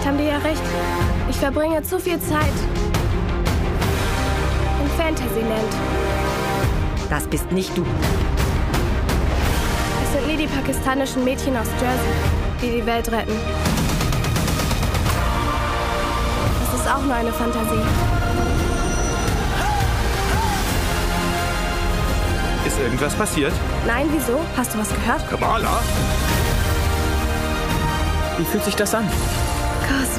Vielleicht haben die ja recht. Ich verbringe zu viel Zeit in Fantasyland. Das bist nicht du. Es sind nie die pakistanischen Mädchen aus Jersey, die die Welt retten. Das ist auch nur eine Fantasie. Ist irgendwas passiert? Nein, wieso? Hast du was gehört? Kamala? Wie fühlt sich das an?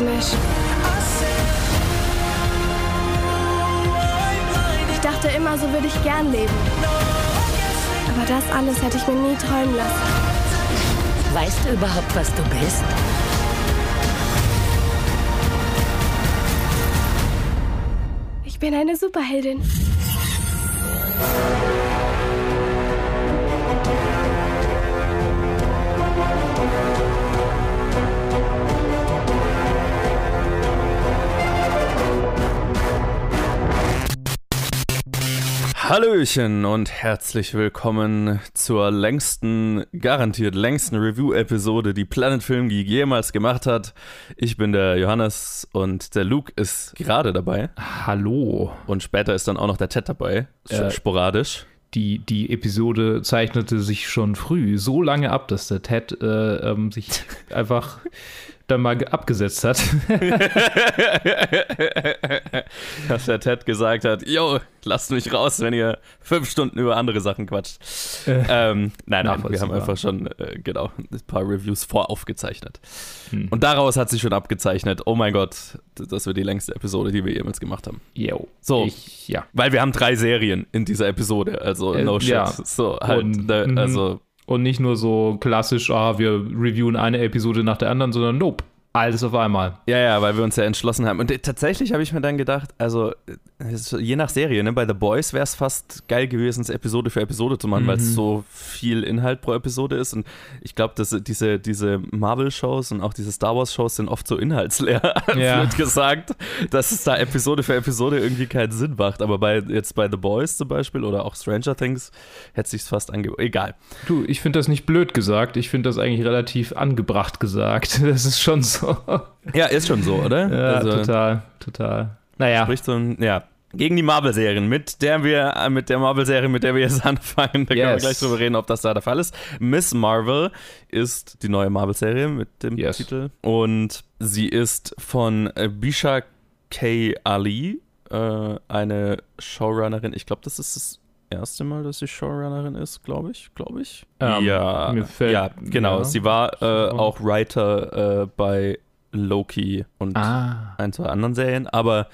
Kosmisch. Ich dachte immer, so würde ich gern leben. Aber das alles hätte ich mir nie träumen lassen. Weißt du überhaupt, was du bist? Ich bin eine Superheldin. Hallöchen und herzlich willkommen zur längsten, garantiert längsten Review-Episode, die Planet Film Geek jemals gemacht hat. Ich bin der Johannes und der Luke ist gerade dabei. Hallo. Und später ist dann auch noch der Ted dabei, Äh, sporadisch. Die, die Episode zeichnete sich schon früh so lange ab, dass der Ted äh, ähm, sich einfach dann mal ge- abgesetzt hat. Dass der Ted gesagt hat, yo, lasst mich raus, wenn ihr fünf Stunden über andere Sachen quatscht. Äh, ähm, nein, nein, wir haben einfach schon, äh, genau, ein paar Reviews voraufgezeichnet. Hm. Und daraus hat sich schon abgezeichnet, oh mein Gott, das wird die längste Episode, die wir jemals gemacht haben. Yo. So. Ich, ja. Weil wir haben drei Serien in dieser Episode, also Äh, no shit. ja. So, halt, Und, ne, mhm. also, Und nicht nur so klassisch, ah, wir reviewen eine Episode nach der anderen, sondern nope. Alles auf einmal. ja, ja, weil wir uns ja entschlossen haben. Und äh, tatsächlich habe ich mir dann gedacht, also, äh, es je nach Serie, ne, bei The Boys wäre es fast geil gewesen, es Episode für Episode zu machen, weil es Mhm. so viel Inhalt pro Episode ist. Und ich glaube, dass diese, diese Marvel-Shows und auch diese Star Wars-Shows sind oft so inhaltsleer, Ja. blöd gesagt, dass es da Episode für Episode irgendwie keinen Sinn macht. Aber bei jetzt bei The Boys zum Beispiel oder auch Stranger Things hätte sich's fast angeboten. Egal. Du, ich finde das nicht blöd gesagt. Ich finde das eigentlich relativ angebracht gesagt. Das ist schon so. Ja, ist schon so, oder? Ja, Also- total, total. Naja. Spricht so ein, ja. Gegen die Marvel-Serien, mit der wir, äh, mit der Marvel-Serie, mit der wir jetzt anfangen, da können wir Yes. gleich drüber reden, ob das da der Fall ist. Miss Marvel ist die neue Marvel-Serie mit dem Yes. Titel. Und sie ist von Bisha K. Ali, äh, eine Showrunnerin. Ich glaube, das ist das erste Mal, dass sie Showrunnerin ist, glaube ich, glaube ich. Ähm, ja, fällt- ja, genau. ja. Sie war äh, auch Writer äh, bei Loki und Ah. ein, zwei anderen Serien, aber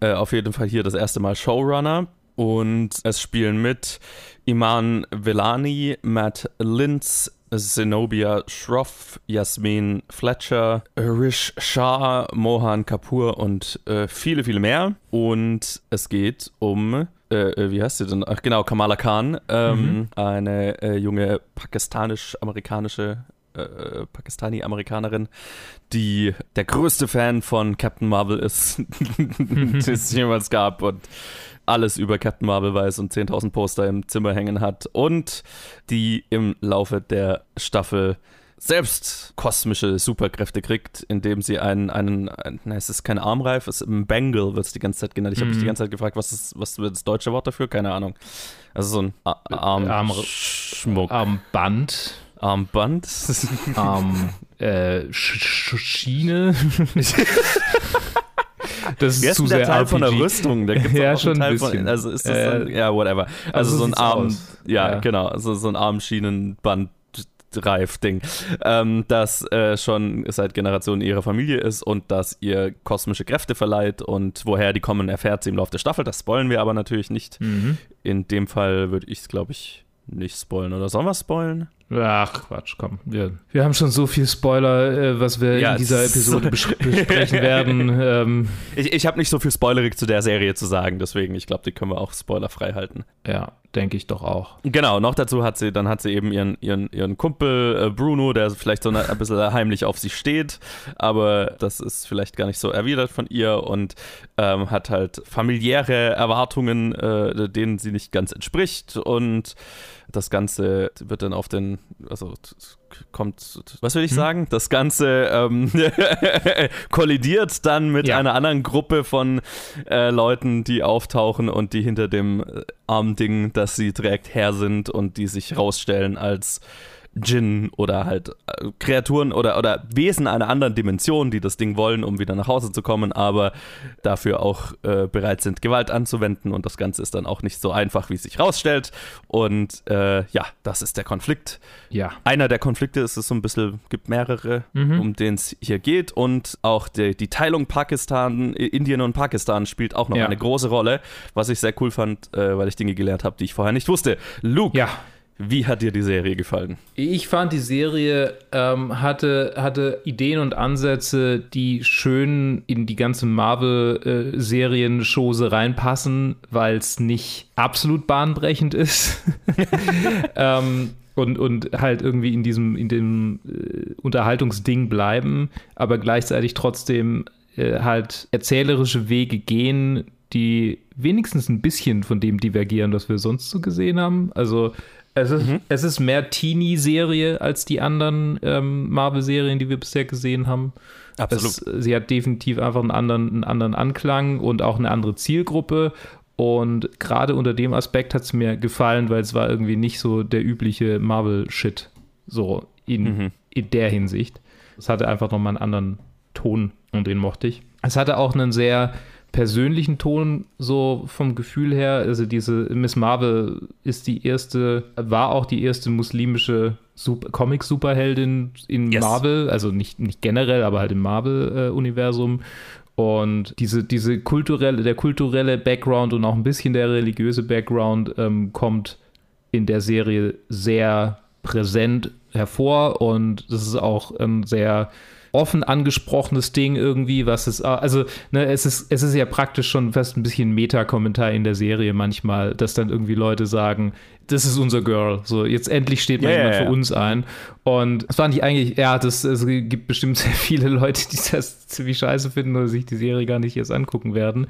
äh, auf jeden Fall hier das erste Mal Showrunner. Und es spielen mit Iman Velani, Matt Lintz, Zenobia Schroff, Jasmin Fletcher, Rish Shah, Mohan Kapoor und äh, viele, viele mehr. Und es geht um, äh, äh, wie heißt sie denn? Ach genau, Kamala Khan, ähm, eine äh, junge pakistanisch-amerikanische äh, Pakistani-Amerikanerin, die der größte Fan von Captain Marvel ist, den es jemals gab und alles über Captain Marvel weiß und 10.000 Poster im Zimmer hängen hat und die im Laufe der Staffel selbst kosmische Superkräfte kriegt, indem sie einen, einen, einen na, es ist kein Armreif, es ist ein Bangle, wird es die ganze Zeit genannt. Ich habe mich Mhm. die ganze Zeit gefragt, was ist, was wird das deutsche Wort dafür? Keine Ahnung. Also so ein Arm Armre- Schmuck. Armband. Armband. Arm, äh, Sch Sch Schiene. das ist zu sehr Teil von der RPG. Rüstung? Da gibt's Ja, auch schon einen ein Teil bisschen. von, also ist das Äh, so ein, ja, whatever. Also, also so ein Arm, ja, Ja. genau, so, so ein Armschienenband. Reif-Ding, ähm, das äh, schon seit Generationen ihrer Familie ist und das ihr kosmische Kräfte verleiht und woher die kommen, erfährt sie im Laufe der Staffel. Das spoilen wir aber natürlich nicht. Mhm. In dem Fall würde ich es, glaube ich, nicht spoilen. Oder sollen wir spoilen? Ach, Quatsch, komm. Wir, wir haben schon so viel Spoiler, äh, was wir Ja, in dieser Episode bes besprechen werden. Ähm, Ich, ich habe nicht so viel spoilerig zu der Serie zu sagen, deswegen, ich glaube, die können wir auch spoilerfrei halten. ja, denke ich doch auch. Genau, noch dazu hat sie, dann hat sie eben ihren, ihren, ihren Kumpel äh, Bruno, der vielleicht so eine, ein bisschen heimlich auf sie steht, aber das ist vielleicht gar nicht so erwidert von ihr und ähm, hat halt familiäre Erwartungen, äh, denen sie nicht ganz entspricht und das Ganze wird dann auf den also kommt, was will ich hm? sagen? Das Ganze ähm, kollidiert dann mit ja. einer anderen Gruppe von äh, Leuten, die auftauchen und die hinter dem äh, Armding, das sie trägt, her sind und die sich rausstellen als Djinn oder halt äh, Kreaturen oder, oder Wesen einer anderen Dimension, die das Ding wollen, um wieder nach Hause zu kommen, aber dafür auch äh, bereit sind, Gewalt anzuwenden und das Ganze ist dann auch nicht so einfach, wie es sich rausstellt. Und äh, ja, das ist der Konflikt. Ja. Einer der Konflikte ist es so ein bisschen, gibt mehrere, mhm. um den es hier geht und auch die, die, Teilung Pakistan, Indien und Pakistan spielt auch noch ja. eine große Rolle, was ich sehr cool fand, äh, weil ich Dinge gelernt habe, die ich vorher nicht wusste. Luke. Ja. Wie hat dir die Serie gefallen? Ich fand, die Serie ähm, hatte, hatte Ideen und Ansätze, die schön in die ganze Marvel-Serien-Chose reinpassen, weil es nicht absolut bahnbrechend ist. ähm, und, und halt irgendwie in diesem, in dem äh, Unterhaltungsding bleiben, aber gleichzeitig trotzdem äh, halt erzählerische Wege gehen, die wenigstens ein bisschen von dem divergieren, was wir sonst so gesehen haben. Also es ist, mhm. es ist mehr Teenie-Serie als die anderen ähm, Marvel-Serien, die wir bisher gesehen haben. Absolut. Es, sie hat definitiv einfach einen anderen, einen anderen Anklang und auch eine andere Zielgruppe. Und gerade unter dem Aspekt hat es mir gefallen, weil es war irgendwie nicht so der übliche Marvel-Shit. So in, mhm. in der Hinsicht. Es hatte einfach nochmal einen anderen Ton und den mochte ich. Es hatte auch einen sehr persönlichen Ton, so vom Gefühl her. Also diese Miss Marvel ist die erste, war auch die erste muslimische Comic-Superheldin in yes. Marvel, also nicht, nicht generell, aber halt im Marvel-Universum. Und diese, diese kulturelle, der kulturelle Background und auch ein bisschen der religiöse Background ähm, kommt in der Serie sehr präsent hervor und das ist auch ein sehr offen angesprochenes Ding irgendwie, was es, also ne, es ist, es ist ja praktisch schon fast ein bisschen Meta-Kommentar in der Serie manchmal, dass dann irgendwie Leute sagen, das ist unser Girl, so jetzt endlich steht mal yeah, jemand yeah, für uns ein und das fand ich eigentlich, ja, das, es gibt bestimmt sehr viele Leute, die das ziemlich scheiße finden oder sich die Serie gar nicht erst angucken werden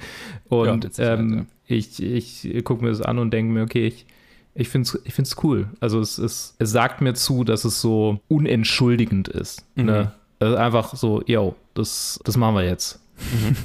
und ja, ähm, ich, ich gucke mir das an und denke mir, okay, ich ich finde es ich find's cool. Also es, es, es sagt mir zu, dass es so unentschuldigend ist. Mhm. Ne? Also einfach so, yo, das, das machen wir jetzt. Mhm.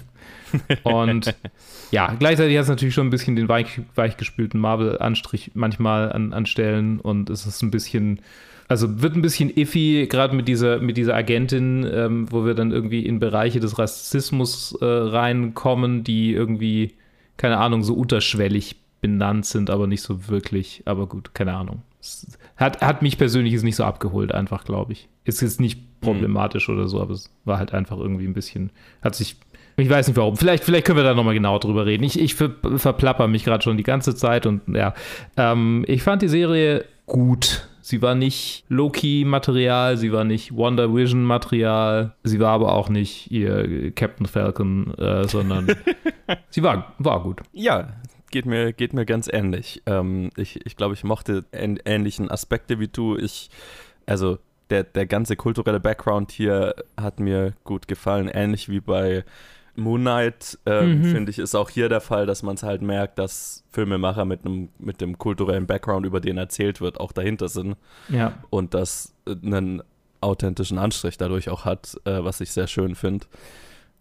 und ja, gleichzeitig hat es natürlich schon ein bisschen den weich, weichgespülten Marvel-Anstrich manchmal an, an Stellen und es ist ein bisschen, also wird ein bisschen iffy, gerade mit dieser, mit dieser Agentin, ähm, wo wir dann irgendwie in Bereiche des Rassismus äh, reinkommen, die irgendwie, keine Ahnung, so unterschwellig benannt sind, aber nicht so wirklich. Aber gut, keine Ahnung. Es hat, hat mich persönlich jetzt nicht so abgeholt, einfach, glaube ich. Ist jetzt nicht problematisch mhm. oder so, aber es war halt einfach irgendwie ein bisschen, hat sich, ich weiß nicht warum, vielleicht, vielleicht können wir da nochmal genau drüber reden. Ich, ich ver, verplapper mich gerade schon die ganze Zeit und ja, ähm, ich fand die Serie gut. Sie war nicht Loki-Material, sie war nicht Wonder Vision-Material, sie war aber auch nicht ihr Captain Falcon, äh, sondern sie war, war gut. Ja, geht mir, geht mir ganz ähnlich. Ähm, ich ich glaube, ich mochte ähnlichen Aspekte wie du. Ich, also der, der ganze kulturelle Background hier hat mir gut gefallen, ähnlich wie bei Moon Knight, äh, mhm. finde ich, ist auch hier der Fall, dass man es halt merkt, dass Filmemacher mit einem mit dem kulturellen Background, über den erzählt wird, auch dahinter sind. Ja. Und das einen authentischen Anstrich dadurch auch hat, äh, was ich sehr schön finde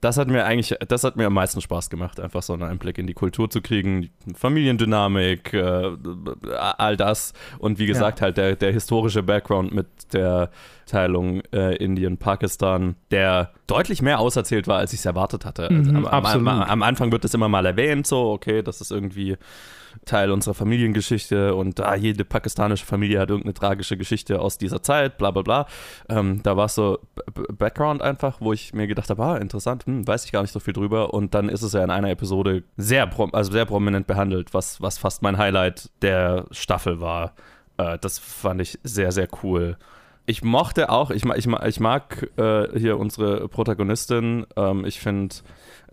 das hat mir eigentlich, das hat mir am meisten Spaß gemacht, einfach so einen Einblick in die Kultur zu kriegen, Familiendynamik, äh, all das und wie gesagt ja. halt der, der historische Background mit der Teilung äh, Indien, Pakistan, der deutlich mehr auserzählt war, als ich es erwartet hatte. Mhm, am, am, am, Anfang wird das immer mal erwähnt, so okay, das ist irgendwie Teil unserer Familiengeschichte und ah, jede pakistanische Familie hat irgendeine tragische Geschichte aus dieser Zeit, bla bla bla. Ähm, da war es so Background einfach, wo ich mir gedacht habe, ah, interessant, hm, weiß ich gar nicht so viel drüber. Und dann ist es ja in einer Episode sehr, also sehr prominent behandelt, was, was fast mein Highlight der Staffel war. Äh, das fand ich sehr, sehr cool ich mochte auch, ich, ich, ich mag äh, hier unsere Protagonistin. Ähm, ich finde,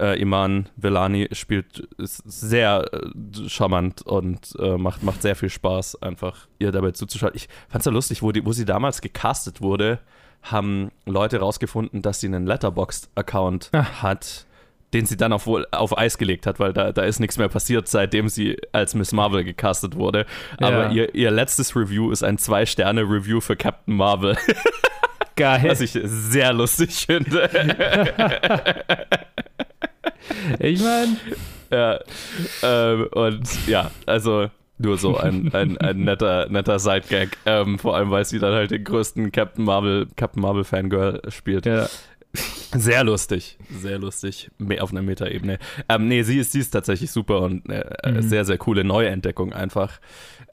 äh, Iman Velani spielt sehr äh, charmant und äh, macht, macht sehr viel Spaß, einfach ihr dabei zuzuschauen. Ich fand es ja lustig, wo, die, wo sie damals gecastet wurde, haben Leute rausgefunden, dass sie einen Letterboxd-Account ah. hat den sie dann auf, auf Eis gelegt hat, weil da, da ist nichts mehr passiert, seitdem sie als Miss Marvel gecastet wurde. Aber Ja. ihr, ihr letztes Review ist ein Zwei-Sterne-Review für Captain Marvel, Geil. was ich sehr lustig finde. ich meine, ja, ähm, und ja, also nur so ein, ein, ein netter, netter Side-Gag. Ähm, vor allem, weil sie dann halt den größten Captain Marvel, Captain Marvel Fangirl spielt. ja. Sehr lustig, sehr lustig, auf einer Metaebene. Ähm, nee, sie ist, sie ist tatsächlich super und äh, Mhm. sehr, sehr coole Neuentdeckung einfach.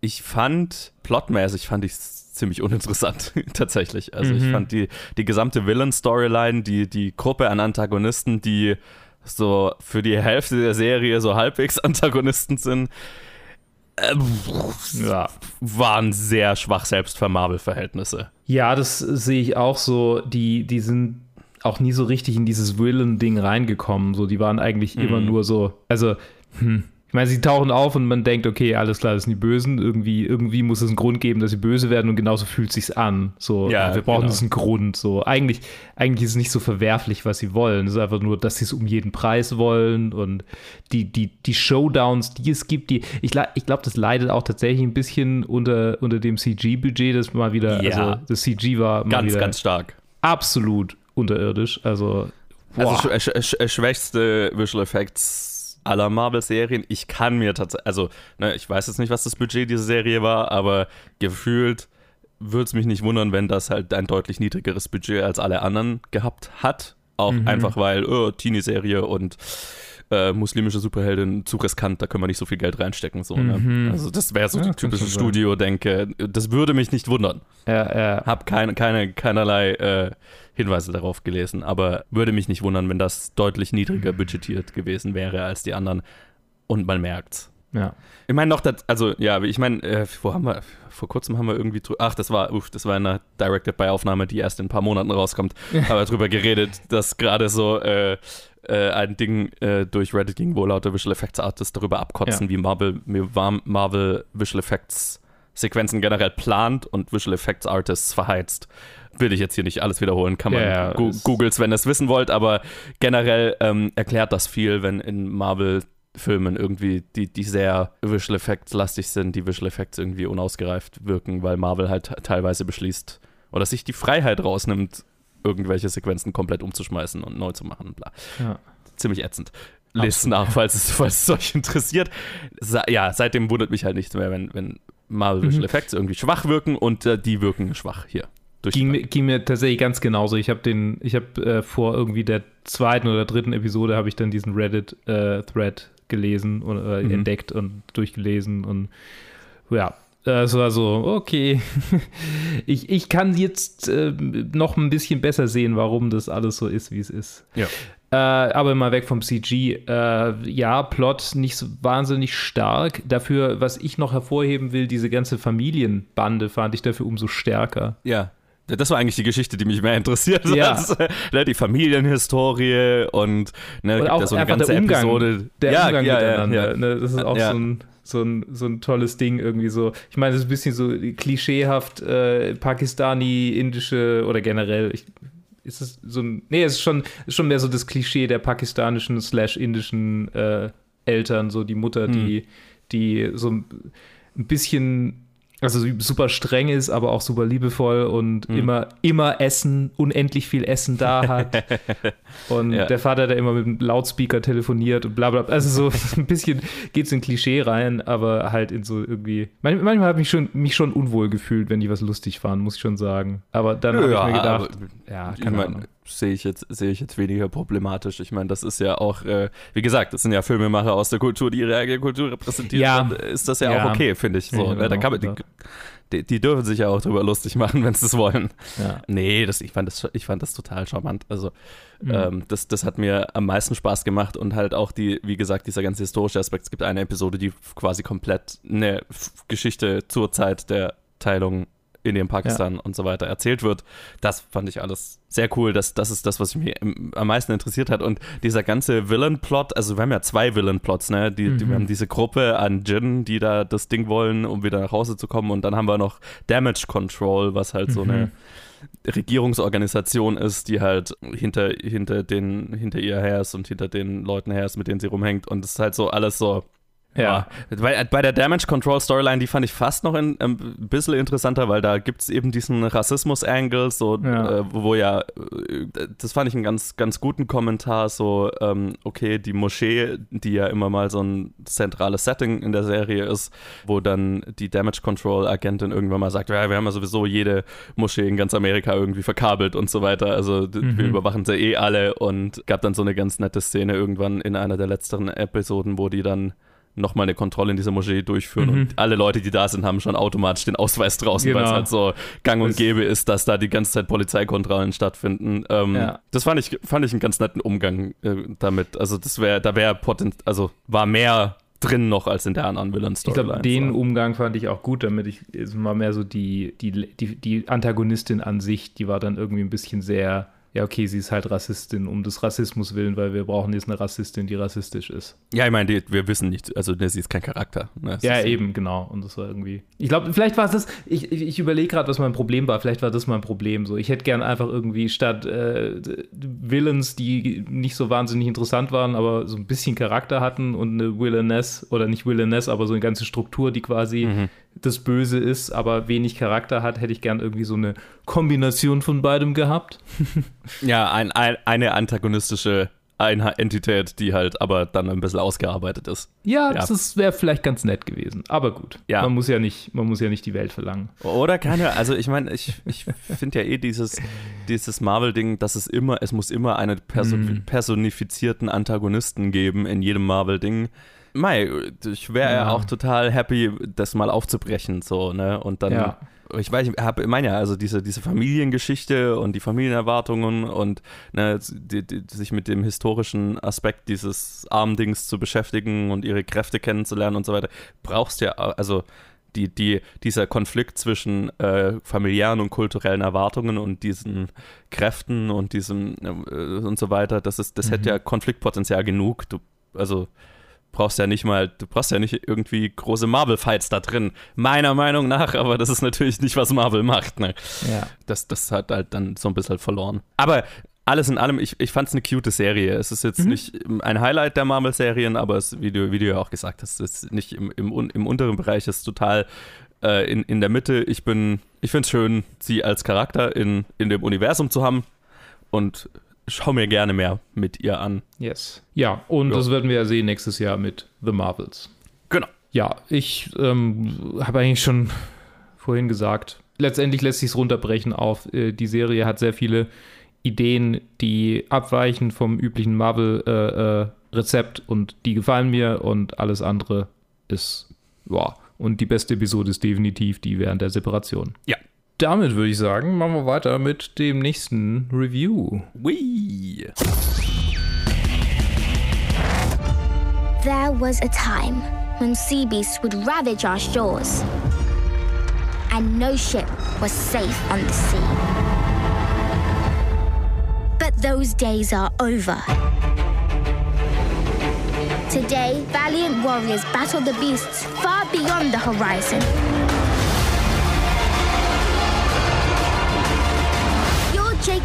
Ich fand, plotmäßig fand ich es ziemlich uninteressant, tatsächlich. Also ich Mhm. fand die, die gesamte Villain-Storyline, die, die Gruppe an Antagonisten, die so für die Hälfte der Serie so halbwegs Antagonisten sind, ähm, ja. waren sehr schwach selbst für Marvel-Verhältnisse. Ja, das sehe ich auch so. Die, die sind auch nie so richtig in dieses Villain-Ding reingekommen. So, die waren eigentlich immer nur so. Also, hm. Ich meine, sie tauchen auf und man denkt, okay, alles klar, das sind die Bösen. Irgendwie, irgendwie muss es einen Grund geben, dass sie böse werden und genauso fühlt sich's an. So, Ja, wir brauchen genau. diesen Grund. So, eigentlich, eigentlich ist es nicht so verwerflich, was sie wollen. Es ist einfach nur, dass sie es um jeden Preis wollen und die, die, die Showdowns, die es gibt, die, ich, ich glaube, das leidet auch tatsächlich ein bisschen unter, unter dem CG-Budget, das mal wieder, Ja. also das CG war mal Ganz, wieder ganz stark. absolut unterirdisch. Also, Also boah. sch sch sch schwächste Visual Effects aller Marvel-Serien. Ich kann mir tatsächlich, also ne, ich weiß jetzt nicht, was das Budget dieser Serie war, aber gefühlt würde es mich nicht wundern, wenn das halt ein deutlich niedrigeres Budget als alle anderen gehabt hat. Auch einfach weil, oh, Teenie-Serie und äh, muslimische Superheldin zu riskant, da können wir nicht so viel Geld reinstecken. So, ne? Also das wäre so Ja, die typische. Studio-Denke. Das würde mich nicht wundern. ja, ja. Hab keine, keine, keinerlei äh, Hinweise darauf gelesen, aber würde mich nicht wundern, wenn das deutlich niedriger budgetiert gewesen wäre als die anderen. Und man merkt's. ja. Ich meine noch, das, also ja, ich meine, äh, wo haben wir, vor kurzem haben wir irgendwie, drü- ach, das war, uff, das war eine Directed-by-Aufnahme, die erst in ein paar Monaten rauskommt, haben wir drüber geredet, dass gerade so äh, äh, ein Ding äh, durch Reddit ging, wo lauter Visual Effects Artists darüber abkotzen, wie Marvel, wie War- Marvel Visual Effects Sequenzen generell plant und Visual Effects Artists verheizt. Will ich jetzt hier nicht alles wiederholen, kann man Ja, ja, es- googles, wenn ihr es wissen wollt, aber generell ähm, erklärt das viel, wenn in Marvel Filmen irgendwie, die, die sehr Visual Effects lastig sind, die Visual Effects irgendwie unausgereift wirken, weil Marvel halt teilweise beschließt oder sich die Freiheit rausnimmt, irgendwelche Sequenzen komplett umzuschmeißen und neu zu machen. Bla. ja. Ziemlich ätzend. Lest nach, falls es, falls es euch interessiert. Ja, seitdem wundert mich halt nichts mehr, wenn, wenn Marvel Visual Effects irgendwie schwach wirken und äh, die wirken schwach hier. Ging, mir- ging mir tatsächlich ganz genauso. Ich habe den, ich habe äh, vor irgendwie der zweiten oder dritten Episode habe ich dann diesen Reddit-Thread gelesen und äh, Mhm. entdeckt und durchgelesen und ja, äh, es war so, okay. ich, ich kann jetzt äh, noch ein bisschen besser sehen, warum das alles so ist, wie es ist. Ja. Äh, aber mal weg vom CG. Äh, ja, Plot nicht so wahnsinnig stark. Dafür, was ich noch hervorheben will, diese ganze Familienbande fand ich dafür umso stärker. Ja. Das war eigentlich die Geschichte, die mich mehr interessiert. Ja. äh, ne, die Familienhistorie und ne, Und auch so eine ganze der Umgang, Episode. der ja, Umgang ja, miteinander. Ja, ja. Ne, das ist auch so, ein, so, ein, so ein tolles Ding irgendwie so. Ich meine, das ist ein bisschen so klischeehaft äh, Pakistani, indische oder generell. Ich, ist es so ein. Nee, es ist schon, ist schon mehr so das Klischee der pakistanischen slash indischen äh, Eltern, so die Mutter, Hm. die, die so ein bisschen. Also super streng ist, aber auch super liebevoll und Hm. immer, immer Essen, unendlich viel Essen da hat. Und Ja. der Vater, der immer mit dem Lautspeaker telefoniert und bla bla. Also so ein bisschen geht es in Klischee rein, aber halt in so irgendwie. Manch, manchmal habe ich mich schon, mich schon unwohl gefühlt, wenn die was lustig fanden, muss ich schon sagen. Aber dann habe ich mir gedacht, aber, ja, ich keine meine, Ahnung. Sehe ich jetzt sehe ich jetzt weniger problematisch. Ich meine, das ist ja auch, äh, wie gesagt, das sind ja Filmemacher aus der Kultur, die ihre eigene Kultur repräsentieren. Ja. Dann ist das ja, Ja. auch okay, finde ich. So, Ja, ne? da genau. kann man, die, die, dürfen sich ja auch drüber lustig machen, wenn sie es wollen. Ja. Nee, das, ich, fand das, ich fand das total charmant. Also, Mhm. ähm, das, das hat mir am meisten Spaß gemacht und halt auch die, wie gesagt, dieser ganze historische Aspekt. Es gibt eine Episode, die quasi komplett eine Geschichte zur Zeit der Teilung Indien, Pakistan und so weiter erzählt wird. Das fand ich alles sehr cool. Das, das ist das, was mich am meisten interessiert hat. Und dieser ganze Villain-Plot, also wir haben ja zwei Villain-Plots, ne? Die, die, wir haben diese Gruppe an Jin, die da das Ding wollen, um wieder nach Hause zu kommen. Und dann haben wir noch Damage Control, was halt so eine Regierungsorganisation ist, die halt hinter, hinter, den, hinter ihr her ist und hinter den Leuten her ist, mit denen sie rumhängt. Und es ist halt so alles so ja. Bei, bei, der Damage Control Storyline, die fand ich fast noch ein, ein bisschen interessanter, weil da gibt es eben diesen Rassismus-Angle, so, ja. Äh, wo ja, äh, das fand ich einen ganz, ganz guten Kommentar, so, ähm, okay, die Moschee, die ja immer mal so ein zentrales Setting in der Serie ist, wo dann die Damage Control Agentin irgendwann mal sagt, ja, wir haben ja sowieso jede Moschee in ganz Amerika irgendwie verkabelt und so weiter, also mhm. wir überwachen sie eh alle und gab dann so eine ganz nette Szene irgendwann in einer der letzteren Episoden, wo die dann nochmal eine Kontrolle in dieser Moschee durchführen mhm. und alle Leute, die da sind, haben schon automatisch den Ausweis draußen, genau. weil es halt so gang und gäbe ist, dass da die ganze Zeit Polizeikontrollen stattfinden. Ähm, ja. Das fand ich, fand ich einen ganz netten Umgang äh, damit. Also das wäre, da wäre potent, also war mehr drin noch als in der anderen Villain. Ich glaube, den Umgang fand ich auch gut, damit ich es war mehr so die, die, die, die Antagonistin an sich, die war dann irgendwie ein bisschen sehr ja, okay, sie ist halt Rassistin um des Rassismus willen, weil wir brauchen jetzt eine Rassistin, die rassistisch ist. Ja, ich meine, wir wissen nicht, also ne, sie ist kein Charakter. Ne? Ja, eben, genau. Und das war irgendwie. Ich glaube, vielleicht war es das, ich, ich, ich überlege gerade, was mein Problem war. Vielleicht war das mein Problem. So, ich hätte gern einfach irgendwie statt äh, Villains, die nicht so wahnsinnig interessant waren, aber so ein bisschen Charakter hatten und eine Villainess, oder nicht Villainess, aber so eine ganze Struktur, die quasi mhm das Böse ist, aber wenig Charakter hat, hätte ich gern irgendwie so eine Kombination von beidem gehabt. ja, ein, ein, eine antagonistische eine Entität, die halt aber dann ein bisschen ausgearbeitet ist. Ja, ja. das wäre vielleicht ganz nett gewesen. Aber gut. Ja. Man muss ja nicht, man muss ja nicht die Welt verlangen. Oder keine, also ich meine, ich, ich finde ja eh dieses, dieses Marvel-Ding, dass es immer, es muss immer einen person mm. personifizierten Antagonisten geben in jedem Marvel-Ding. Mei, ich wäre ja. auch total happy, das mal aufzubrechen, so, ne? Und dann, ja. ich weiß, ich habe, meine ja, also diese, diese Familiengeschichte und die Familienerwartungen und ne, die, die, sich mit dem historischen Aspekt dieses Armdings zu beschäftigen und ihre Kräfte kennenzulernen und so weiter, brauchst ja, also die, die, dieser Konflikt zwischen äh, familiären und kulturellen Erwartungen und diesen Kräften und diesem äh, und so weiter, das ist, das mhm. hätte ja Konfliktpotenzial genug. Du, also brauchst ja nicht mal, du brauchst ja nicht irgendwie große Marvel-Fights da drin, meiner Meinung nach, aber das ist natürlich nicht, was Marvel macht. Ne? Ja. Das, das hat halt dann so ein bisschen verloren. Aber alles in allem, ich, ich fand es eine cute Serie. Es ist jetzt mhm. nicht ein Highlight der Marvel-Serien, aber es, wie, du, wie du ja auch gesagt hast, es ist nicht im, im, im unteren Bereich, es ist total äh, in, in der Mitte. Ich bin, ich finde es schön, sie als Charakter in, in dem Universum zu haben und schau mir gerne mehr mit ihr an. Yes. Ja, und jo. das werden wir ja sehen nächstes Jahr mit The Marvels. Genau. Ja, ich ähm, habe eigentlich schon vorhin gesagt, letztendlich lässt sich es runterbrechen auf, äh, die Serie hat sehr viele Ideen, die abweichen vom üblichen Marvel-Rezept äh, äh, und die gefallen mir und alles andere ist, ja. Und die beste Episode ist definitiv die während der Separation. Ja, damit würde ich sagen, machen wir weiter mit dem nächsten Review. Wee. There was a time when sea beasts would ravage our shores, and no ship was safe on the sea. But those days are over. Today, valiant warriors battle the beasts far beyond the horizon.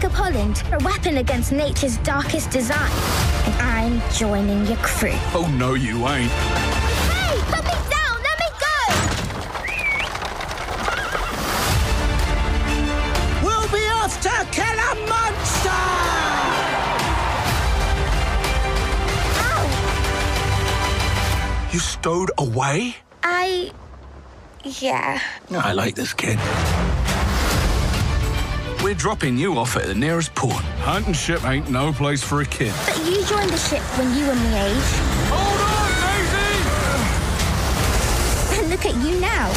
Jacob Holland, a weapon against nature's darkest design. And I'm joining your crew. Oh, no, you ain't. Hey, put me down! Let me go! We'll be off to kill a monster! Ow! You stowed away? I... yeah. I like this kid. We're dropping you off at the nearest port. Hunting ship ain't no place for a kid. But you joined the ship when you were my age. Hold on, Daisy! And look at you now.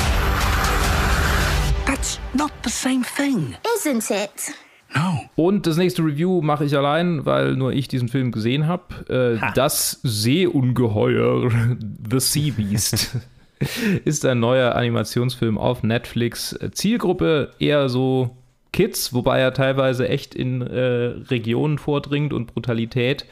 That's not the same thing. Isn't it? No. Und das nächste Review mache ich allein, weil nur ich diesen Film gesehen habe. Äh, das Seeungeheuer, The Sea Beast. ist ein neuer Animationsfilm auf Netflix. Zielgruppe eher so Kids, wobei er teilweise echt in äh, Regionen vordringt und Brutalität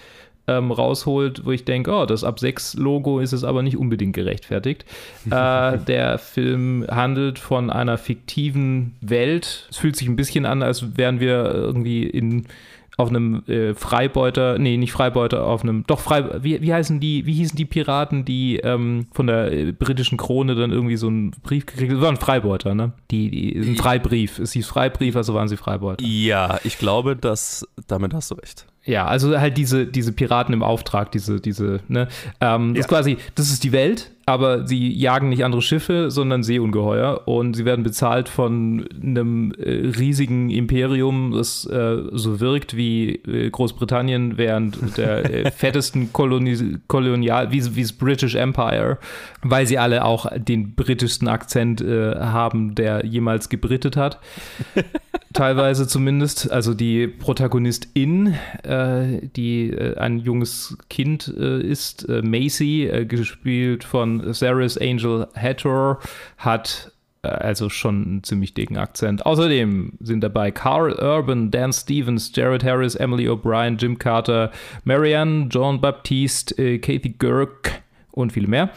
ähm, rausholt, wo ich denke, oh, das ab 6 Logo ist es aber nicht unbedingt gerechtfertigt. äh, der Film handelt von einer fiktiven Welt. Es fühlt sich ein bisschen an, als wären wir irgendwie in auf einem äh, Freibeuter, nee, nicht Freibeuter, auf einem, doch Frei, wie, wie heißen die, wie hießen die Piraten, die ähm, von der äh, britischen Krone dann irgendwie so einen Brief gekriegt haben? Das war ein Freibeuter, ne? Die, die, ein Freibrief. Es hieß Freibrief, also waren sie Freibeuter. Ja, ich glaube, dass, damit hast du recht. Ja, also halt diese, diese Piraten im Auftrag, diese, diese, ne? Ähm, Das ist quasi, das ist die Welt, aber sie jagen nicht andere Schiffe, sondern Seeungeheuer und sie werden bezahlt von einem äh, riesigen Imperium, das äh, so wirkt wie äh, Großbritannien während der äh, fettesten Koloni Kolonial, wie, wie das British Empire, weil sie alle auch den britischsten Akzent äh, haben, der jemals gebrittet hat. Teilweise zumindest. Also die Protagonistin, äh, die äh, ein junges Kind äh, ist, äh, Macy, äh, gespielt von Ceres Angel Hathor, hat äh, also schon einen ziemlich dicken Akzent. Außerdem sind dabei Carl Urban, Dan Stevens, Jared Harris, Emily O'Brien, Jim Carter, Marianne, John Baptiste, Kathy Girk und viele mehr.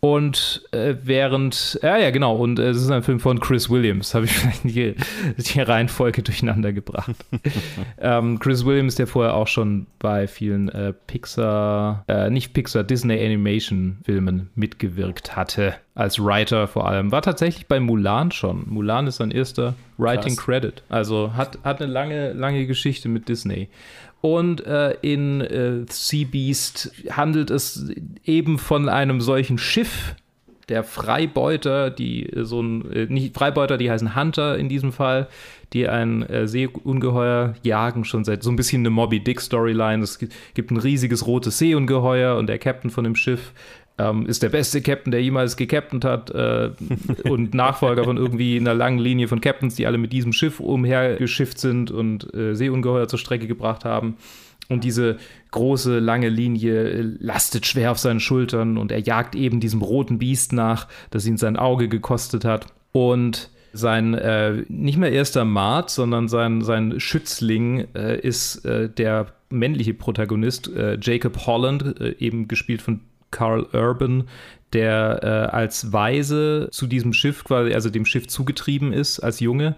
Und äh, während, ja, ja, genau, und äh, es ist ein Film von Chris Williams, habe ich vielleicht die, die Reihenfolge durcheinander gebracht. ähm, Chris Williams, der vorher auch schon bei vielen äh, Pixar, äh, nicht Pixar, Disney Animation Filmen mitgewirkt hatte, als Writer vor allem, war tatsächlich bei Mulan schon. Mulan ist sein erster Writing Krass. Credit, also hat, hat eine lange, lange Geschichte mit Disney. Und äh, in äh, Sea Beast handelt es eben von einem solchen Schiff, der Freibeuter, die äh, so ein, äh, nicht Freibeuter, die heißen Hunter in diesem Fall, die ein äh, Seeungeheuer jagen, schon seit so ein bisschen eine Moby Dick Storyline. Es gibt, gibt ein riesiges rotes Seeungeheuer und der Captain von dem Schiff ähm, ist der beste Captain, der jemals gecaptent hat äh, und Nachfolger von irgendwie einer langen Linie von Captains, die alle mit diesem Schiff umhergeschifft sind und äh, Seeungeheuer zur Strecke gebracht haben. Und diese große, lange Linie äh, lastet schwer auf seinen Schultern und er jagt eben diesem roten Biest nach, das ihn sein Auge gekostet hat. Und sein äh, nicht mehr erster Mart, sondern sein, sein Schützling äh, ist äh, der männliche Protagonist, äh, Jacob Holland, äh, eben gespielt von Carl Urban, der äh, als Weise zu diesem Schiff, quasi, also dem Schiff zugetrieben ist, als Junge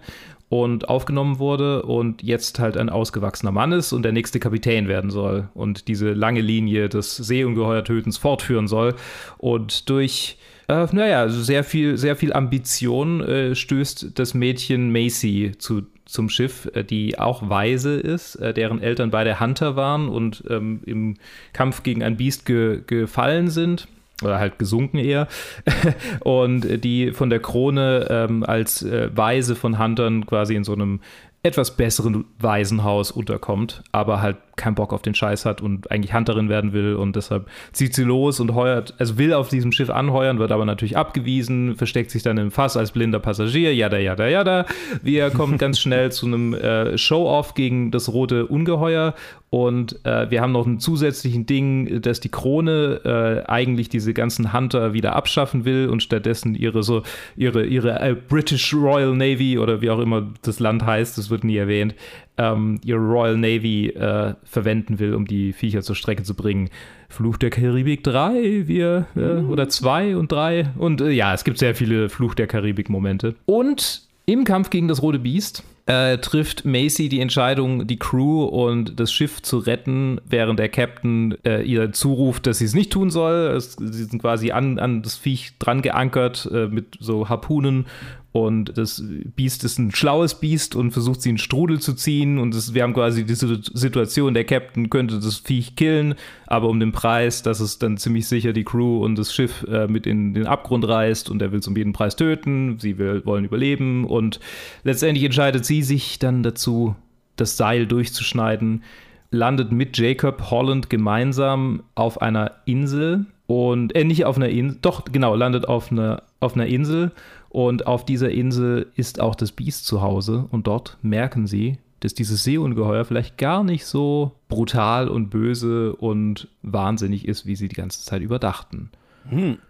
und aufgenommen wurde und jetzt halt ein ausgewachsener Mann ist und der nächste Kapitän werden soll und diese lange Linie des Seeungeheuertötens fortführen soll. Und durch äh, naja, sehr viel, sehr viel Ambition äh, stößt das Mädchen Macy zu, zum Schiff, äh, die auch weise ist, äh, deren Eltern beide Hunter waren und ähm, im Kampf gegen ein Biest ge gefallen sind. Oder halt gesunken eher. und äh, die von der Krone ähm, als äh, Weise von Huntern quasi in so einem etwas besseren Waisenhaus unterkommt, aber halt keinen Bock auf den Scheiß hat und eigentlich Hunterin werden will und deshalb zieht sie los und heuert, also will auf diesem Schiff anheuern, wird aber natürlich abgewiesen, versteckt sich dann im Fass als blinder Passagier, jada, jada, jada. Wir kommen ganz schnell zu einem äh, Show-Off gegen das rote Ungeheuer und äh, wir haben noch einen zusätzlichen Ding, dass die Krone äh, eigentlich diese ganzen Hunter wieder abschaffen will und stattdessen ihre so ihre ihre äh, British Royal Navy oder wie auch immer das Land heißt, das wird nie erwähnt, ähm, ihre Royal Navy äh, verwenden will, um die Viecher zur Strecke zu bringen. Fluch der Karibik 3, wir, äh, oder 2 und 3. Und äh, ja, es gibt sehr viele Fluch der Karibik-Momente. Und im Kampf gegen das Rote Biest äh, trifft Macy die Entscheidung, die Crew und das Schiff zu retten, während der Captain äh, ihr zuruft, dass sie es nicht tun soll. Es, sie sind quasi an, an das Viech dran geankert äh, mit so Harpunen und das Biest ist ein schlaues Biest und versucht sie in Strudel zu ziehen. Und das, wir haben quasi diese Situation, der Captain könnte das Viech killen, aber um den Preis, dass es dann ziemlich sicher die Crew und das Schiff äh, mit in den Abgrund reißt und er will es um jeden Preis töten. Sie will, wollen überleben und letztendlich entscheidet sie sich dann dazu, das Seil durchzuschneiden, landet mit Jacob Holland gemeinsam auf einer Insel und äh, nicht auf einer Insel, doch genau, landet auf einer, auf einer Insel und auf dieser Insel ist auch das Biest zu Hause und dort merken sie, dass dieses Seeungeheuer vielleicht gar nicht so brutal und böse und wahnsinnig ist, wie sie die ganze Zeit überdachten.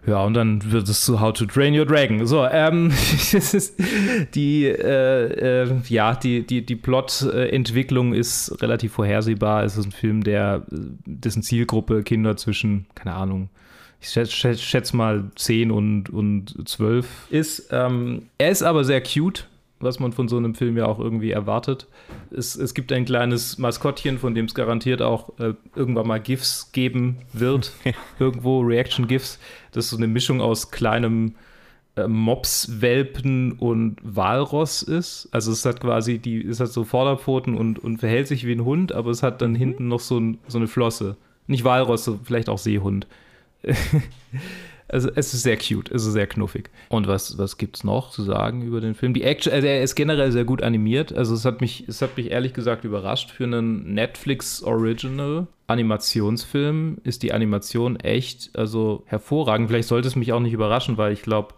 Ja, und dann wird es zu How to Train Your Dragon. So, ähm, das ist die, äh, äh, ja, die, die, die Plot-Entwicklung ist relativ vorhersehbar. Es ist ein Film, der, dessen Zielgruppe Kinder zwischen, keine Ahnung, ich schätze schätz, mal 10 und, und 12 ist. Ähm, er ist aber sehr cute was man von so einem Film ja auch irgendwie erwartet. Es, es gibt ein kleines Maskottchen, von dem es garantiert auch äh, irgendwann mal GIFs geben wird. Irgendwo Reaction-GIFs. Das ist so eine Mischung aus kleinem äh, Mops-Welpen und Walross ist. Also es hat quasi die, es hat so Vorderpfoten und, und verhält sich wie ein Hund, aber es hat dann mhm. hinten noch so, ein, so eine Flosse. Nicht Walross, vielleicht auch Seehund. Also es ist sehr cute, es ist sehr knuffig. Und was, was gibt es noch zu sagen über den Film? Die Action, also er ist generell sehr gut animiert. Also es hat mich, es hat mich ehrlich gesagt überrascht. Für einen Netflix Original Animationsfilm ist die Animation echt, also hervorragend. Vielleicht sollte es mich auch nicht überraschen, weil ich glaube,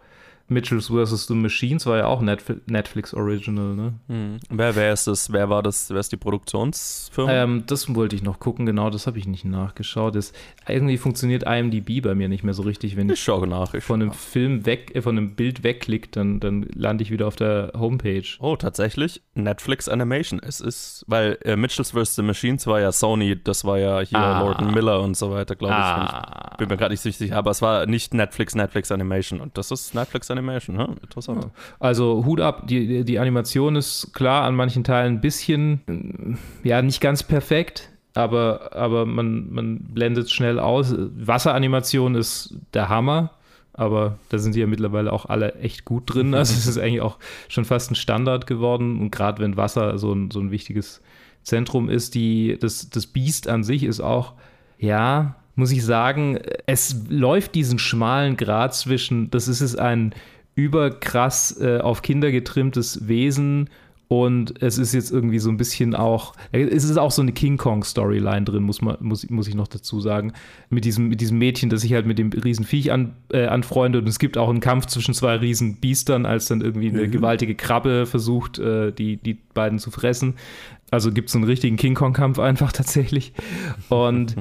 Mitchells vs. The Machines war ja auch Netflix Original, ne? Hm. Wer, wer ist das? Wer war das? Wer ist die Produktionsfirma? Ähm, das wollte ich noch gucken, genau, das habe ich nicht nachgeschaut. Das, irgendwie funktioniert IMDb bei mir nicht mehr so richtig, wenn ich, ich nach, ich von einem Film weg, äh, von einem Bild wegklicke, dann, dann lande ich wieder auf der Homepage. Oh, tatsächlich? Netflix Animation. Es ist, weil äh, Mitchells vs. The Machines war ja Sony, das war ja hier ah. Lord Miller und so weiter, glaube ich. Ah. Ich bin mir gerade nicht sicher, aber es war nicht Netflix, Netflix Animation und das ist Netflix Animation. Animation, ne? Interessant. Also Hut ab, die, die Animation ist klar an manchen Teilen ein bisschen, ja, nicht ganz perfekt, aber, aber man, man blendet schnell aus. Wasseranimation ist der Hammer, aber da sind sie ja mittlerweile auch alle echt gut drin. Also es ist eigentlich auch schon fast ein Standard geworden. Und gerade wenn Wasser so ein, so ein wichtiges Zentrum ist, die, das, das Biest an sich ist auch, ja, muss ich sagen, es läuft diesen schmalen Grad zwischen, das ist es ein überkrass äh, auf Kinder getrimmtes Wesen und es ist jetzt irgendwie so ein bisschen auch, es ist auch so eine King Kong Storyline drin, muss, man, muss, muss ich noch dazu sagen. Mit diesem, mit diesem Mädchen, das sich halt mit dem Riesenviech an, äh, anfreundet. Und es gibt auch einen Kampf zwischen zwei Riesenbiestern, als dann irgendwie eine mhm. gewaltige Krabbe versucht, äh, die, die beiden zu fressen. Also gibt es so einen richtigen King Kong-Kampf einfach tatsächlich. Und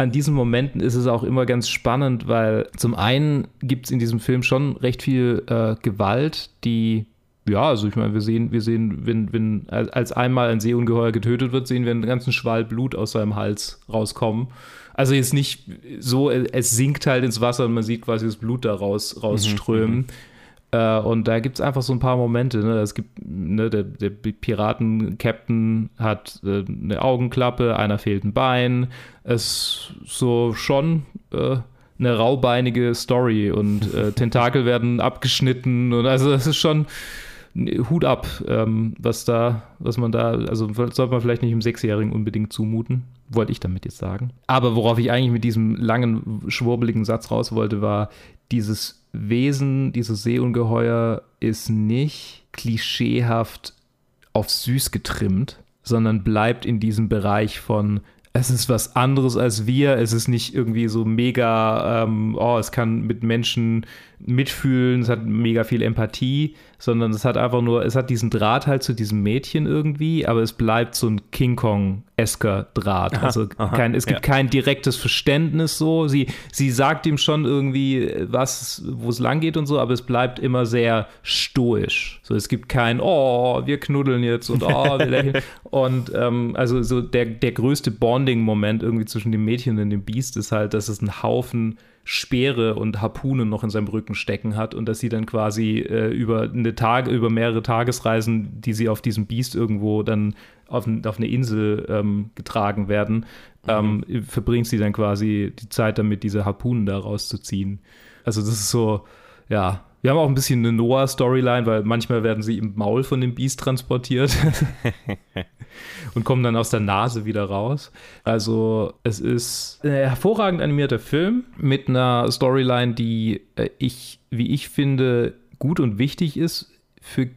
an diesen Momenten ist es auch immer ganz spannend, weil zum einen gibt es in diesem Film schon recht viel äh, Gewalt, die ja, also ich meine, wir sehen, wir sehen, wenn, wenn als einmal ein Seeungeheuer getötet wird, sehen wir einen ganzen Schwall Blut aus seinem Hals rauskommen. Also jetzt nicht so, es sinkt halt ins Wasser und man sieht quasi das Blut da raus, rausströmen. Mhm, äh, und da gibt es einfach so ein paar Momente. Ne? Es gibt, ne, der, der Piraten-Captain hat äh, eine Augenklappe, einer fehlt ein Bein. Es ist so schon äh, eine raubeinige Story und äh, Tentakel werden abgeschnitten. Und also es ist schon Hut ab, ähm, was da, was man da, also sollte man vielleicht nicht im Sechsjährigen unbedingt zumuten, wollte ich damit jetzt sagen. Aber worauf ich eigentlich mit diesem langen, schwurbeligen Satz raus wollte, war dieses Wesen, dieses Seeungeheuer, ist nicht klischeehaft auf süß getrimmt, sondern bleibt in diesem Bereich von es ist was anderes als wir, es ist nicht irgendwie so mega, ähm, oh, es kann mit Menschen mitfühlen, es hat mega viel Empathie, sondern es hat einfach nur, es hat diesen Draht halt zu diesem Mädchen irgendwie, aber es bleibt so ein King Kong-esker Draht. Aha, also aha, kein, es gibt ja. kein direktes Verständnis so. Sie, sie sagt ihm schon irgendwie, was, wo es lang geht und so, aber es bleibt immer sehr stoisch. So, es gibt kein, oh, wir knuddeln jetzt und oh, wir lächeln. und ähm, also so der, der größte Bonding-Moment irgendwie zwischen dem Mädchen und dem Biest ist halt, dass es ein Haufen Speere und Harpunen noch in seinem Rücken stecken hat und dass sie dann quasi äh, über eine Tage, über mehrere Tagesreisen, die sie auf diesem Biest irgendwo dann auf, auf eine Insel ähm, getragen werden, mhm. ähm, verbringt sie dann quasi die Zeit damit, diese Harpunen da rauszuziehen. Also das ist so, ja, wir haben auch ein bisschen eine Noah-Storyline, weil manchmal werden sie im Maul von dem Biest transportiert und kommen dann aus der Nase wieder raus. Also es ist ein hervorragend animierter Film mit einer Storyline, die äh, ich, wie ich finde, gut und wichtig ist für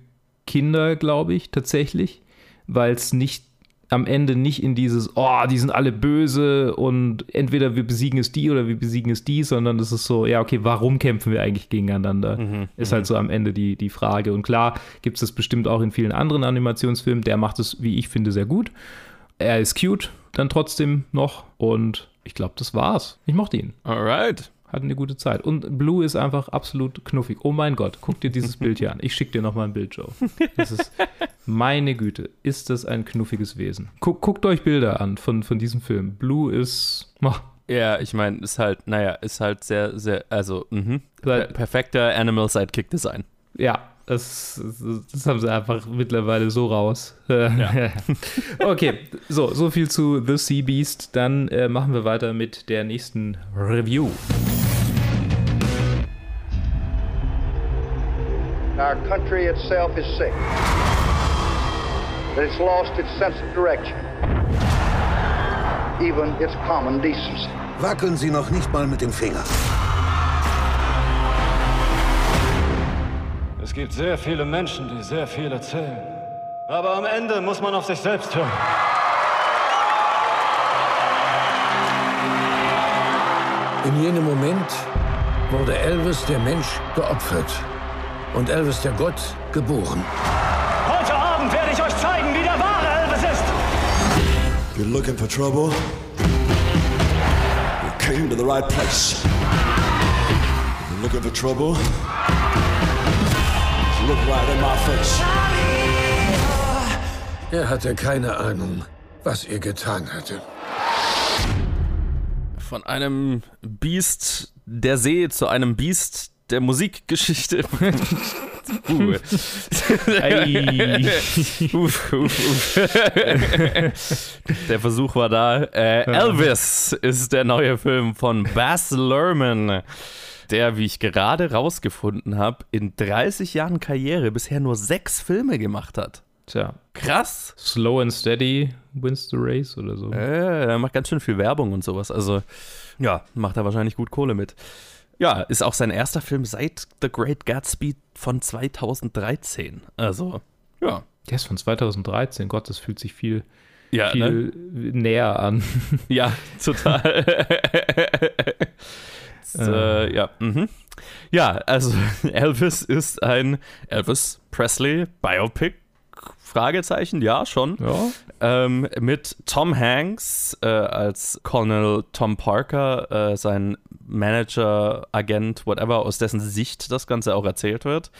Kinder, glaube ich, tatsächlich, weil es nicht am Ende nicht in dieses, oh, die sind alle böse und entweder wir besiegen es die oder wir besiegen es die, sondern das ist so, ja, okay, warum kämpfen wir eigentlich gegeneinander? Mhm, ist halt mhm. so am Ende die, die Frage. Und klar gibt es das bestimmt auch in vielen anderen Animationsfilmen. Der macht es, wie ich finde, sehr gut. Er ist cute dann trotzdem noch und ich glaube, das war's. Ich mochte ihn. Alright. Hatten eine gute Zeit. Und Blue ist einfach absolut knuffig. Oh mein Gott, guck dir dieses Bild hier an. Ich schicke dir nochmal ein Bild, Joe. Das ist, meine Güte, ist das ein knuffiges Wesen. Guck, guckt euch Bilder an von, von diesem Film. Blue ist. Oh, Ja, ich meine, ist halt, naja, ist halt sehr, sehr, also, Per perfekter Animal Sidekick Design. ja, das, das haben sie einfach mittlerweile so raus. okay, so, so viel zu The Sea Beast. Dann äh, machen wir weiter mit der nächsten Review. Our country itself is sick. That it's lost its sense of direction. Even its common decency. Wackeln Sie noch nicht mal mit dem Finger. Es gibt sehr viele Menschen, die sehr viel erzählen. Aber am Ende muss man auf sich selbst hören. In jenem Moment wurde Elvis der Mensch geopfert und Elvis der Gott geboren. Heute Abend werde ich euch zeigen, wie der wahre Elvis ist. You're looking for trouble? You came to the right place. You're looking for trouble? Er hatte keine Ahnung, was er getan hatte. Von einem Biest der See zu einem Biest der Musikgeschichte. uh. Ei. uff, uff, uff. der Versuch war da. Äh, Elvis ist der neue Film von Baz Luhrmann, der, wie ich gerade rausgefunden habe, in 30 Jahren Karriere bisher nur sechs Filme gemacht hat. Tja, Krass. Slow and Steady wins the race oder so. Äh, er macht ganz schön viel Werbung und sowas. Also, ja, macht er wahrscheinlich gut Kohle mit. Ja, ist auch sein erster Film seit The Great Gatsby von 2013. Also, ja. Der ist von 2013. Gott, das fühlt sich viel, Ja, ne? viel näher an. ja total. Äh, ja, mhm. ja, also Elvis ist ein Elvis Presley Biopic. Fragezeichen, ja, schon. Ja. Ähm, mit Tom Hanks äh, als Colonel Tom Parker, äh, sein Manager, Agent, whatever, aus dessen Sicht das Ganze auch erzählt wird.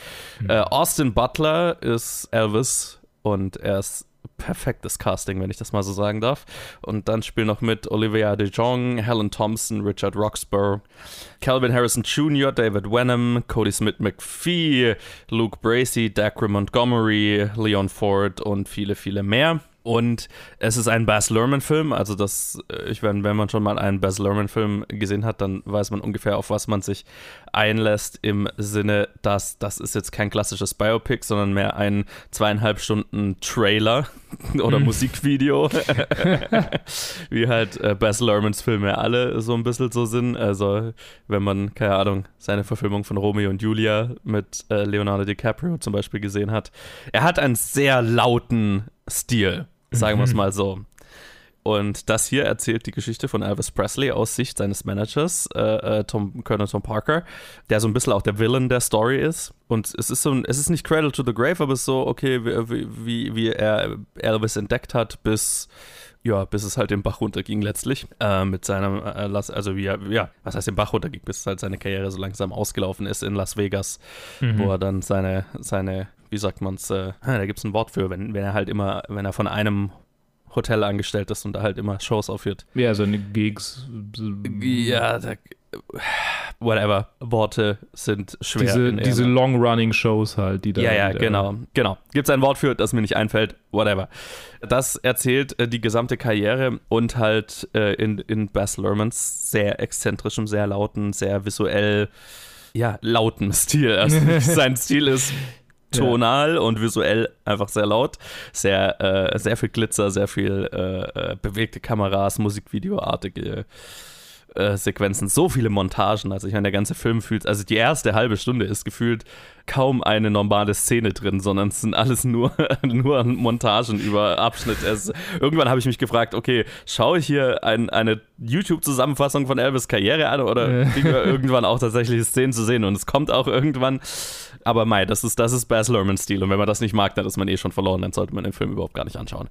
Äh, Austin Butler ist Elvis und er ist perfektes Casting, wenn ich das mal so sagen darf. Und dann spielen noch mit Olivia de Jong, Helen Thompson, Richard Roxburgh, Calvin Harrison Jr., David Wenham, Cody Smith McPhee, Luke Bracey, Dacre Montgomery, Leon Ford und viele, viele mehr. Und es ist ein Baz Luhrmann-Film, also das, äh, ich meine, wenn man schon mal einen Baz Luhrmann-Film gesehen hat, dann weiß man ungefähr, auf was man sich einlässt, im Sinne, dass das ist jetzt kein klassisches Biopic, sondern mehr ein zweieinhalb Stunden Trailer oder Musikvideo, wie halt äh, Baz Luhrmanns Filme alle so ein bisschen so sind. Also wenn man, keine Ahnung, seine Verfilmung von Romeo und Julia mit äh, Leonardo DiCaprio zum Beispiel gesehen hat. Er hat einen sehr lauten Stil, sagen wir es mal so. Und das hier erzählt die Geschichte von Elvis Presley aus Sicht seines Managers, äh, äh, Tom, Colonel Tom Parker, der so ein bisschen auch der Villain der Story ist. Und es ist so ein, es ist nicht Cradle to the Grave, aber es ist so, okay, wie, wie, wie er Elvis entdeckt hat, bis, ja, bis es halt den Bach runterging letztlich. Äh, mit seinem, äh, Las, also wie er, ja, was heißt den Bach runterging, bis halt seine Karriere so langsam ausgelaufen ist in Las Vegas, wo er dann seine, seine, wie sagt man's, äh, da gibt es ein Wort für, wenn, wenn er halt immer, wenn er von einem Hotel angestellt ist und da halt immer Shows aufführt. Ja, seine Gigs. Ja, da, whatever. Worte sind schwer. Diese, diese. Long-Running-Shows halt, die da. Ja, ja, die da- genau, genau. Gibt es ein Wort für, das mir nicht einfällt? Whatever. Das erzählt äh, die gesamte Karriere und halt äh, in, in Baz Luhrmanns sehr exzentrischem, sehr lauten, sehr visuell, ja, lauten Stil. Also sein Stil ist tonal und visuell einfach sehr laut. Sehr, äh, sehr viel Glitzer, sehr viel äh, äh, bewegte Kameras, Musikvideoartige äh, Sequenzen, so viele Montagen. Also ich meine, der ganze Film fühlt, also die erste halbe Stunde ist gefühlt kaum eine normale Szene drin, sondern es sind alles nur, nur Montagen über Abschnitt. Es, irgendwann habe ich mich gefragt, okay, schaue ich hier ein, eine YouTube-Zusammenfassung von Elvis Karriere an oder kriegen wir irgendwann auch tatsächlich Szenen zu sehen und es kommt auch irgendwann. Aber mei, das ist, das ist Baz Luhrmanns Stil und wenn man das nicht mag, dann ist man eh schon verloren, dann sollte man den Film überhaupt gar nicht anschauen.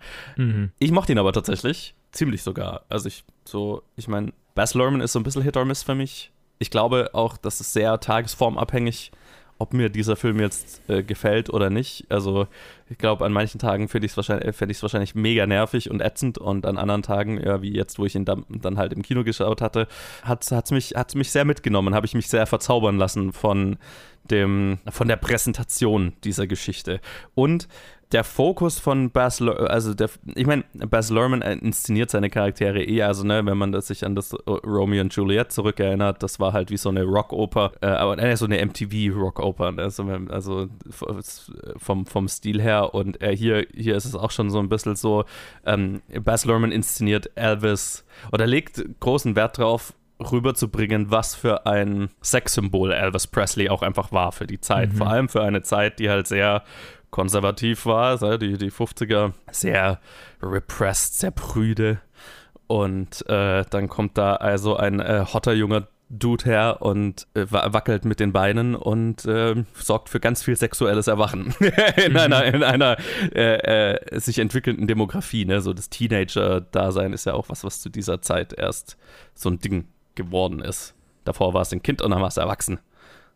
Ich mochte ihn aber tatsächlich, ziemlich sogar. Also ich so, ich meine, Baz Luhrmann ist so ein bisschen Hit or Miss für mich. ich glaube auch, das ist sehr tagesformabhängig, ob mir dieser Film jetzt äh, gefällt oder nicht. Also ich glaube, an manchen Tagen finde ich es wahrscheinlich, find wahrscheinlich mega nervig und ätzend und an anderen Tagen, ja, wie jetzt, wo ich ihn dann, dann halt im Kino geschaut hatte, hat es mich, mich sehr mitgenommen, habe ich mich sehr verzaubern lassen von dem, von der Präsentation dieser Geschichte. Und der Fokus von Baz Luhrmann, also der, ich meine, Baz Luhrmann inszeniert seine Charaktere eher, also ne, wenn man das sich an das Romeo und Juliet zurückerinnert, das war halt wie so eine Rockoper, äh, aber äh, so eine MTV-Rockoper, ne, also, also vom, vom Stil her und äh, hier, hier ist es auch schon so ein bisschen so, ähm, Baz Luhrmann inszeniert Elvis oder legt großen Wert drauf, rüberzubringen, was für ein Sexsymbol Elvis Presley auch einfach war für die Zeit. Mhm. Vor allem für eine Zeit, die halt sehr konservativ war, die, die 50er, sehr repressed, sehr prüde. Und äh, dann kommt da also ein äh, hotter junger Dude her und äh, wackelt mit den Beinen und äh, sorgt für ganz viel sexuelles Erwachen in mhm. einer, in einer äh, äh, sich entwickelnden Demografie. Ne? So das Teenager-Dasein ist ja auch was, was zu dieser Zeit erst so ein Ding geworden ist. Davor war es ein Kind und dann war es erwachsen.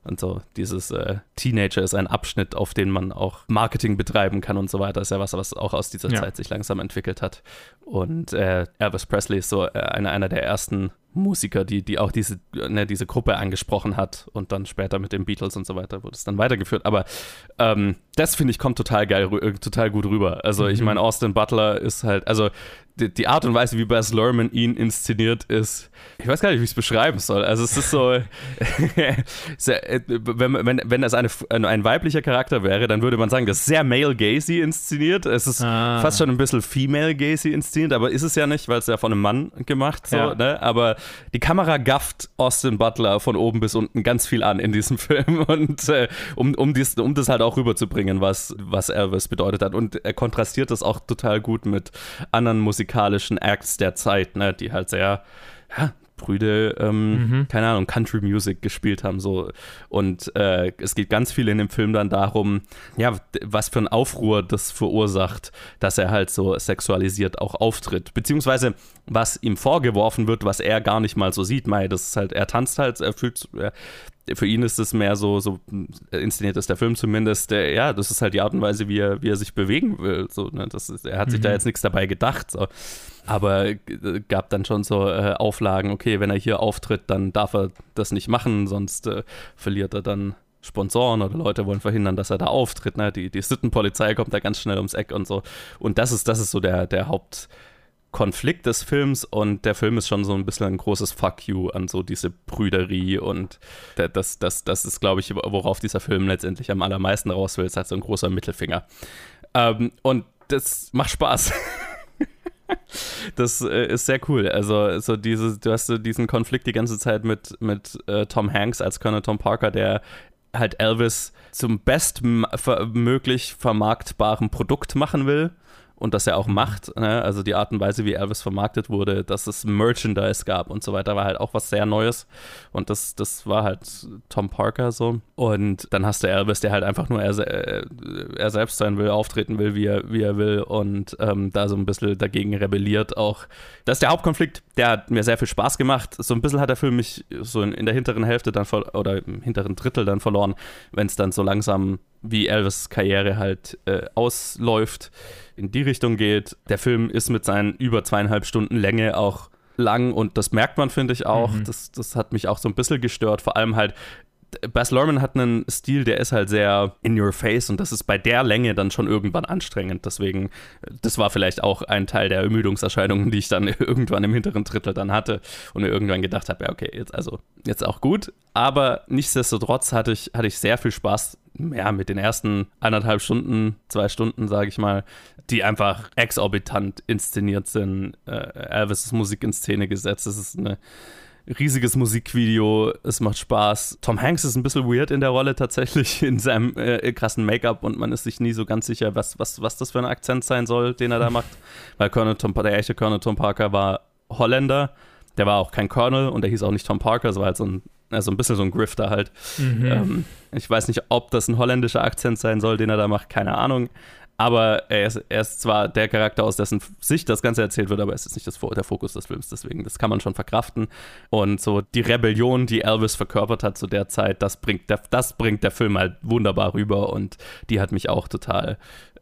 Und so dieses äh, Teenager ist ein Abschnitt, auf den man auch Marketing betreiben kann und so weiter. ist ja was, was auch aus dieser ja. Zeit sich langsam entwickelt hat. Und äh, Elvis Presley ist so äh, einer, einer der ersten Musiker, die, die auch diese, ne, diese Gruppe angesprochen hat und dann später mit den Beatles und so weiter wurde es dann weitergeführt. Aber ähm, das finde ich kommt total geil, total gut rüber. Also mhm. ich meine, Austin Butler ist halt, also die, die, Art und Weise, wie Baz Luhrmann ihn inszeniert, ist, ich weiß gar nicht, wie ich es beschreiben soll. Also es ist so, wenn, wenn, wenn es eine, ein weiblicher Charakter wäre, dann würde man sagen, das ist sehr male-gazy inszeniert. Es ist ah. fast schon ein bisschen female-gazy inszeniert, aber ist es ja nicht, weil es ja von einem Mann gemacht so, ja. ne? Aber die Kamera gafft Austin Butler von oben bis unten ganz viel an in diesem Film und äh, um, um, dies, um das halt auch rüberzubringen, was, was Elvis bedeutet hat. Und er kontrastiert das auch total gut mit anderen musikalischen Acts der Zeit, ne? die halt sehr ja, Brüde, ähm, mhm. keine Ahnung, Country Music gespielt haben. So. Und äh, es geht ganz viel in dem Film dann darum, ja, was für ein Aufruhr das verursacht, dass er halt so sexualisiert auch auftritt. Beziehungsweise, was ihm vorgeworfen wird, was er gar nicht mal so sieht. Mei, das ist halt, er tanzt halt, er fühlt, er, für ihn ist es mehr so, so inszeniert ist der Film zumindest, der, ja, das ist halt die Art und Weise, wie er, wie er sich bewegen will. So, ne? das ist, er hat sich da mhm. jetzt nichts dabei gedacht. So. Aber gab dann schon so äh, Auflagen, okay, wenn er hier auftritt, dann darf er das nicht machen, sonst äh, verliert er dann Sponsoren oder Leute wollen verhindern, dass er da auftritt. Ne? Die, die Sittenpolizei kommt da ganz schnell ums Eck und so. Und das ist, das ist so der, der Hauptkonflikt des Films und der Film ist schon so ein bisschen ein großes Fuck you an so diese Brüderie und das, das, das ist, glaube ich, worauf dieser Film letztendlich am allermeisten raus will, ist halt so ein großer Mittelfinger. Ähm, und das macht Spaß. das äh, ist sehr cool. Also, so diese, du hast so diesen Konflikt die ganze Zeit mit, mit äh, Tom Hanks als Colonel Tom Parker, der halt Elvis zum bestmöglich vermarktbaren Produkt machen will und das er auch macht. Ne? Also die Art und Weise, wie Elvis vermarktet wurde, dass es Merchandise gab und so weiter, war halt auch was sehr Neues. Und das, das war halt Tom Parker so. Und dann hast du Elvis, der halt einfach nur er, äh, er selbst sein will, auftreten will, wie er, wie er will und ähm, da so ein bisschen dagegen rebelliert auch. Das ist der Hauptkonflikt, der hat mir sehr viel Spaß gemacht. So ein bisschen hat der Film mich so in, in der hinteren Hälfte dann oder im hinteren Drittel dann verloren, wenn es dann so langsam wie Elvis Karriere halt äh, ausläuft, in die Richtung geht. Der Film ist mit seinen über zweieinhalb Stunden Länge auch lang und das merkt man, finde ich auch. Mhm. Das, das hat mich auch so ein bisschen gestört. Vor allem halt, Baz Luhrmann hat einen Stil, der ist halt sehr in your face und das ist bei der Länge dann schon irgendwann anstrengend. Deswegen, das war vielleicht auch ein Teil der Ermüdungserscheinungen, die ich dann irgendwann im hinteren Drittel dann hatte und mir irgendwann gedacht habe, ja, okay, jetzt also jetzt auch gut. Aber nichtsdestotrotz hatte ich, hatte ich sehr viel Spaß ja, mit den ersten anderthalb Stunden, zwei Stunden, sage ich mal, die einfach exorbitant inszeniert sind. Äh, Elvis ist Musik in Szene gesetzt. Es ist eine riesiges Musikvideo, es macht Spaß. Tom Hanks ist ein bisschen weird in der Rolle tatsächlich, in seinem äh, krassen Make-up und man ist sich nie so ganz sicher, was, was, was das für ein Akzent sein soll, den er da macht. Weil Colonel Tom, der echte Colonel Tom Parker war Holländer, der war auch kein Colonel und der hieß auch nicht Tom Parker, es war halt so ein, also ein bisschen so ein Grifter halt. Mhm. Ähm, ich weiß nicht, ob das ein holländischer Akzent sein soll, den er da macht, keine Ahnung. Aber er ist, er ist zwar der Charakter, aus dessen Sicht das Ganze erzählt wird, aber es ist nicht das, der Fokus des Films. Deswegen, das kann man schon verkraften. Und so die Rebellion, die Elvis verkörpert hat zu der Zeit, das bringt der, das bringt der Film halt wunderbar rüber. Und die hat mich auch total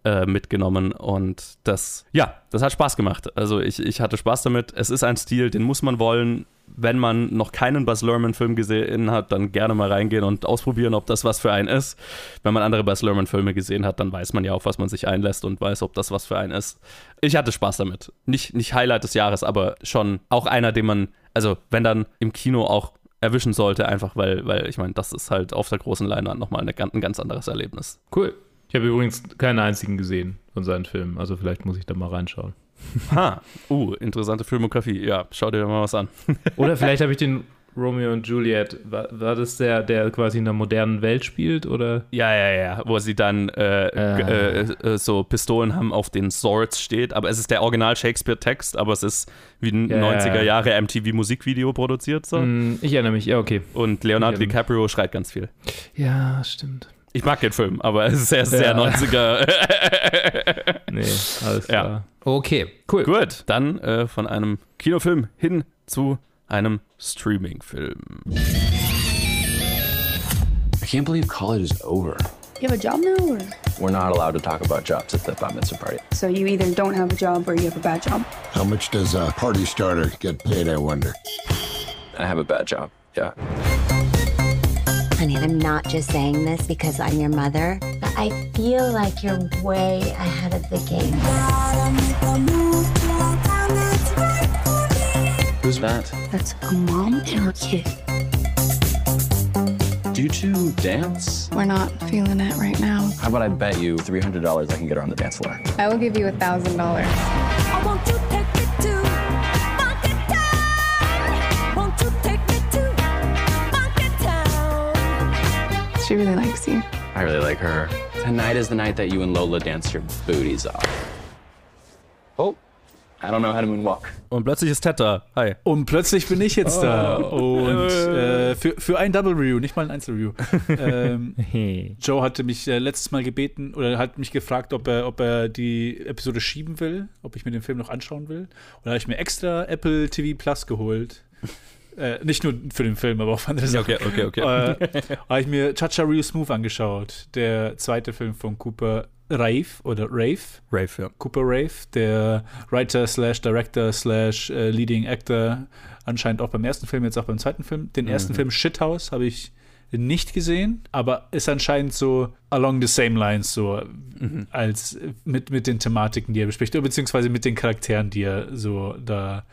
äh, mitgenommen. Und das, ja, das hat Spaß gemacht. Also ich, ich hatte Spaß damit. Es ist ein Stil, den muss man wollen wenn man noch keinen Buzz Lerman-Film gesehen hat, dann gerne mal reingehen und ausprobieren, ob das was für einen ist. Wenn man andere Buzz Lerman-Filme gesehen hat, dann weiß man ja, auf was man sich einlässt und weiß, ob das was für einen ist. Ich hatte Spaß damit. Nicht, nicht Highlight des Jahres, aber schon auch einer, den man, also wenn dann im Kino auch erwischen sollte, einfach weil, weil ich meine, das ist halt auf der großen Leinwand nochmal ein ganz anderes Erlebnis. Cool. Ich habe übrigens keinen einzigen gesehen von seinen Filmen, also vielleicht muss ich da mal reinschauen. Ha, uh, interessante Filmografie. Ja, schau dir mal was an. Oder vielleicht habe ich den Romeo und Juliet, war, war, das der, der quasi in der modernen Welt spielt, oder? Ja, ja, ja, wo sie dann äh, äh. Äh, so Pistolen haben, auf den Swords steht, aber es ist der Original Shakespeare-Text, aber es ist wie ein ja, 90er Jahre MTV-Musikvideo produziert. So. Mm, ich erinnere mich, ja, okay. Und Leonardo DiCaprio schreit ganz viel. Ja, stimmt. Ich mag den Film, aber es ist sehr, sehr ja. 90er. nee, alles klar. Ja. Okay, cool. Gut, dann äh, von einem Kinofilm hin zu einem Streaming-Film. I can't believe college is over. You have a job now, or? We're not allowed to talk about jobs at the bat mitzvah party. So you either don't have a job or you have a bad job. How much does a party starter get paid, I wonder? I have a bad job, yeah. Honey, I'm not just saying this because I'm your mother, but I feel like you're way ahead of the game. Who's that? That's a mom and her kid. Do you two dance? We're not feeling it right now. How about I bet you $300 I can get her on the dance floor? I will give you $1,000. She really likes you. I really like her. Tonight is the night that you and Lola dance your booties off. Oh, I don't know how to moonwalk. Und plötzlich ist Ted da. Hi. Und plötzlich bin ich jetzt oh. da. Und äh, für, für ein Double Review, nicht mal ein Einzel-Review. ähm, Joe hatte mich äh, letztes Mal gebeten oder hat mich gefragt, ob er, ob er die Episode schieben will, ob ich mir den Film noch anschauen will. Und da habe ich mir extra Apple TV Plus geholt. Äh, nicht nur für den Film, aber auch für andere Sachen. Okay, okay, okay. Äh, habe ich mir Chacha Real Smooth angeschaut. Der zweite Film von Cooper Rafe oder Rafe. Rafe, ja. Cooper Rafe, der Writer slash Director slash äh, Leading Actor, anscheinend auch beim ersten Film, jetzt auch beim zweiten Film. Den ersten mhm. Film Shithouse habe ich nicht gesehen, aber ist anscheinend so along the same lines, so mhm. als mit, mit den Thematiken, die er bespricht, beziehungsweise mit den Charakteren, die er so da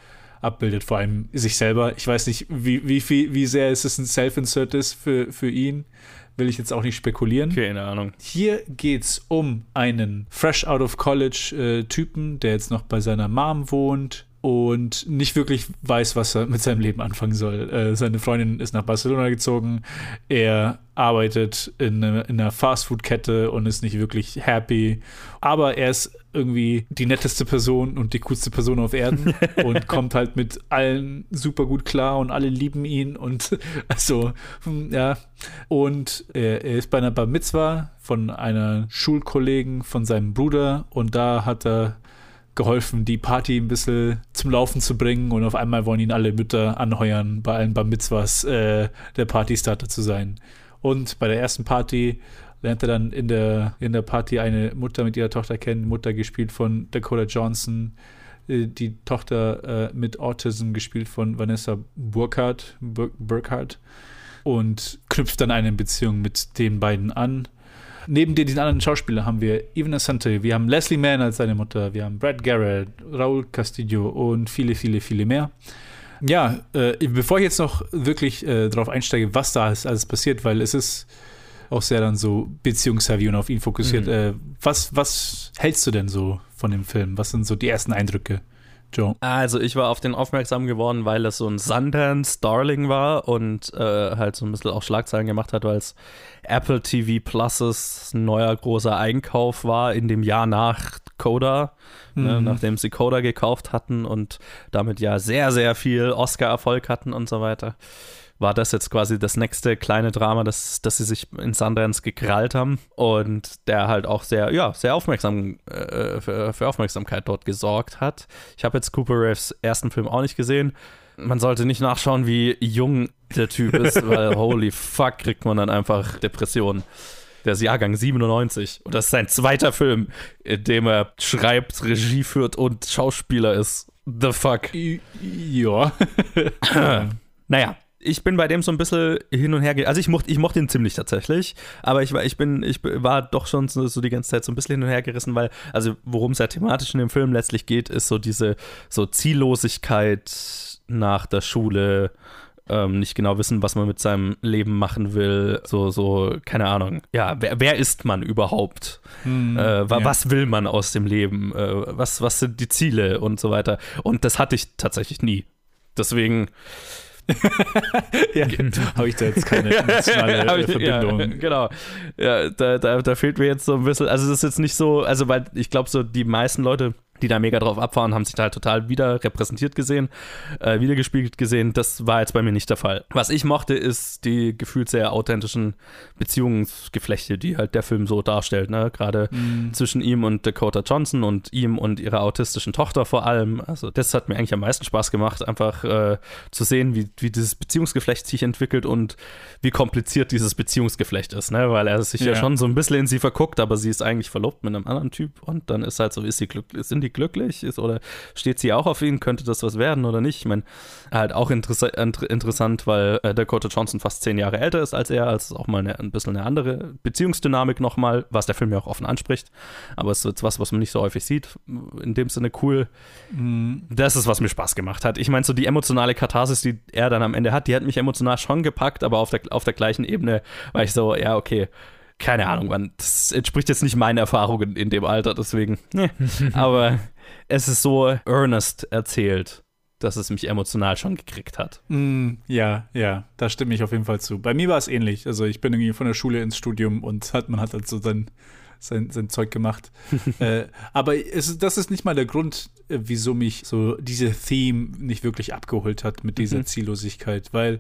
abbildet, vor allem sich selber. Ich weiß nicht, wie, wie, viel, wie sehr es ein Self-Insert ist für, für ihn. Will ich jetzt auch nicht spekulieren. Keine Ahnung. Hier geht es um einen fresh out of college äh, Typen, der jetzt noch bei seiner Mom wohnt und nicht wirklich weiß, was er mit seinem Leben anfangen soll. Äh, seine Freundin ist nach Barcelona gezogen. Er arbeitet in, in einer Fastfood-Kette und ist nicht wirklich happy. Aber er ist irgendwie die netteste Person und die coolste Person auf Erden und kommt halt mit allen super gut klar und alle lieben ihn und also hm, ja und er, er ist bei einer Bar Mitzwa von einer Schulkollegen von seinem Bruder und da hat er geholfen, die Party ein bisschen zum Laufen zu bringen und auf einmal wollen ihn alle Mütter anheuern, bei allen Bar Mitzwas äh, der Partystarter zu sein. Und bei der ersten Party lernt er dann in der, in der Party eine Mutter mit ihrer Tochter kennen, Mutter gespielt von Dakota Johnson, äh, die Tochter äh, mit Autism gespielt von Vanessa Burkhardt, Bur Burkhardt und knüpft dann eine Beziehung mit den beiden an. Neben den anderen Schauspielern haben wir Even Asante, wir haben Leslie Mann als seine Mutter, wir haben Brad Garrett, Raul Castillo und viele, viele, viele mehr. Ja, äh, bevor ich jetzt noch wirklich äh, darauf einsteige, was da alles, alles passiert, weil es ist auch sehr dann so beziehungsheavy und auf ihn fokussiert. Mhm. Äh, was, was hältst du denn so von dem Film? Was sind so die ersten Eindrücke? Joe. Also ich war auf den aufmerksam geworden, weil es so ein Sundance Darling war und äh, halt so ein bisschen auch Schlagzeilen gemacht hat, weil es Apple TV Pluses neuer großer Einkauf war in dem Jahr nach Coda, ne, mhm. ne, nachdem sie Coda gekauft hatten und damit ja sehr, sehr viel Oscar-Erfolg hatten und so weiter. War das jetzt quasi das nächste kleine Drama, das, das sie sich in Sundance gekrallt haben und der halt auch sehr, ja, sehr aufmerksam äh, für, für Aufmerksamkeit dort gesorgt hat. Ich habe jetzt Cooper Raves ersten Film auch nicht gesehen. Man sollte nicht nachschauen, wie jung der Typ ist, weil holy fuck, kriegt man dann einfach Depressionen. Der ist Jahrgang 97 und das ist sein zweiter Film, in dem er schreibt, Regie führt und Schauspieler ist. The fuck. Ja. naja, ich bin bei dem so ein bisschen hin und her. Also ich mochte, ich mochte ihn ziemlich tatsächlich, aber ich war, ich bin, ich war doch schon so, so die ganze Zeit so ein bisschen hin und her gerissen, weil, also worum es ja thematisch in dem Film letztlich geht, ist so diese so Ziellosigkeit nach der Schule, ähm, nicht genau wissen, was man mit seinem Leben machen will, so, so, keine Ahnung. Ja, wer, wer ist man überhaupt? Hm, äh, wa- ja. Was will man aus dem Leben? Äh, was, was sind die Ziele und so weiter? Und das hatte ich tatsächlich nie. Deswegen. ja, habe ich da jetzt keine emotionale Hab ich- Verbindung. Ja, genau. Ja, da, da, da fehlt mir jetzt so ein bisschen, also das ist jetzt nicht so, also weil ich glaube, so die meisten Leute, die da mega drauf abfahren, haben sich da halt total wieder repräsentiert gesehen, äh, wiedergespiegelt gesehen. Das war jetzt bei mir nicht der Fall. Was ich mochte, ist die gefühlt sehr authentischen Beziehungsgeflechte, die halt der Film so darstellt, ne? Gerade Mhm. zwischen ihm und Dakota Johnson und ihm und ihrer autistischen Tochter vor allem. Also das hat mir eigentlich am meisten Spaß gemacht, einfach äh, zu sehen, wie, wie dieses Beziehungsgeflecht sich entwickelt und wie kompliziert dieses Beziehungsgeflecht ist, ne? Weil er sich ja. Ja. schon so ein bisschen in sie verguckt, aber sie ist eigentlich verlobt mit einem anderen Typ und dann ist halt so, ist sie glücklich, sind die glücklich ist oder steht sie auch auf ihn, könnte das was werden oder nicht? Ich meine, halt auch inter interessant, weil äh, Dakota Johnson fast zehn Jahre älter ist als er, als auch mal eine, ein bisschen eine andere Beziehungsdynamik nochmal, was der Film ja auch offen anspricht, aber es ist jetzt was, was man nicht so häufig sieht, in dem Sinne cool. Mhm. Das ist, was mir Spaß gemacht hat. Ich meine, so die emotionale Katharsis, die er dann am Ende hat, die hat mich emotional schon gepackt, aber auf der, auf der gleichen Ebene war ich so, ja, okay, keine Ahnung, man, das entspricht jetzt nicht meinen Erfahrungen in dem Alter, deswegen, ne. aber es ist so earnest erzählt, dass es mich emotional schon gekriegt hat. Mm, ja, ja, da stimme ich auf jeden Fall zu. Bei mir war es ähnlich. Also ich bin irgendwie von der Schule ins Studium und hat, man hat halt so sein, sein, sein Zeug gemacht. äh, aber es, das ist nicht mal der Grund, äh, wieso mich so diese Theme nicht wirklich abgeholt hat mit dieser Mhm. Ziellosigkeit, weil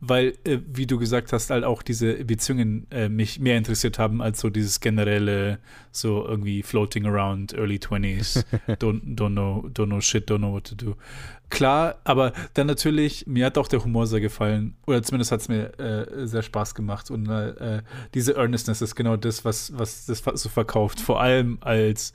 weil, äh, wie du gesagt hast, halt auch diese Beziehungen äh, mich mehr interessiert haben als so dieses generelle, so irgendwie floating around early 20s, don't, don't, know, don't know shit, don't know what to do. Klar, aber dann natürlich, mir hat auch der Humor sehr gefallen, oder zumindest hat es mir äh, sehr Spaß gemacht und äh, diese Earnestness ist genau das, was, was das so verkauft. Vor allem als,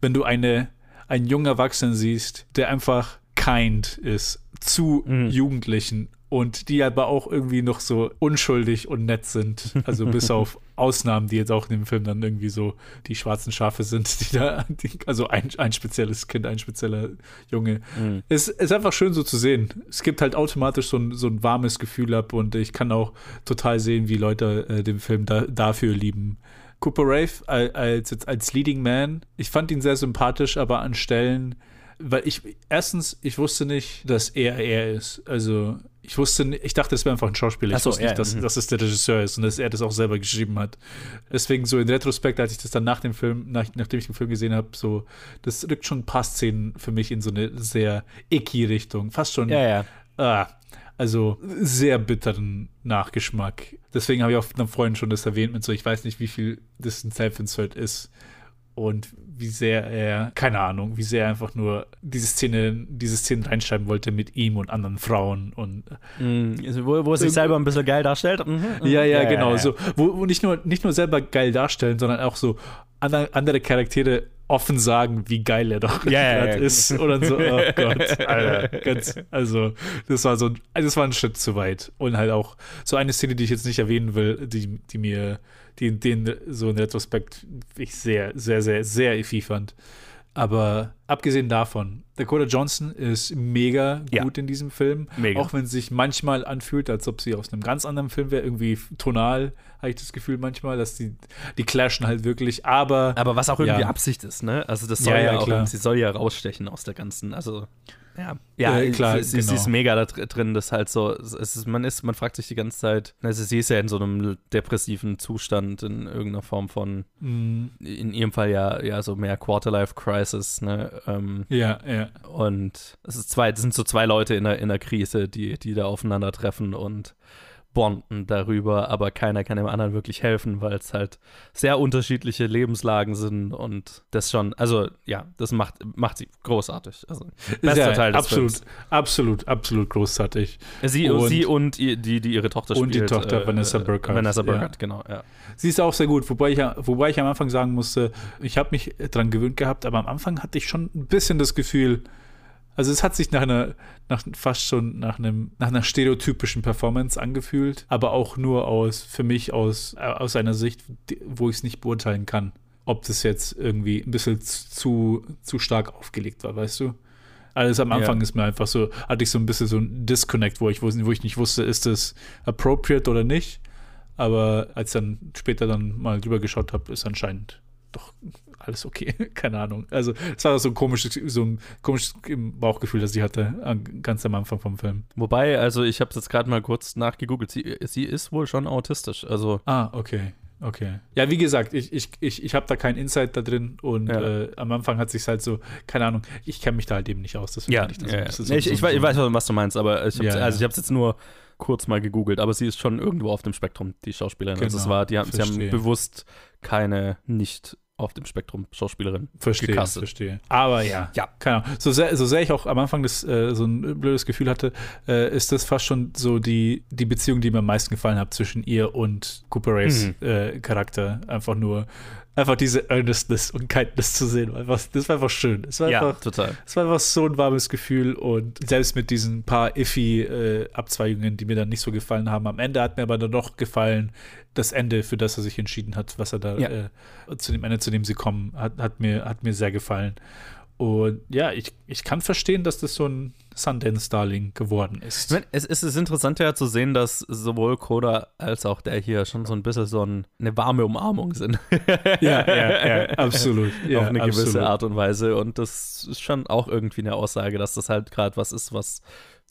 wenn du eine, einen jungen Erwachsenen siehst, der einfach kind ist zu Jugendlichen und die aber auch irgendwie noch so unschuldig und nett sind. Also bis auf Ausnahmen, die jetzt auch in dem Film dann irgendwie so die schwarzen Schafe sind, die da, die, also ein, ein spezielles Kind, ein spezieller Junge. Mhm. Es ist einfach schön so zu sehen. Es gibt halt automatisch so ein, so ein warmes Gefühl ab und ich kann auch total sehen, wie Leute äh, den Film da, dafür lieben. Cooper Rave al- als, als, als Leading Man, ich fand ihn sehr sympathisch, aber an Stellen, weil ich, erstens, ich wusste nicht, dass er er ist. Also, ich wusste nicht, ich dachte, das wäre einfach ein Schauspieler. Ich so, wusste er, nicht, dass, mhm. dass es der Regisseur ist und dass er das auch selber geschrieben hat. Deswegen so in Retrospekt, als ich das dann nach dem Film, nach, nachdem ich den Film gesehen habe, so, das rückt schon ein paar Szenen für mich in so eine sehr icky Richtung. Fast schon. Ja, ja. Ah, also sehr bitteren Nachgeschmack. Deswegen habe ich auch dann vorhin schon das erwähnt mit so, ich weiß nicht, wie viel das ein Self-Insert ist und wie sehr er, keine Ahnung, wie sehr er einfach nur diese Szene, diese Szene reinschreiben wollte mit ihm und anderen Frauen und Mhm. Also, Wo, wo er sich selber ein bisschen geil darstellt. Mhm. ja, ja, Ja, genau. ja, ja. So, wo, wo nicht, nur, nicht nur selber geil darstellen, sondern auch so andere, Charaktere offen sagen, wie geil er doch gerade ja. ist. Oder so, oh Gott, Alter. Ganz, also, das war so ein, das war ein Schritt zu weit. Und halt auch so eine Szene, die ich jetzt nicht erwähnen will, die, die mir, die den so in Retrospekt ich sehr, sehr, sehr, sehr iffy fand. Aber abgesehen davon, Dakota Johnson ist mega Ja. gut in diesem Film. Mega. Auch wenn es sich manchmal anfühlt, als ob sie aus einem ganz anderen Film wäre. Irgendwie tonal habe ich das Gefühl manchmal, dass die, die clashen halt wirklich. Aber, Aber was auch irgendwie ja. Absicht ist, ne? Also das soll Ja, ja, ja, auch, klar. sie soll ja rausstechen aus der ganzen, also ja, ja, Äh, klar, sie, sie, sie genau. ist mega da dr- drin, das halt so, es ist, man ist, man fragt sich die ganze Zeit, also sie ist ja in so einem depressiven Zustand in irgendeiner Form von, Mhm. in ihrem Fall ja, ja so mehr Quarterlife Crisis, ne, Ähm, ja, ja. Und es ist zwei, das sind so zwei Leute in der, in der Krise, die, die da aufeinandertreffen und bonden darüber, aber keiner kann dem anderen wirklich helfen, weil es halt sehr unterschiedliche Lebenslagen sind und das schon, also ja, das macht, macht sie großartig. Also, bester Ja, Teil des absolut, Films. absolut, absolut großartig. Sie und, sie und die, die ihre Tochter und spielt. die Tochter äh, Vanessa Burkhardt. Vanessa ja. Burkhardt, genau, ja. Sie ist auch sehr gut, wobei ich, wobei ich am Anfang sagen musste, ich habe mich dran gewöhnt gehabt, aber am Anfang hatte ich schon ein bisschen das Gefühl, also es hat sich nach einer, nach fast schon nach einem, nach einer stereotypischen Performance angefühlt, aber auch nur aus, für mich aus, äh, aus einer Sicht, wo ich es nicht beurteilen kann, ob das jetzt irgendwie ein bisschen zu, zu stark aufgelegt war, weißt du? Alles am Anfang Ja. ist mir einfach so, hatte ich so ein bisschen so ein Disconnect, wo ich, wus- wo ich nicht wusste, ist das appropriate oder nicht. Aber als ich dann später dann mal drüber geschaut habe, ist anscheinend doch alles okay. Keine Ahnung. Also es war so ein komisches, so ein komisches Bauchgefühl, das ich hatte an- ganz am Anfang vom Film. Wobei, also ich habe es jetzt gerade mal kurz nachgegoogelt, sie, sie ist wohl schon autistisch, also Ah, okay. Okay. Ja, wie gesagt, ich, ich, ich, ich habe da keinen Insight da drin und Ja. äh, am Anfang hat sich halt so, keine Ahnung, ich kenne mich da halt eben nicht aus. Deswegen Ja, ich das ja, ja. so- ich, ich, so- weiß, ich so- weiß, was du meinst, aber ich habe Ja, also ja. ich es jetzt nur kurz mal gegoogelt, aber sie ist schon irgendwo auf dem Spektrum, die Schauspielerin. also es Genau, war, die haben, sie haben bewusst keine nicht auf dem Spektrum Schauspielerin Verstehe, gecastet. verstehe. Aber ja, Ja. keine Ahnung. So sehr, so sehr ich auch am Anfang das, äh, so ein blödes Gefühl hatte, äh, ist das fast schon so die, die Beziehung, die mir am meisten gefallen hat zwischen ihr und Cooper Rays Mhm. äh, Charakter. Einfach nur, einfach diese Earnestness und Kindness zu sehen. Einfach, das war einfach schön. Es war Ja, einfach, total. es war einfach so ein warmes Gefühl und selbst mit diesen paar iffy äh, Abzweigungen, die mir dann nicht so gefallen haben, am Ende hat mir aber dann doch gefallen, das Ende, für das er sich entschieden hat, was er da Ja. äh, zu dem Ende, zu dem sie kommen, hat, hat, mir, hat mir sehr gefallen. Und ja, ich, ich kann verstehen, dass das so ein Sundance-Darling geworden ist. Meine, es, es ist interessant ja zu sehen, dass sowohl Coda als auch der hier schon so ein bisschen so ein, eine warme Umarmung sind. Ja, ja, ja, absolut. Ja, Auf eine gewisse absolut. Art und Weise. Und das ist schon auch irgendwie eine Aussage, dass das halt gerade was ist, was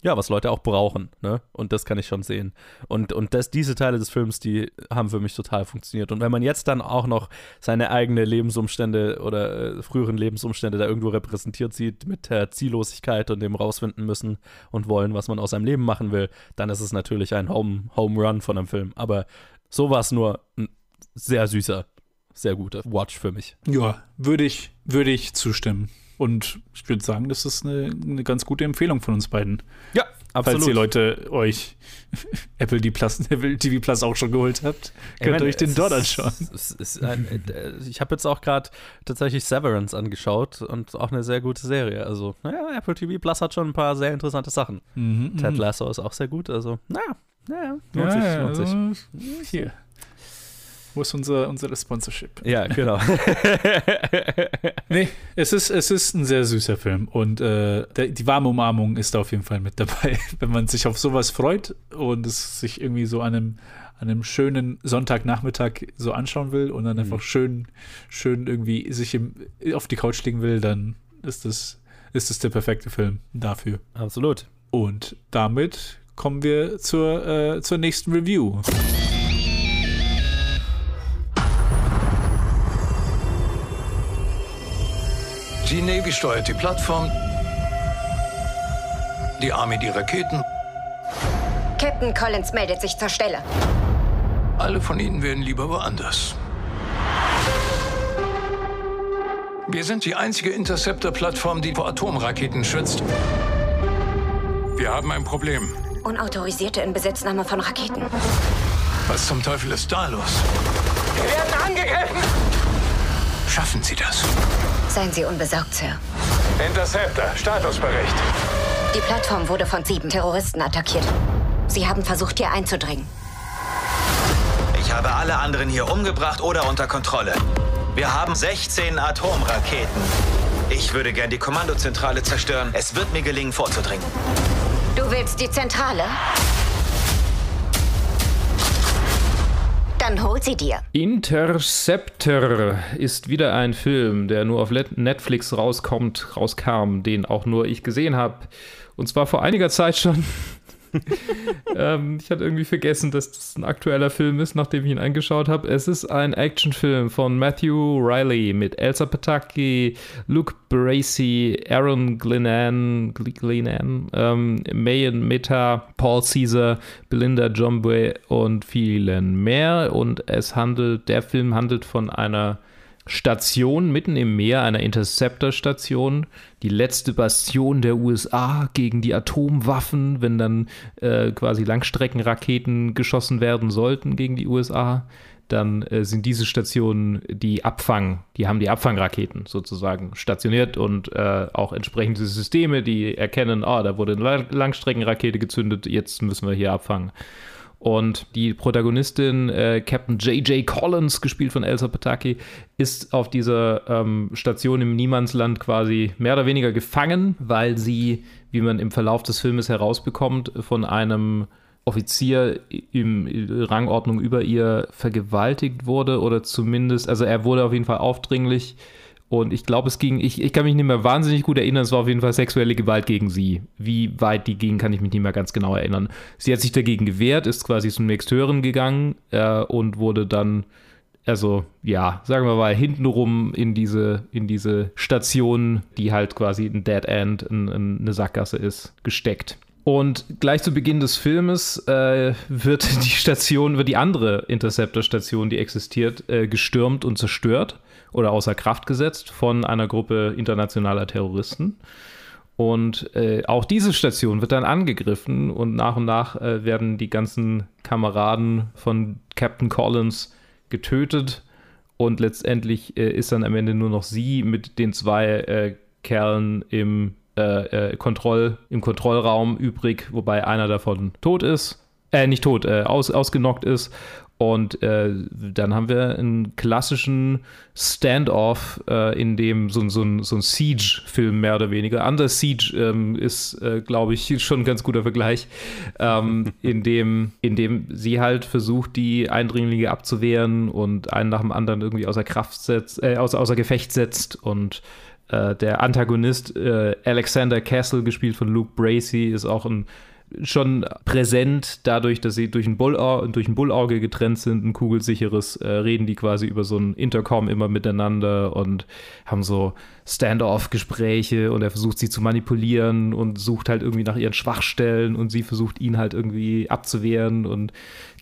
ja, was Leute auch brauchen, ne? Und das kann ich schon sehen. Und, und das, diese Teile des Films, die haben für mich total funktioniert. Und wenn man jetzt dann auch noch seine eigene Lebensumstände oder äh, früheren Lebensumstände da irgendwo repräsentiert sieht mit der Ziellosigkeit und dem rausfinden müssen und wollen, was man aus seinem Leben machen will, dann ist es natürlich ein Home, Home Run von einem Film. Aber so war es nur ein sehr süßer, sehr guter Watch für mich. Ja, würde ich, würde ich zustimmen. Und ich würde sagen, das ist eine, eine ganz gute Empfehlung von uns beiden. Ja, absolut. Falls ihr Leute euch Apple TV Plus, Apple TV Plus auch schon geholt habt, könnt ihr euch den dort anschauen. äh, ich habe jetzt auch gerade tatsächlich Severance angeschaut und auch eine sehr gute Serie. Also, naja, Apple TV Plus hat schon ein paar sehr interessante Sachen. Mhm, Ted mhm. Lasso ist auch sehr gut. Also, naja, naja, lohnt Ja, sich, ja, lohnt sich. also, Hier. Wo ist unser, unsere Sponsorship? Ja, genau. nee, es ist, es ist ein sehr süßer Film und äh, der, die warme Umarmung ist da auf jeden Fall mit dabei. Wenn man sich auf sowas freut und es sich irgendwie so an einem, an einem schönen Sonntagnachmittag so anschauen will und dann einfach schön, schön irgendwie sich im, auf die Couch legen will, dann ist das, ist das der perfekte Film dafür. Absolut. Und damit kommen wir zur, äh, zur nächsten Review. Die Navy steuert die Plattform, die Army die Raketen. Captain Collins meldet sich zur Stelle. Alle von ihnen wären lieber woanders. Wir sind die einzige Interceptor-Plattform, die vor Atomraketen schützt. Wir haben ein Problem. Unautorisierte Inbesitznahme von Raketen. Was zum Teufel ist da los? Wir werden angegriffen! Schaffen Sie das? Seien Sie unbesorgt, Sir. Interceptor, Statusbericht. Die Plattform wurde von sieben Terroristen attackiert. Sie haben versucht, hier einzudringen. Ich habe alle anderen hier umgebracht oder unter Kontrolle. Wir haben 16 Atomraketen. Ich würde gern die Kommandozentrale zerstören. Es wird mir gelingen, vorzudringen. Du willst die Zentrale? Dann hol sie dir. Interceptor ist wieder ein Film, der nur auf Netflix rauskommt, rauskam, den auch nur ich gesehen habe. Und zwar vor einiger Zeit schon. ähm, ich hatte irgendwie vergessen, dass das ein aktueller Film ist, nachdem ich ihn angeschaut habe. Es ist ein Actionfilm von Matthew Riley mit Elsa Pataki, Luke Bracey, Aaron Glennan, Glennan ähm, Mayan Meta, Paul Caesar, Belinda Jombe und vielen mehr. Und es handelt, der Film handelt von einer Station mitten im Meer, einer Interceptor-Station, die letzte Bastion der USA gegen die Atomwaffen, wenn dann äh, quasi Langstreckenraketen geschossen werden sollten gegen die USA, dann äh, sind diese Stationen die Abfang, die haben die Abfangraketen sozusagen stationiert und äh, auch entsprechende Systeme, die erkennen, ah, da wurde eine Langstreckenrakete gezündet, jetzt müssen wir hier abfangen. Und die Protagonistin, äh, Captain J.J. Collins, gespielt von Elsa Pataki, ist auf dieser ähm, Station im Niemandsland quasi mehr oder weniger gefangen, weil sie, wie man im Verlauf des Filmes herausbekommt, von einem Offizier im Rangordnung über ihr vergewaltigt wurde oder zumindest, also er wurde auf jeden Fall aufdringlich und ich glaube, es ging, ich, ich kann mich nicht mehr wahnsinnig gut erinnern, es war auf jeden Fall sexuelle Gewalt gegen sie. Wie weit die ging, kann ich mich nicht mehr ganz genau erinnern. Sie hat sich dagegen gewehrt, ist quasi zum Nächsthören gegangen äh, und wurde dann, also ja, sagen wir mal, hintenrum in diese, in diese Station, die halt quasi ein Dead End, ein, ein, eine Sackgasse ist, gesteckt. Und gleich zu Beginn des Filmes äh, wird die Station, wird die andere Interceptor-Station, die existiert, äh, gestürmt und zerstört oder außer Kraft gesetzt von einer Gruppe internationaler Terroristen. Und äh, auch diese Station wird dann angegriffen und nach und nach äh, werden die ganzen Kameraden von Captain Collins getötet. Und letztendlich äh, ist dann am Ende nur noch sie mit den zwei äh, Kerlen im, äh, äh, Kontroll, im Kontrollraum übrig, wobei einer davon tot ist. Äh, nicht tot, aus, ausgenockt ist und äh, dann haben wir einen klassischen Standoff, äh, in dem so, so, so ein Siege-Film mehr oder weniger. Under Siege ähm, ist, äh, glaube ich, schon ein ganz guter Vergleich, ähm, in, dem, in dem sie halt versucht, die Eindringlinge abzuwehren und einen nach dem anderen irgendwie außer Kraft setzt, äh, außer, außer Gefecht setzt und äh, der Antagonist äh, Alexander Castle, gespielt von Luke Bracey, ist auch ein schon präsent, dadurch, dass sie durch ein, Bullauge, durch ein Bullauge getrennt sind, ein kugelsicheres, äh, reden die quasi über so ein Intercom immer miteinander und haben so Stand-off-Gespräche und er versucht sie zu manipulieren und sucht halt irgendwie nach ihren Schwachstellen und sie versucht ihn halt irgendwie abzuwehren und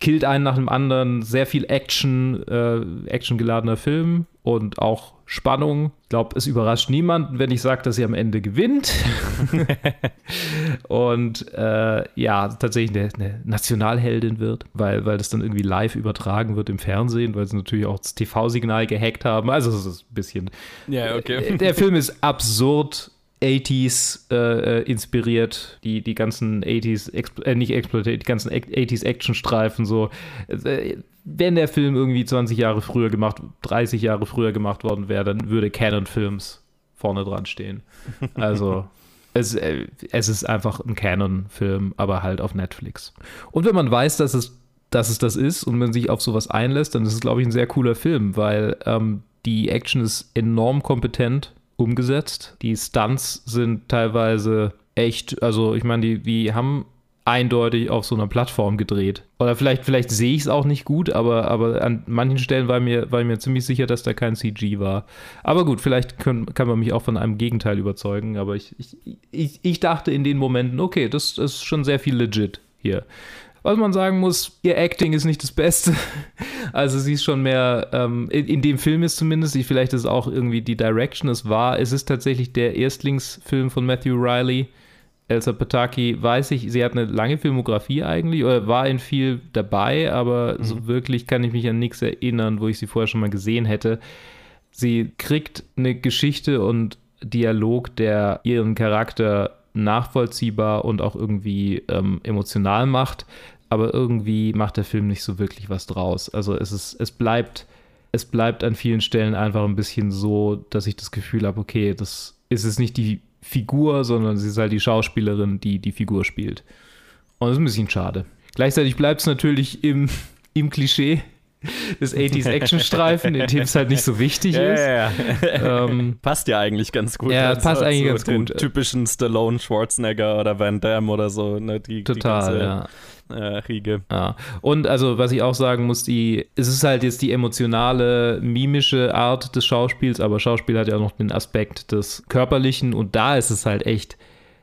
killt einen nach dem anderen. Sehr viel Action, äh, actiongeladener Film und auch Spannung. Ich glaube, es überrascht niemanden, wenn ich sage, dass sie am Ende gewinnt. und äh, ja, tatsächlich eine, eine, Nationalheldin wird, weil, weil das dann irgendwie live übertragen wird im Fernsehen, weil sie natürlich auch das TV-Signal gehackt haben. Also es ist ein bisschen. Ja, okay. Der Film ist absurd 80s äh, inspiriert, die, die ganzen 80s, äh, nicht exploitiert, die ganzen 80s Actionstreifen so. Äh, wenn der Film irgendwie 20 Jahre früher gemacht, 30 Jahre früher gemacht worden wäre, dann würde Canon Films vorne dran stehen. Also es, äh, es ist einfach ein Canon-Film, aber halt auf Netflix. Und wenn man weiß, dass es, dass es das ist und man sich auf sowas einlässt, dann ist es, glaube ich, ein sehr cooler Film, weil ähm, die Action ist enorm kompetent umgesetzt. Die Stunts sind teilweise echt, also ich meine, die, die haben eindeutig auf so einer Plattform gedreht. Oder vielleicht, vielleicht sehe ich es auch nicht gut, aber, aber an manchen Stellen war mir, war mir ziemlich sicher, dass da kein CG war. Aber gut, vielleicht können, kann man mich auch von einem Gegenteil überzeugen, aber ich, ich, ich, ich dachte in den Momenten, okay, das, das ist schon sehr viel legit hier. Was man sagen muss, ihr Acting ist nicht das Beste. Also sie ist schon mehr, ähm, in, in, dem Film ist zumindest, ich, vielleicht ist es auch irgendwie die Direction, es war, es ist tatsächlich der Erstlingsfilm von Matthew Riley. Elsa Pataki weiß ich, sie hat eine lange Filmografie eigentlich, oder war in viel dabei, aber mhm. so wirklich kann ich mich an nichts erinnern, wo ich sie vorher schon mal gesehen hätte. Sie kriegt eine Geschichte und Dialog, der ihren Charakter nachvollziehbar und auch irgendwie ähm, emotional macht, aber irgendwie macht der Film nicht so wirklich was draus. Also es ist, es bleibt, es bleibt an vielen Stellen einfach ein bisschen so, dass ich das Gefühl habe, okay, das ist es nicht die Figur, sondern sie ist halt die Schauspielerin, die die Figur spielt. Und das ist ein bisschen schade. Gleichzeitig bleibt es natürlich im, im Klischee, des 80s Actionstreifen, in dem es halt nicht so wichtig Ja, ist. ja, ja. Ähm, passt ja eigentlich ganz gut. Ja, als- passt eigentlich ganz gut. Typischen Stallone, Schwarzenegger oder Van Damme oder so. Ne? Die, Total, die ganze, ja. Äh, Riege. Ja. Und also, was ich auch sagen muss, die, es ist halt jetzt die emotionale, mimische Art des Schauspiels, aber Schauspiel hat ja auch noch den Aspekt des Körperlichen und da ist es halt echt,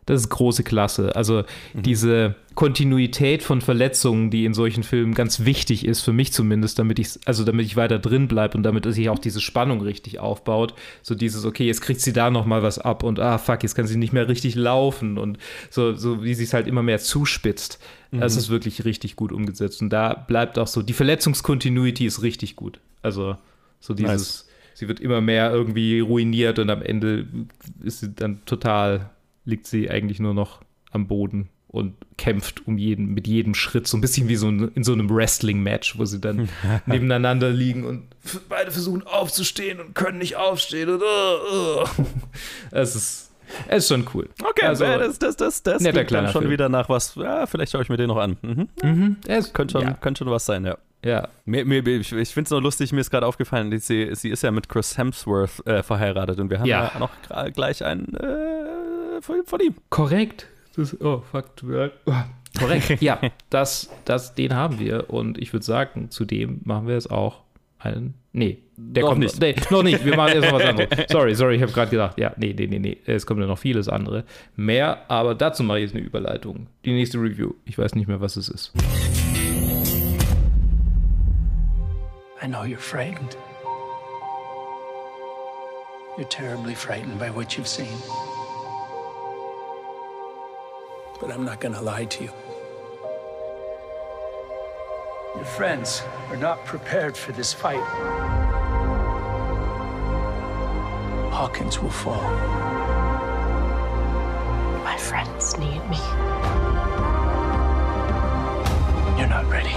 das ist große Klasse. Also diese Kontinuität von Verletzungen, die in solchen Filmen ganz wichtig ist, für mich zumindest, damit ich, also damit ich weiter drin bleibe und damit sich auch diese Spannung richtig aufbaut. So dieses, okay, jetzt kriegt sie da nochmal was ab und ah, fuck, jetzt kann sie nicht mehr richtig laufen und so, so wie sie es halt immer mehr zuspitzt. Das Mhm. ist wirklich richtig gut umgesetzt. Und da bleibt auch so, die Verletzungskontinuity ist richtig gut. Also so dieses, Nice. sie wird immer mehr irgendwie ruiniert und am Ende ist sie dann total, liegt sie eigentlich nur noch am Boden und kämpft um jeden, mit jedem Schritt, so ein bisschen wie so ein, in so einem Wrestling-Match, wo sie dann nebeneinander liegen und beide versuchen aufzustehen und können nicht aufstehen. Und, uh, uh. Es ist, es ist schon cool. Okay, Also, äh, das, das, das, das netter klingt dann schon Film. wieder nach was. Ja, vielleicht schaue ich mir den noch an. Mhm. Mhm. Es, Könnte schon, ja. könnte schon was sein, ja. Ja. Mir, mir, ich finde es nur lustig, mir ist gerade aufgefallen, sie, sie ist ja mit Chris Hemsworth äh, verheiratet und wir haben ja, Ja. noch gleich einen äh, von, von ihm. Korrekt. Das, oh, fuck. Korrekt. ja, das, das, den haben wir. Und ich würde sagen, zudem machen wir jetzt auch einen. Nee, der Noch kommt nicht. Nee, noch nicht. Wir machen jetzt noch was anderes. Sorry, sorry, ich habe gerade gedacht, ja, nee, nee, nee, nee. Es kommt ja noch vieles andere. Mehr, aber dazu mache ich jetzt eine Überleitung. Die nächste Review. Ich weiß nicht mehr, was es ist. I know you're frightened. You're terribly frightened by what you've seen. But I'm not gonna lie to you. Your friends are not prepared for this fight. Hawkins will fall. My friends need me. You're not ready.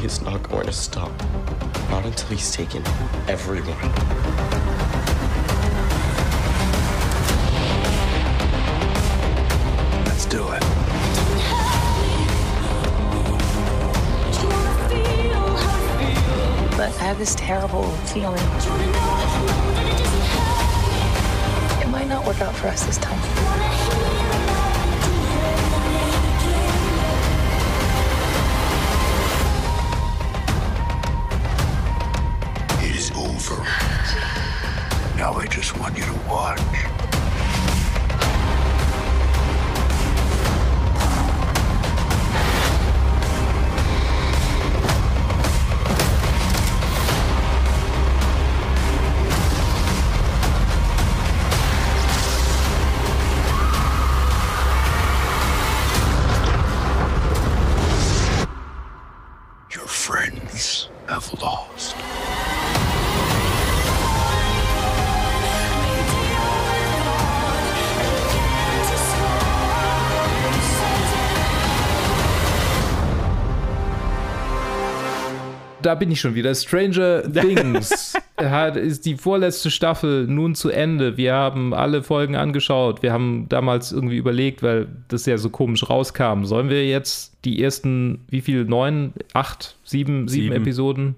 He's not going to stop. Not until he's taken everyone. Let's do it. But I have this terrible feeling. It might not work out for us this time. Want Da bin ich schon wieder. Stranger Things hat, ist die vorletzte Staffel nun zu Ende. Wir haben alle Folgen angeschaut. Wir haben damals irgendwie überlegt, weil das ja so komisch rauskam. Sollen wir jetzt die ersten, wie viel? Neun, acht, sieben, sieben, Sieben. Episoden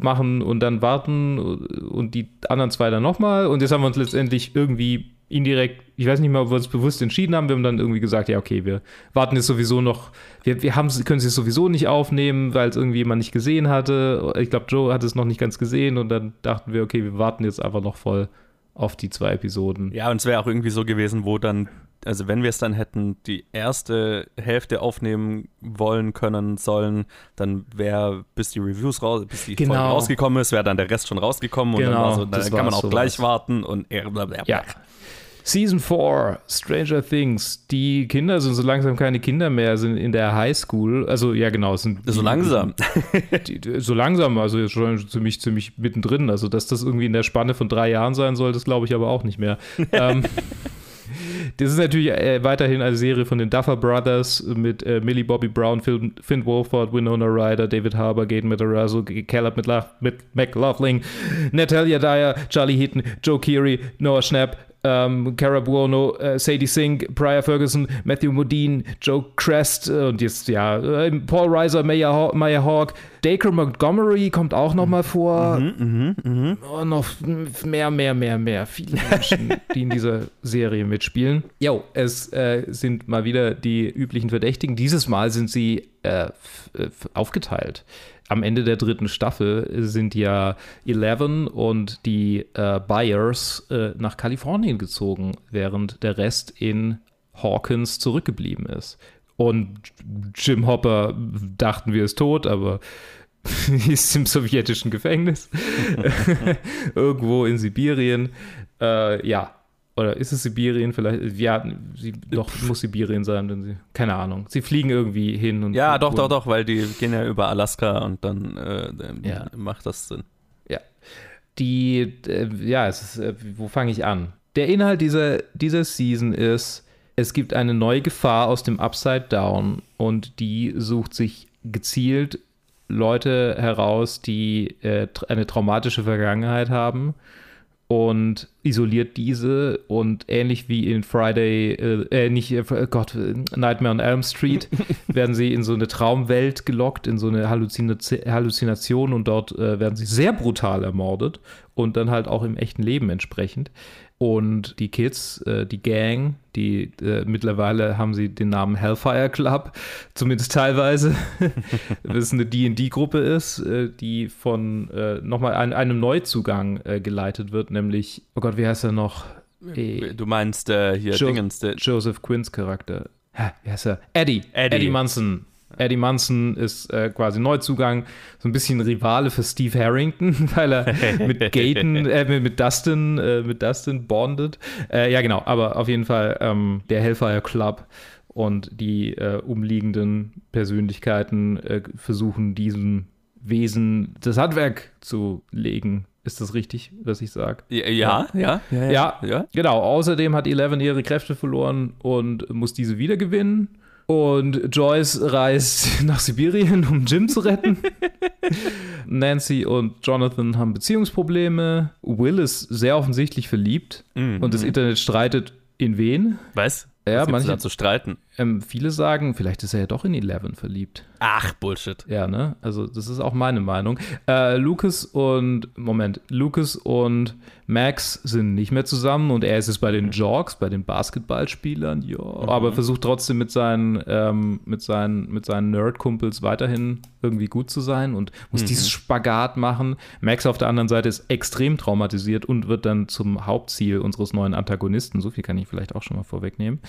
machen und dann warten und die anderen zwei dann nochmal? Und jetzt haben wir uns letztendlich irgendwie indirekt, ich weiß nicht mal, ob wir uns bewusst entschieden haben, wir haben dann irgendwie gesagt, ja, okay, wir warten jetzt sowieso noch, wir, wir haben, können es jetzt sowieso nicht aufnehmen, weil es irgendwie jemand nicht gesehen hatte. Ich glaube, Joe hat es noch nicht ganz gesehen und dann dachten wir, okay, wir warten jetzt einfach noch voll auf die zwei Episoden. Ja, und es wäre auch irgendwie so gewesen, wo dann, also wenn wir es dann hätten, die erste Hälfte aufnehmen wollen können sollen, dann wäre, bis die Reviews raus, bis die Genau. Folge rausgekommen ist, wäre dann der Rest schon rausgekommen und dann, Genau, war so, das dann kann man auch so gleich warten und. Ja. Season 4, Stranger Things. Die Kinder sind so langsam keine Kinder mehr, sind in der Highschool. Also, ja, genau. Sind So langsam. Die, die, so langsam, also jetzt schon ziemlich, ziemlich mittendrin. Also, dass das irgendwie in der Spanne von drei Jahren sein soll, das glaube ich aber auch nicht mehr. ähm, das ist natürlich äh, weiterhin eine Serie von den Duffer Brothers mit äh, Millie Bobby Brown, Phil, Finn Wolford, Winona Ryder, David Harbour, Gaten Matarazzo, Caleb McLaughlin, Natalia Dyer, Charlie Heaton, Joe Keery, Noah Schnapp, ähm, Cara Buono, äh, Sadie Sink, Briar Ferguson, Matthew Modine, Joe Crest äh, und jetzt, ja, äh, Paul Reiser, Maya, Haw Maya Hawk, Dacre Montgomery kommt auch noch mal vor. Mhm, mh, Oh, noch mehr, mehr, mehr, mehr. Viele Menschen, die in dieser Serie mitspielen. Jo, es äh, sind mal wieder die üblichen Verdächtigen. Dieses Mal sind sie äh, aufgeteilt. Am Ende der dritten Staffel sind ja Eleven und die äh, Byers äh, nach Kalifornien gezogen, während der Rest in Hawkins zurückgeblieben ist. Und Jim Hopper dachten wir ist tot, aber ist im sowjetischen Gefängnis. Irgendwo in Sibirien. Äh, ja. Oder ist es Sibirien? Vielleicht, ja, sie, doch, muss Sibirien sein, denn sie, keine Ahnung. Sie fliegen irgendwie hin und. Ja, doch, und, doch, doch, weil die gehen ja über Alaska und dann äh, Ja. macht das Sinn. Ja. Die, äh, ja, es ist, äh, wo fange ich an? Der Inhalt dieser, dieser Season ist, es gibt eine neue Gefahr aus dem Upside Down und die sucht sich gezielt Leute heraus, die äh, eine traumatische Vergangenheit haben und isoliert diese und ähnlich wie in Friday, äh, äh nicht, äh, Gott, äh, Nightmare on Elm Street, werden sie in so eine Traumwelt gelockt, in so eine Halluzinaz Halluzination und dort äh, werden sie sehr brutal ermordet und dann halt auch im echten Leben entsprechend. Und die Kids, äh, die Gang, die äh, mittlerweile haben sie den Namen Hellfire Club, zumindest teilweise, weil es eine D&D-Gruppe ist, äh, die von äh, nochmal ein, einem Neuzugang äh, geleitet wird, nämlich, oh Gott, wie heißt er noch? Eh, Du meinst äh, hier Jo- Dingens, Joseph Quinns Charakter. Hä, Wie heißt er? Eddie. Eddie. Eddie Munson. Eddie Munson ist äh, quasi Neuzugang, so ein bisschen Rivale für Steve Harrington, weil er mit Gaten, äh, mit, mit Dustin, äh, mit Dustin bondet. Äh, ja, genau, aber auf jeden Fall ähm, der Hellfire Club und die äh, umliegenden Persönlichkeiten äh, versuchen, diesem Wesen das Handwerk zu legen. Ist das richtig, was ich sage? Ja, ja, ja, ja, ja, Ja, ja. genau. Außerdem hat Eleven ihre Kräfte verloren und muss diese wiedergewinnen. Und Joyce reist nach Sibirien, um Jim zu retten. Nancy und Jonathan haben Beziehungsprobleme. Will ist sehr offensichtlich verliebt. Mhm. Und das Internet streitet in wen? Was? Ja, Was manche- zu streiten? Ähm, viele sagen, vielleicht ist er ja doch in Eleven verliebt. Ach, Bullshit. Ja, ne? Also, das ist auch meine Meinung. Äh, Lucas und, Moment, Lucas und Max sind nicht mehr zusammen und er ist es bei den Jorks, bei den Basketballspielern, ja. Aber versucht trotzdem mit seinen, ähm, mit seinen, mit seinen Nerd-Kumpels weiterhin irgendwie gut zu sein und muss Mhm. dieses Spagat machen. Max auf der anderen Seite ist extrem traumatisiert und wird dann zum Hauptziel unseres neuen Antagonisten. So viel kann ich vielleicht auch schon mal vorwegnehmen.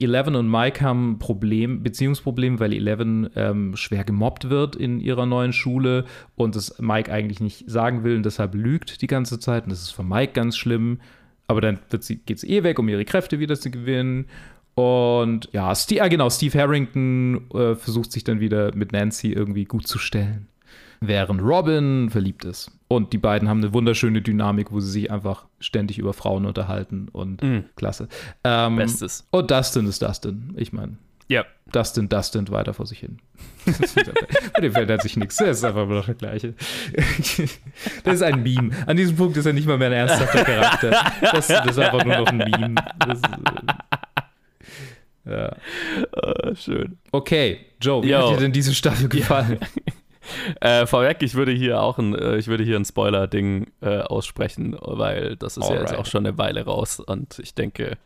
Eleven und Mike haben ein Problem, Beziehungsproblem, weil Eleven ähm, schwer gemobbt wird in ihrer neuen Schule und das Mike eigentlich nicht sagen will und deshalb lügt die ganze Zeit. Und das ist für Mike ganz schlimm. Aber dann geht sie eh weg, um ihre Kräfte wieder zu gewinnen. Und ja, Steve, ja genau, Steve Harrington äh, versucht sich dann wieder mit Nancy irgendwie gut zu stellen. Während Robin verliebt ist. Und die beiden haben eine wunderschöne Dynamik, wo sie sich einfach ständig über Frauen unterhalten und Mhm. klasse. Ähm, Bestes. Und Dustin ist Dustin. Ich meine, Ja. Dustin, Dustin weiter vor sich hin. Bei dem verändert sich nichts. Er ist einfach immer noch der gleiche. Das ist ein Meme. An diesem Punkt ist er nicht mal mehr ein ernsthafter Charakter. Das, ist einfach nur noch ein Meme. Das, äh, ja. Äh, schön. Okay, Joe, wie Yo. hat dir denn diese Staffel gefallen? Äh, vorweg, ich würde hier auch ein, äh, ich würde hier ein Spoiler-Ding äh, aussprechen, weil das ist ja jetzt Alright. auch schon eine Weile raus und ich denke,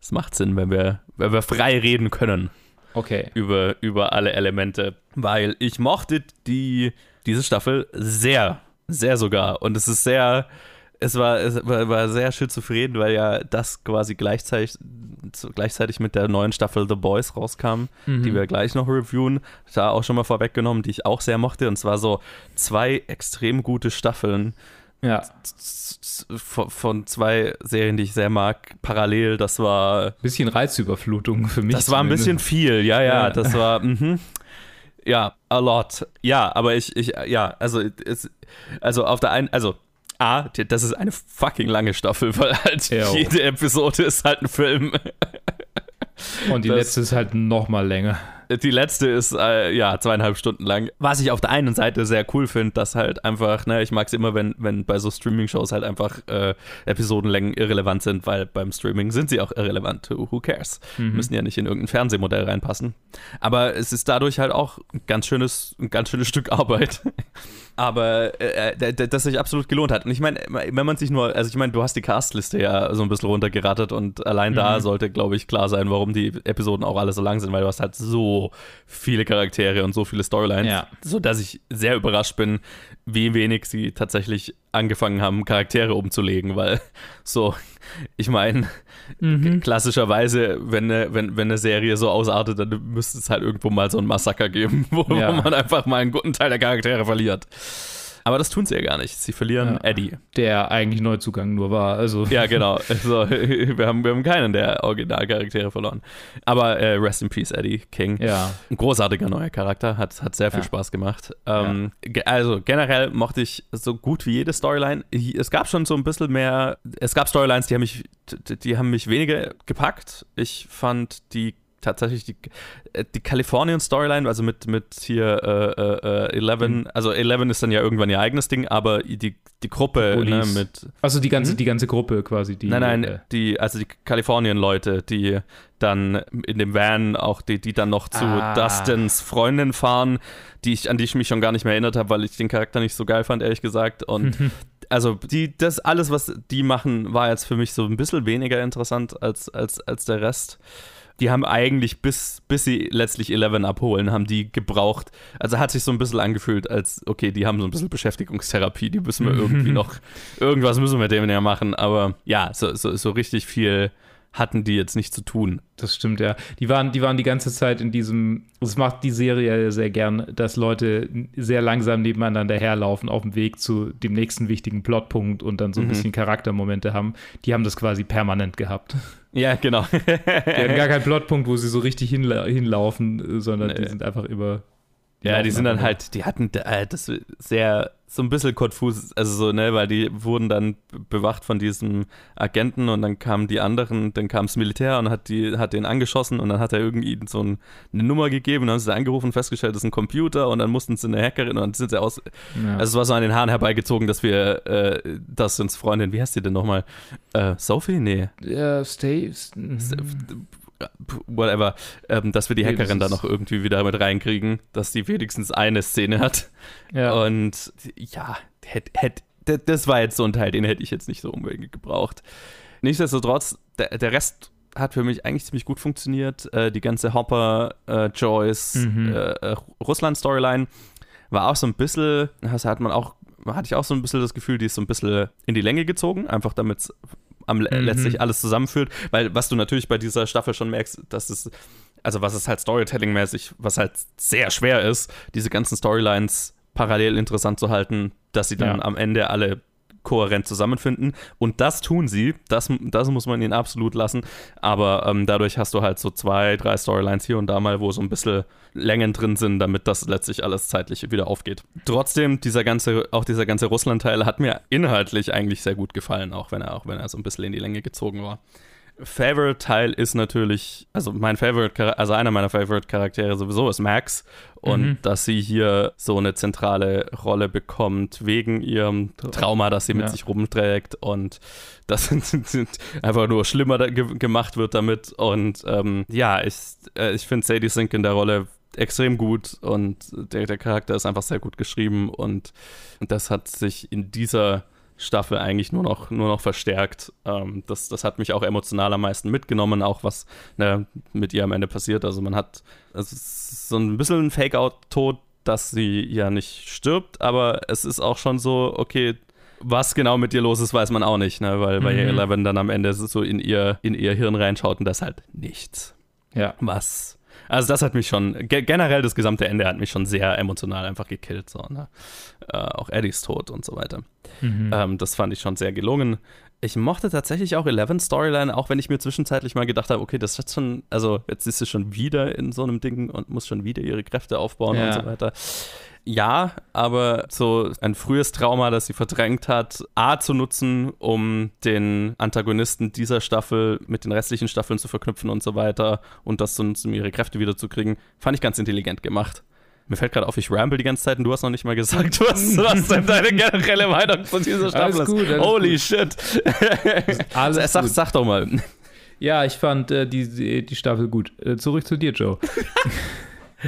es macht Sinn, wenn wir, wenn wir frei reden können Okay. über, über alle Elemente, weil ich mochte die, diese Staffel sehr, sehr sogar und es ist sehr, es war, es war, war sehr schizophren, weil ja das quasi gleichzeitig, gleichzeitig mit der neuen Staffel The Boys rauskam, Mhm. die wir gleich noch reviewen. Da auch schon mal vorweggenommen, die ich auch sehr mochte. Und zwar so zwei extrem gute Staffeln Ja. von, zwei Serien, die ich sehr mag, parallel. Das war. Bisschen Reizüberflutung für mich. Das war ein bisschen viel, ja, ja. Ja. Das war. Mhm. Ja, a lot. Ja, aber ich, ich, ja, also, es, also auf der einen, also, A, das ist eine fucking lange Staffel, weil halt Ja. jede Episode ist halt ein Film. Und die Das- letzte ist halt noch mal länger. Die letzte ist äh, ja zweieinhalb Stunden lang. Was ich auf der einen Seite sehr cool finde, dass halt einfach, ne, ich mag es immer, wenn, wenn bei so Streaming-Shows halt einfach äh, Episodenlängen irrelevant sind, weil beim Streaming sind sie auch irrelevant. Who cares? Mhm. Müssen ja nicht in irgendein Fernsehmodell reinpassen. Aber es ist dadurch halt auch ein ganz schönes, ein ganz schönes Stück Arbeit. Aber äh, d- d- das sich absolut gelohnt hat. Und ich meine, wenn man sich nur, also ich meine, du hast die Castliste ja so ein bisschen runtergerattert und allein da Mhm. sollte, glaube ich, klar sein, warum die Episoden auch alle so lang sind, weil du hast halt so viele Charaktere und so viele Storylines, Ja. so dass ich sehr überrascht bin, wie wenig sie tatsächlich angefangen haben, Charaktere umzulegen, weil so, ich meine, Mhm. klassischerweise, wenn eine, wenn, wenn eine Serie so ausartet, dann müsste es halt irgendwo mal so ein Massaker geben, wo, Ja. wo man einfach mal einen guten Teil der Charaktere verliert. Aber das tun sie ja gar nicht. Sie verlieren Ja. Eddie. Der eigentlich Neuzugang nur war. Also. Ja, genau. Also, wir, haben, wir haben keinen der Originalcharaktere verloren. Aber äh, Rest in Peace, Eddie King. Ja. Ein großartiger neuer Charakter, hat, hat sehr viel Ja. Spaß gemacht. Ähm, Also generell mochte ich so gut wie jede Storyline. Es gab schon so ein bisschen mehr, es gab Storylines, die haben mich, die haben mich weniger gepackt. Ich fand die tatsächlich die, äh, die Kalifornien-Storyline, also mit, mit hier äh, äh, äh, Eleven, Mhm. also Eleven ist dann ja irgendwann ihr eigenes Ding, aber die, die Gruppe ne, mit Also die ganze, Hm? die ganze Gruppe quasi. Die, nein, nein, äh, die, also die Kalifornien-Leute, die dann in dem Van auch, die, die dann noch zu Ah. Dustins Freundin fahren, die ich, an die ich mich schon gar nicht mehr erinnert habe, weil ich den Charakter nicht so geil fand, ehrlich gesagt. Und also die, das alles, was die machen, war jetzt für mich so ein bisschen weniger interessant als, als, als der Rest. Die haben eigentlich, bis, bis sie letztlich Eleven abholen, haben die gebraucht. Also hat sich so ein bisschen angefühlt, als, okay, die haben so ein bisschen Beschäftigungstherapie, die müssen wir irgendwie noch, irgendwas müssen wir mit denen ja machen. Aber ja, so, so, so richtig viel hatten die jetzt nicht zu tun. Das stimmt, ja. Die waren, die waren die ganze Zeit in diesem, das macht die Serie ja sehr gern, dass Leute sehr langsam nebeneinander herlaufen auf dem Weg zu dem nächsten wichtigen Plotpunkt und dann so ein Mhm. bisschen Charaktermomente haben. Die haben das quasi permanent gehabt. Ja, genau. Die hatten gar keinen Plotpunkt, wo sie so richtig hinla hinlaufen, äh, sondern die Nee. sind einfach über. Ja, die sind dann halt, die hatten äh, das sehr, so ein bisschen konfus, also so, ne, weil die wurden dann bewacht von diesem Agenten und dann kamen die anderen, dann kam das Militär und hat die, hat den angeschossen und dann hat er irgendwie so ein, eine Nummer gegeben und dann haben sie angerufen, festgestellt, das ist ein Computer und dann mussten sie eine Hackerin und dann sind sie aus, Ja. also es war so an den Haaren herbeigezogen, dass wir, äh, das uns Freundin, wie heißt die denn nochmal? Äh, Sophie? Nee. Ja, stay. Whatever, ähm, dass wir die Nee, Hackerin das da noch irgendwie wieder mit reinkriegen, dass die wenigstens eine Szene hat. Ja. Und ja, hätt, hätt, das war jetzt so ein Teil, den hätte ich jetzt nicht so unbedingt gebraucht. Nichtsdestotrotz, der, der Rest hat für mich eigentlich ziemlich gut funktioniert. Äh, die ganze Hopper, äh, Joyce, Mhm. äh, äh, Russland-Storyline war auch so ein bisschen, das hat man auch, hatte ich auch so ein bisschen das Gefühl, die ist so ein bisschen in die Länge gezogen, einfach damit es am Mhm. letztlich alles zusammenführt, weil was du natürlich bei dieser Staffel schon merkst, dass es also was es halt Storytelling-mäßig, was halt sehr schwer ist, diese ganzen Storylines parallel interessant zu halten, dass sie dann Ja. am Ende alle kohärent zusammenfinden. Und das tun sie. Das, das muss man ihnen absolut lassen. Aber ähm, dadurch hast du halt so zwei, drei Storylines hier und da mal, wo so ein bisschen Längen drin sind, damit das letztlich alles zeitlich wieder aufgeht. Trotzdem, dieser ganze, auch dieser ganze Russland-Teil hat mir inhaltlich eigentlich sehr gut gefallen, auch wenn er, auch wenn er so ein bisschen in die Länge gezogen war. Favorite-Teil ist natürlich, also mein Favorite, also einer meiner Favorite-Charaktere sowieso ist Max. Und Mhm. dass sie hier so eine zentrale Rolle bekommt, wegen ihrem Trauma, das sie mit Ja. sich rumträgt und das einfach nur schlimmer ge gemacht wird damit. Und ähm, ja, ich, äh, ich finde Sadie Sink in der Rolle extrem gut und der, der Charakter ist einfach sehr gut geschrieben und das hat sich in dieser Staffel eigentlich nur noch, nur noch verstärkt. Ähm, das, das hat mich auch emotional am meisten mitgenommen, auch was ne, mit ihr am Ende passiert. Also man hat es ist so ein bisschen ein Fake-Out-Tod, dass sie ja nicht stirbt, aber es ist auch schon so, okay, was genau mit ihr los ist, weiß man auch nicht, ne? weil bei Mhm. Eleven dann am Ende so in ihr, in ihr Hirn reinschaut und das halt nichts. Ja. Was also das hat mich schon, ge generell das gesamte Ende hat mich schon sehr emotional einfach gekillt. So, ne? äh, auch Eddies Tod und so weiter. Mhm. Ähm, das fand ich schon sehr gelungen. Ich mochte tatsächlich auch Eleven Storyline, auch wenn ich mir zwischenzeitlich mal gedacht habe, okay, das hat schon, also jetzt ist sie schon wieder in so einem Ding und muss schon wieder ihre Kräfte aufbauen Ja. und so weiter. Ja, aber so ein frühes Trauma, das sie verdrängt hat, A zu nutzen, um den Antagonisten dieser Staffel mit den restlichen Staffeln zu verknüpfen und so weiter und das zu nutzen, um ihre Kräfte wiederzukriegen, fand ich ganz intelligent gemacht. Mir fällt gerade auf, ich ramble die ganze Zeit und du hast noch nicht mal gesagt, was, was denn deine generelle Meinung von dieser Staffel Alles gut, ist. alles Holy gut. shit. Alles sag, sag doch mal. Ja, ich fand äh, die, die, die Staffel gut. Äh, zurück zu dir, Joe.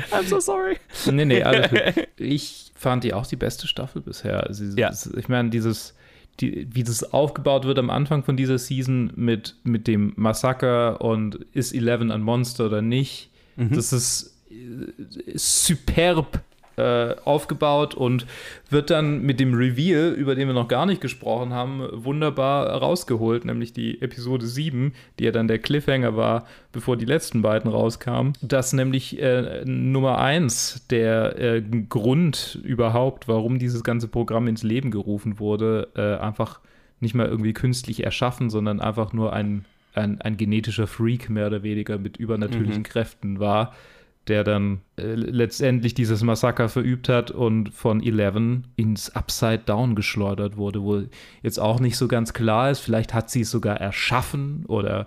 I'm so sorry. Nee, nee, alles gut. Ich fand die auch die beste Staffel bisher. Also, Ja. Ich meine, dieses, die, wie das aufgebaut wird am Anfang von dieser Season mit, mit dem Massaker und ist Eleven ein Monster oder nicht, Mhm. das ist, äh, ist superb äh, aufgebaut und wird dann mit dem Reveal, über den wir noch gar nicht gesprochen haben, wunderbar rausgeholt, nämlich die Episode 7, die ja dann der Cliffhanger war, bevor die letzten beiden rauskamen, dass nämlich äh, Nummer 1 der äh, Grund überhaupt, warum dieses ganze Programm ins Leben gerufen wurde, äh, einfach nicht mal irgendwie künstlich erschaffen, sondern einfach nur ein, ein, ein genetischer Freak mehr oder weniger mit übernatürlichen Mhm. Kräften war, der dann äh, letztendlich dieses Massaker verübt hat und von Eleven ins Upside Down geschleudert wurde, wo jetzt auch nicht so ganz klar ist, vielleicht hat sie es sogar erschaffen oder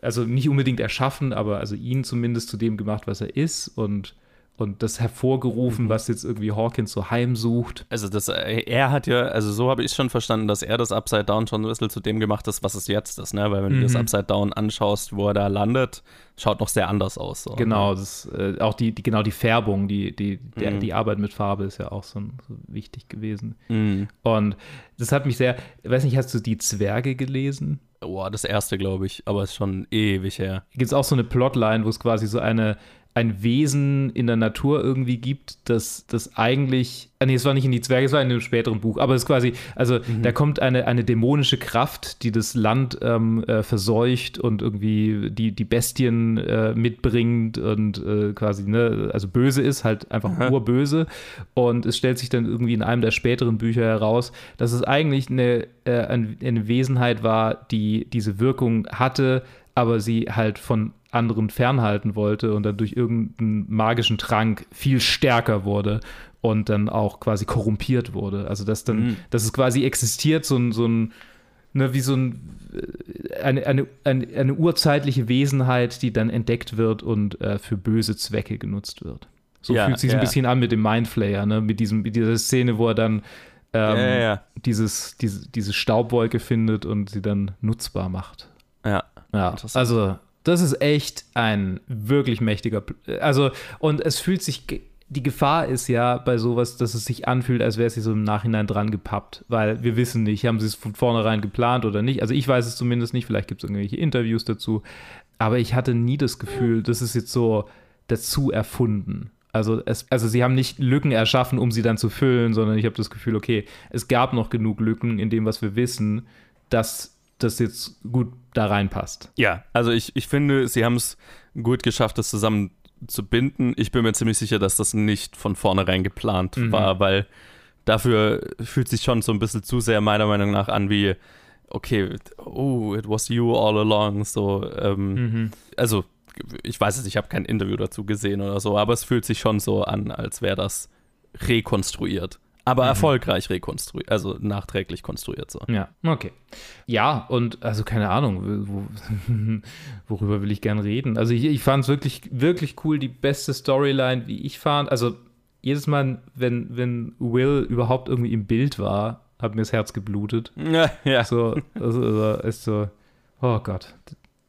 also nicht unbedingt erschaffen, aber also ihn zumindest zu dem gemacht, was er ist. Und und das hervorgerufen, was jetzt irgendwie Hawkins so heimsucht. Also das, äh, er hat ja, also so habe ich schon verstanden, dass er das Upside Down schon ein bisschen zu dem gemacht ist, was es jetzt ist, ne? Weil wenn du dir das Mhm. Upside Down anschaust, wo er da landet, schaut noch sehr anders aus. So. Genau, das, äh, auch die, die, genau die Färbung, die, die, der, Mhm. die Arbeit mit Farbe ist ja auch so, so wichtig gewesen. Mhm. Und das hat mich sehr, ich weiß nicht, hast du die Zwerge gelesen? Boah, das erste, glaube ich, aber ist schon ewig her. Gibt es auch so eine Plotline, wo es quasi so eine, ein Wesen in der Natur irgendwie gibt, das, das eigentlich, ah nee, es war nicht in die Zwerge, es war in einem späteren Buch, aber es ist quasi, also da kommt eine, eine dämonische Kraft, die das Land ähm, äh, verseucht und irgendwie die, die Bestien äh, mitbringt und äh, quasi, ne, also böse ist, halt einfach Aha. urböse. Und es stellt sich dann irgendwie in einem der späteren Bücher heraus, dass es eigentlich eine, äh, ein- eine Wesenheit war, die diese Wirkung hatte, aber sie halt von anderen fernhalten wollte und dann durch irgendeinen magischen Trank viel stärker wurde und dann auch quasi korrumpiert wurde. Also dass dann, Mhm. dass es quasi existiert, so ein, so ein ne, wie so ein, äh, eine, eine, eine, eine urzeitliche Wesenheit, die dann entdeckt wird und äh, für böse Zwecke genutzt wird. So Ja, fühlt sich ja. ein bisschen an mit dem Mindflayer, ne? mit, diesem, mit dieser Szene, wo er dann ähm, Ja. Dieses, diese, diese Staubwolke findet und sie dann nutzbar macht. Ja. Ja, also das ist echt ein wirklich mächtiger, Pl- also und es fühlt sich, die Gefahr ist ja bei sowas, dass es sich anfühlt, als wäre es sich so im Nachhinein dran gepappt, weil wir wissen nicht, haben sie es von vornherein geplant oder nicht, also ich weiß es zumindest nicht, vielleicht gibt es irgendwelche Interviews dazu, aber ich hatte nie das Gefühl, das ist jetzt so dazu erfunden. Also, es, also sie haben nicht Lücken erschaffen, um sie dann zu füllen, sondern ich habe das Gefühl, okay, es gab noch genug Lücken in dem, was wir wissen, dass das jetzt gut da reinpasst. Ja, also ich, ich finde, sie haben es gut geschafft, das zusammen zu binden. Ich bin mir ziemlich sicher, dass das nicht von vornherein geplant Mhm. war, weil dafür fühlt sich schon so ein bisschen zu sehr meiner Meinung nach an wie, okay, oh, it was you all along. So, ähm, Mhm. also ich weiß es, ich habe kein Interview dazu gesehen oder so, aber es fühlt sich schon so an, als wäre das rekonstruiert. Aber Mhm. erfolgreich rekonstruiert, also nachträglich konstruiert so. Ja, okay. Ja, und also keine Ahnung, wo, worüber will ich gern reden? Also ich, ich fand es wirklich, wirklich cool, die beste Storyline, wie ich fand. Also jedes Mal, wenn, wenn Will überhaupt irgendwie im Bild war, hat mir das Herz geblutet. Ja, ja. So, also, also ist so, oh Gott.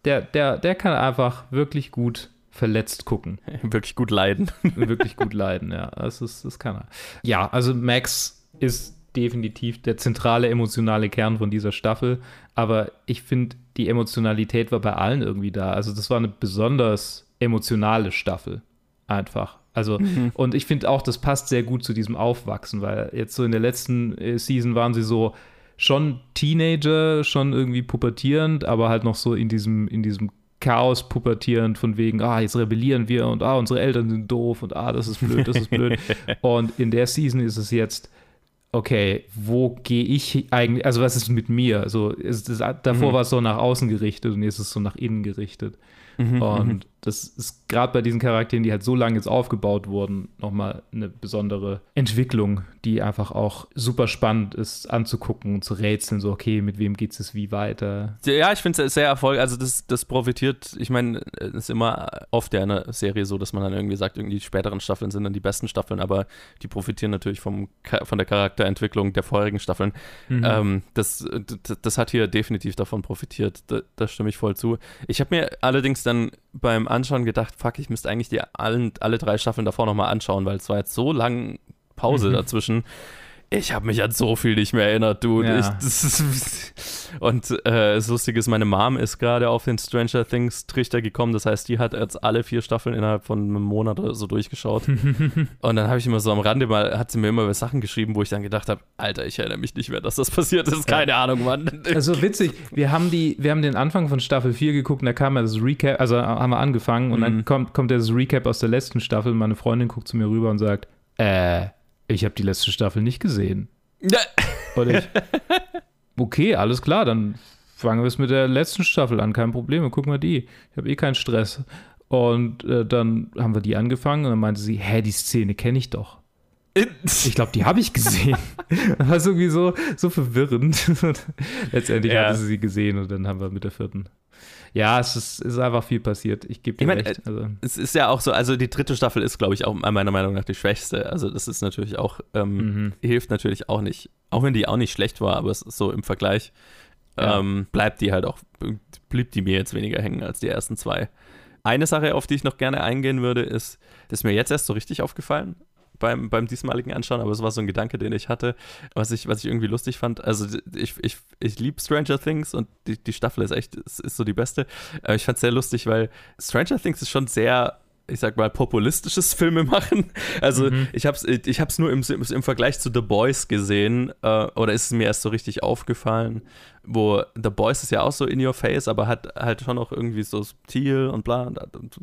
Der, der, der kann einfach wirklich gut verletzt gucken. Wirklich gut leiden. wirklich gut leiden, ja. Das, ist, das kann er. Ja, also Max ist definitiv der zentrale emotionale Kern von dieser Staffel, aber ich finde, die Emotionalität war bei allen irgendwie da. Also das war eine besonders emotionale Staffel. Einfach. Also, Mhm. und ich finde auch, das passt sehr gut zu diesem Aufwachsen, weil jetzt so in der letzten äh, Season waren sie so schon Teenager, schon irgendwie pubertierend, aber halt noch so in diesem, in diesem Chaos pubertierend von wegen, ah, jetzt rebellieren wir und ah, unsere Eltern sind doof und ah, das ist blöd, das ist blöd. und in der Season ist es jetzt okay, wo gehe ich eigentlich, also was ist mit mir? Also ist das, davor Mhm. war es so nach außen gerichtet und jetzt ist es so nach innen gerichtet. Mhm, und mhm. Das ist gerade bei diesen Charakteren, die halt so lange jetzt aufgebaut wurden, nochmal eine besondere Entwicklung, die einfach auch super spannend ist anzugucken und zu rätseln, so okay, mit wem geht es wie weiter. Ja, ich finde es sehr erfolgreich. Also das, das profitiert, ich meine, es ist immer oft ja in einer Serie so, dass man dann irgendwie sagt, irgendwie die späteren Staffeln sind dann die besten Staffeln, aber die profitieren natürlich vom, von der Charakterentwicklung der vorherigen Staffeln. Mhm. Ähm, das, das, das hat hier definitiv davon profitiert. Da, da stimme ich voll zu. Ich habe mir allerdings dann beim Anschauen gedacht, fuck, ich müsste eigentlich die allen, alle drei Staffeln davor nochmal anschauen, weil es war jetzt so lang Pause Mhm. dazwischen. Ich habe mich an so viel nicht mehr erinnert, Dude. Ja. Und äh, das Lustige ist, meine Mom ist gerade auf den Stranger Things Trichter gekommen. Das heißt, die hat jetzt alle vier Staffeln innerhalb von einem Monat oder so durchgeschaut. und dann habe ich immer so am Rande mal, hat sie mir immer über Sachen geschrieben, wo ich dann gedacht habe, Alter, ich erinnere mich nicht mehr, dass das passiert ist. Keine Ahnung, Mann. Also witzig, wir haben die, wir haben den Anfang von Staffel 4 geguckt und da kam ja das Recap, also haben wir angefangen und Mhm. dann kommt, kommt ja das Recap aus der letzten Staffel. Meine Freundin guckt zu mir rüber und sagt, äh, ich habe die letzte Staffel nicht gesehen. Und ich, okay, alles klar, dann fangen wir es mit der letzten Staffel an, kein Problem, wir gucken wir die. Ich habe eh keinen Stress. Und äh, dann haben wir die angefangen und dann meinte sie, hä, die Szene kenne ich doch. Ich glaube, die habe ich gesehen. Das war irgendwie so, so verwirrend. Letztendlich Ja. hatte sie sie gesehen und dann haben wir mit der vierten. Ja, es ist, ist einfach viel passiert. Ich gebe dir Ich meine, recht. Also, es ist ja auch so, also die dritte Staffel ist, glaube ich, auch meiner Meinung nach die schwächste. Also das ist natürlich auch, ähm, Mhm. hilft natürlich auch nicht, auch wenn die auch nicht schlecht war, aber es ist so im Vergleich Ja. ähm, bleibt die halt auch, blieb die mir jetzt weniger hängen als die ersten zwei. Eine Sache, auf die ich noch gerne eingehen würde, ist, das ist mir jetzt erst so richtig aufgefallen beim, beim diesmaligen Anschauen, aber es war so ein Gedanke, den ich hatte, was ich, was ich irgendwie lustig fand. Also ich, ich, ich liebe Stranger Things und die, die Staffel ist echt, ist, ist so die beste. Aber ich fand es sehr lustig, weil Stranger Things ist schon sehr ich sag mal, populistisches Filme machen. Also Mhm. ich hab's, ich hab's nur im, im Vergleich zu The Boys gesehen, äh, oder ist es mir erst so richtig aufgefallen, wo The Boys ist ja auch so in your face, aber hat halt schon auch irgendwie so subtil und bla und, und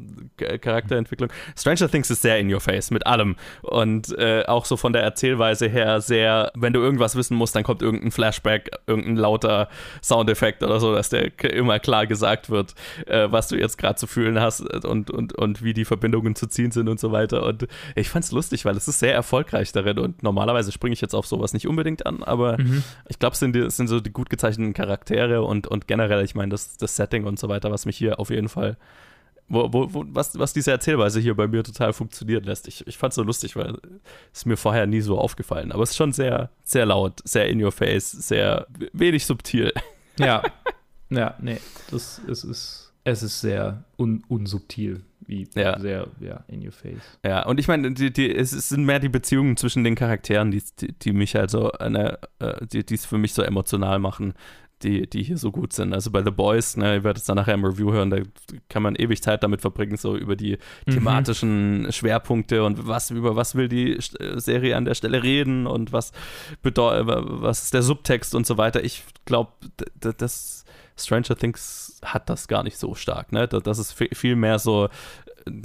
Charakterentwicklung. Stranger Things ist sehr in your face mit allem und äh, auch so von der Erzählweise her sehr, wenn du irgendwas wissen musst, dann kommt irgendein Flashback, irgendein lauter Soundeffekt oder so, dass der immer klar gesagt wird, äh, was du jetzt gerade zu fühlen hast und, und, und wie die Verbindungen zu ziehen sind und so weiter. Und ich fand's lustig, weil es ist sehr erfolgreich darin und normalerweise springe ich jetzt auf sowas nicht unbedingt an, aber Mhm. ich glaube, es sind, die- es sind so die gut gezeichneten Charaktere und, und generell, ich meine, das, das Setting und so weiter, was mich hier auf jeden Fall, wo, wo, wo, was, was diese Erzählweise hier bei mir total funktionieren lässt. Ich, ich fand es so lustig, weil es mir vorher nie so aufgefallen. Aber es ist schon sehr, sehr laut, sehr in your face, sehr wenig subtil. ja, ja, nee, das es ist, es ist sehr un, unsubtil, wie Ja. sehr, ja, in your face. Ja, und ich meine, die, die, es sind mehr die Beziehungen zwischen den Charakteren, die, die, die mich halt so, eine, äh, die es für mich so emotional machen, die, die hier so gut sind. Also bei The Boys, ne, ihr werdet es dann nachher im Review hören, da kann man ewig Zeit damit verbringen, so über die Mhm. thematischen Schwerpunkte und was, über was will die äh, Serie an der Stelle reden und was bedeutet, was ist der Subtext und so weiter. Ich glaube, das Stranger Things hat das gar nicht so stark, ne? Das ist vi- viel mehr so,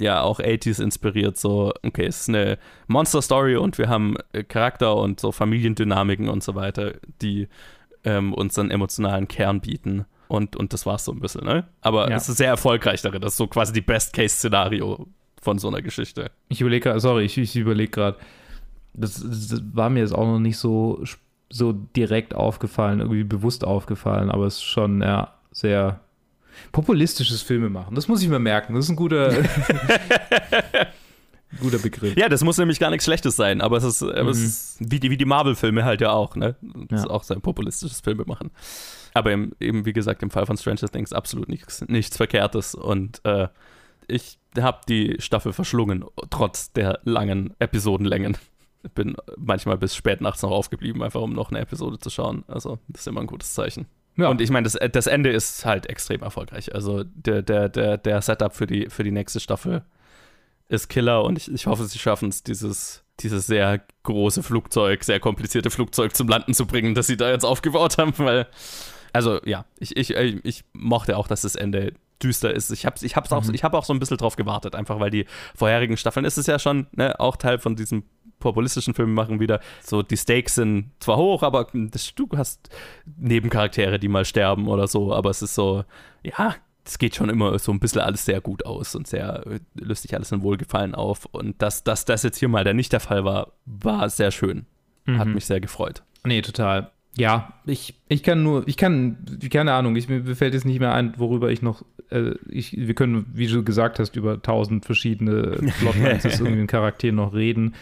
ja, auch 80s inspiriert, so, okay, es ist eine Monster-Story und wir haben äh, Charakter und so Familiendynamiken und so weiter, die ähm, uns einen emotionalen Kern bieten. Und, und das war's so ein bisschen, ne? Aber Ja. es ist sehr erfolgreich darin. Das ist so quasi die Best-Case-Szenario von so einer Geschichte. Ich überlege gerade, sorry, ich, ich überlege gerade, das, das war mir jetzt auch noch nicht so, so direkt aufgefallen, irgendwie bewusst aufgefallen, aber es ist schon ja, sehr populistisches Filme machen. Das muss ich mir merken. Das ist ein guter, guter Begriff. Ja, das muss nämlich gar nichts Schlechtes sein, aber es ist, aber es Mhm. ist wie die, wie die Marvel-Filme halt ja auch, ne? Das Ja. ist auch sehr populistisches Filme machen. Aber im, eben, wie gesagt, im Fall von Stranger Things absolut nichts, nichts Verkehrtes und äh, ich habe die Staffel verschlungen, trotz der langen Episodenlängen. Bin manchmal bis spät nachts noch aufgeblieben, einfach um noch eine Episode zu schauen. Also, das ist immer ein gutes Zeichen. Ja. Und ich meine, das, das Ende ist halt extrem erfolgreich. Also, der, der, der, der Setup für die, für die nächste Staffel ist Killer und ich, ich hoffe, sie schaffen es, dieses, dieses sehr große Flugzeug, sehr komplizierte Flugzeug zum Landen zu bringen, das sie da jetzt aufgebaut haben, weil, also ja, ich, ich, ich mochte auch, dass das Ende düster ist. Ich habe ich hab's auch, Mhm. ich hab auch so ein bisschen drauf gewartet, einfach weil die vorherigen Staffeln, ist es ja schon ne, auch Teil von diesem populistischen Filmen machen wieder. So, die Stakes sind zwar hoch, aber das, du hast Nebencharaktere, die mal sterben oder so, aber es ist so, ja, es geht schon immer so ein bisschen alles sehr gut aus und sehr löst sich alles in Wohlgefallen auf. Und dass, dass das jetzt hier mal der nicht der Fall war, war sehr schön. Hat Mhm. mich sehr gefreut. Nee, total. Ja, ich, ich kann nur, ich kann, keine Ahnung, ich, mir fällt jetzt nicht mehr ein, worüber ich noch, äh, ich, wir können, wie du gesagt hast, über tausend verschiedene Plotlines des irgendeinen Charakteren noch reden.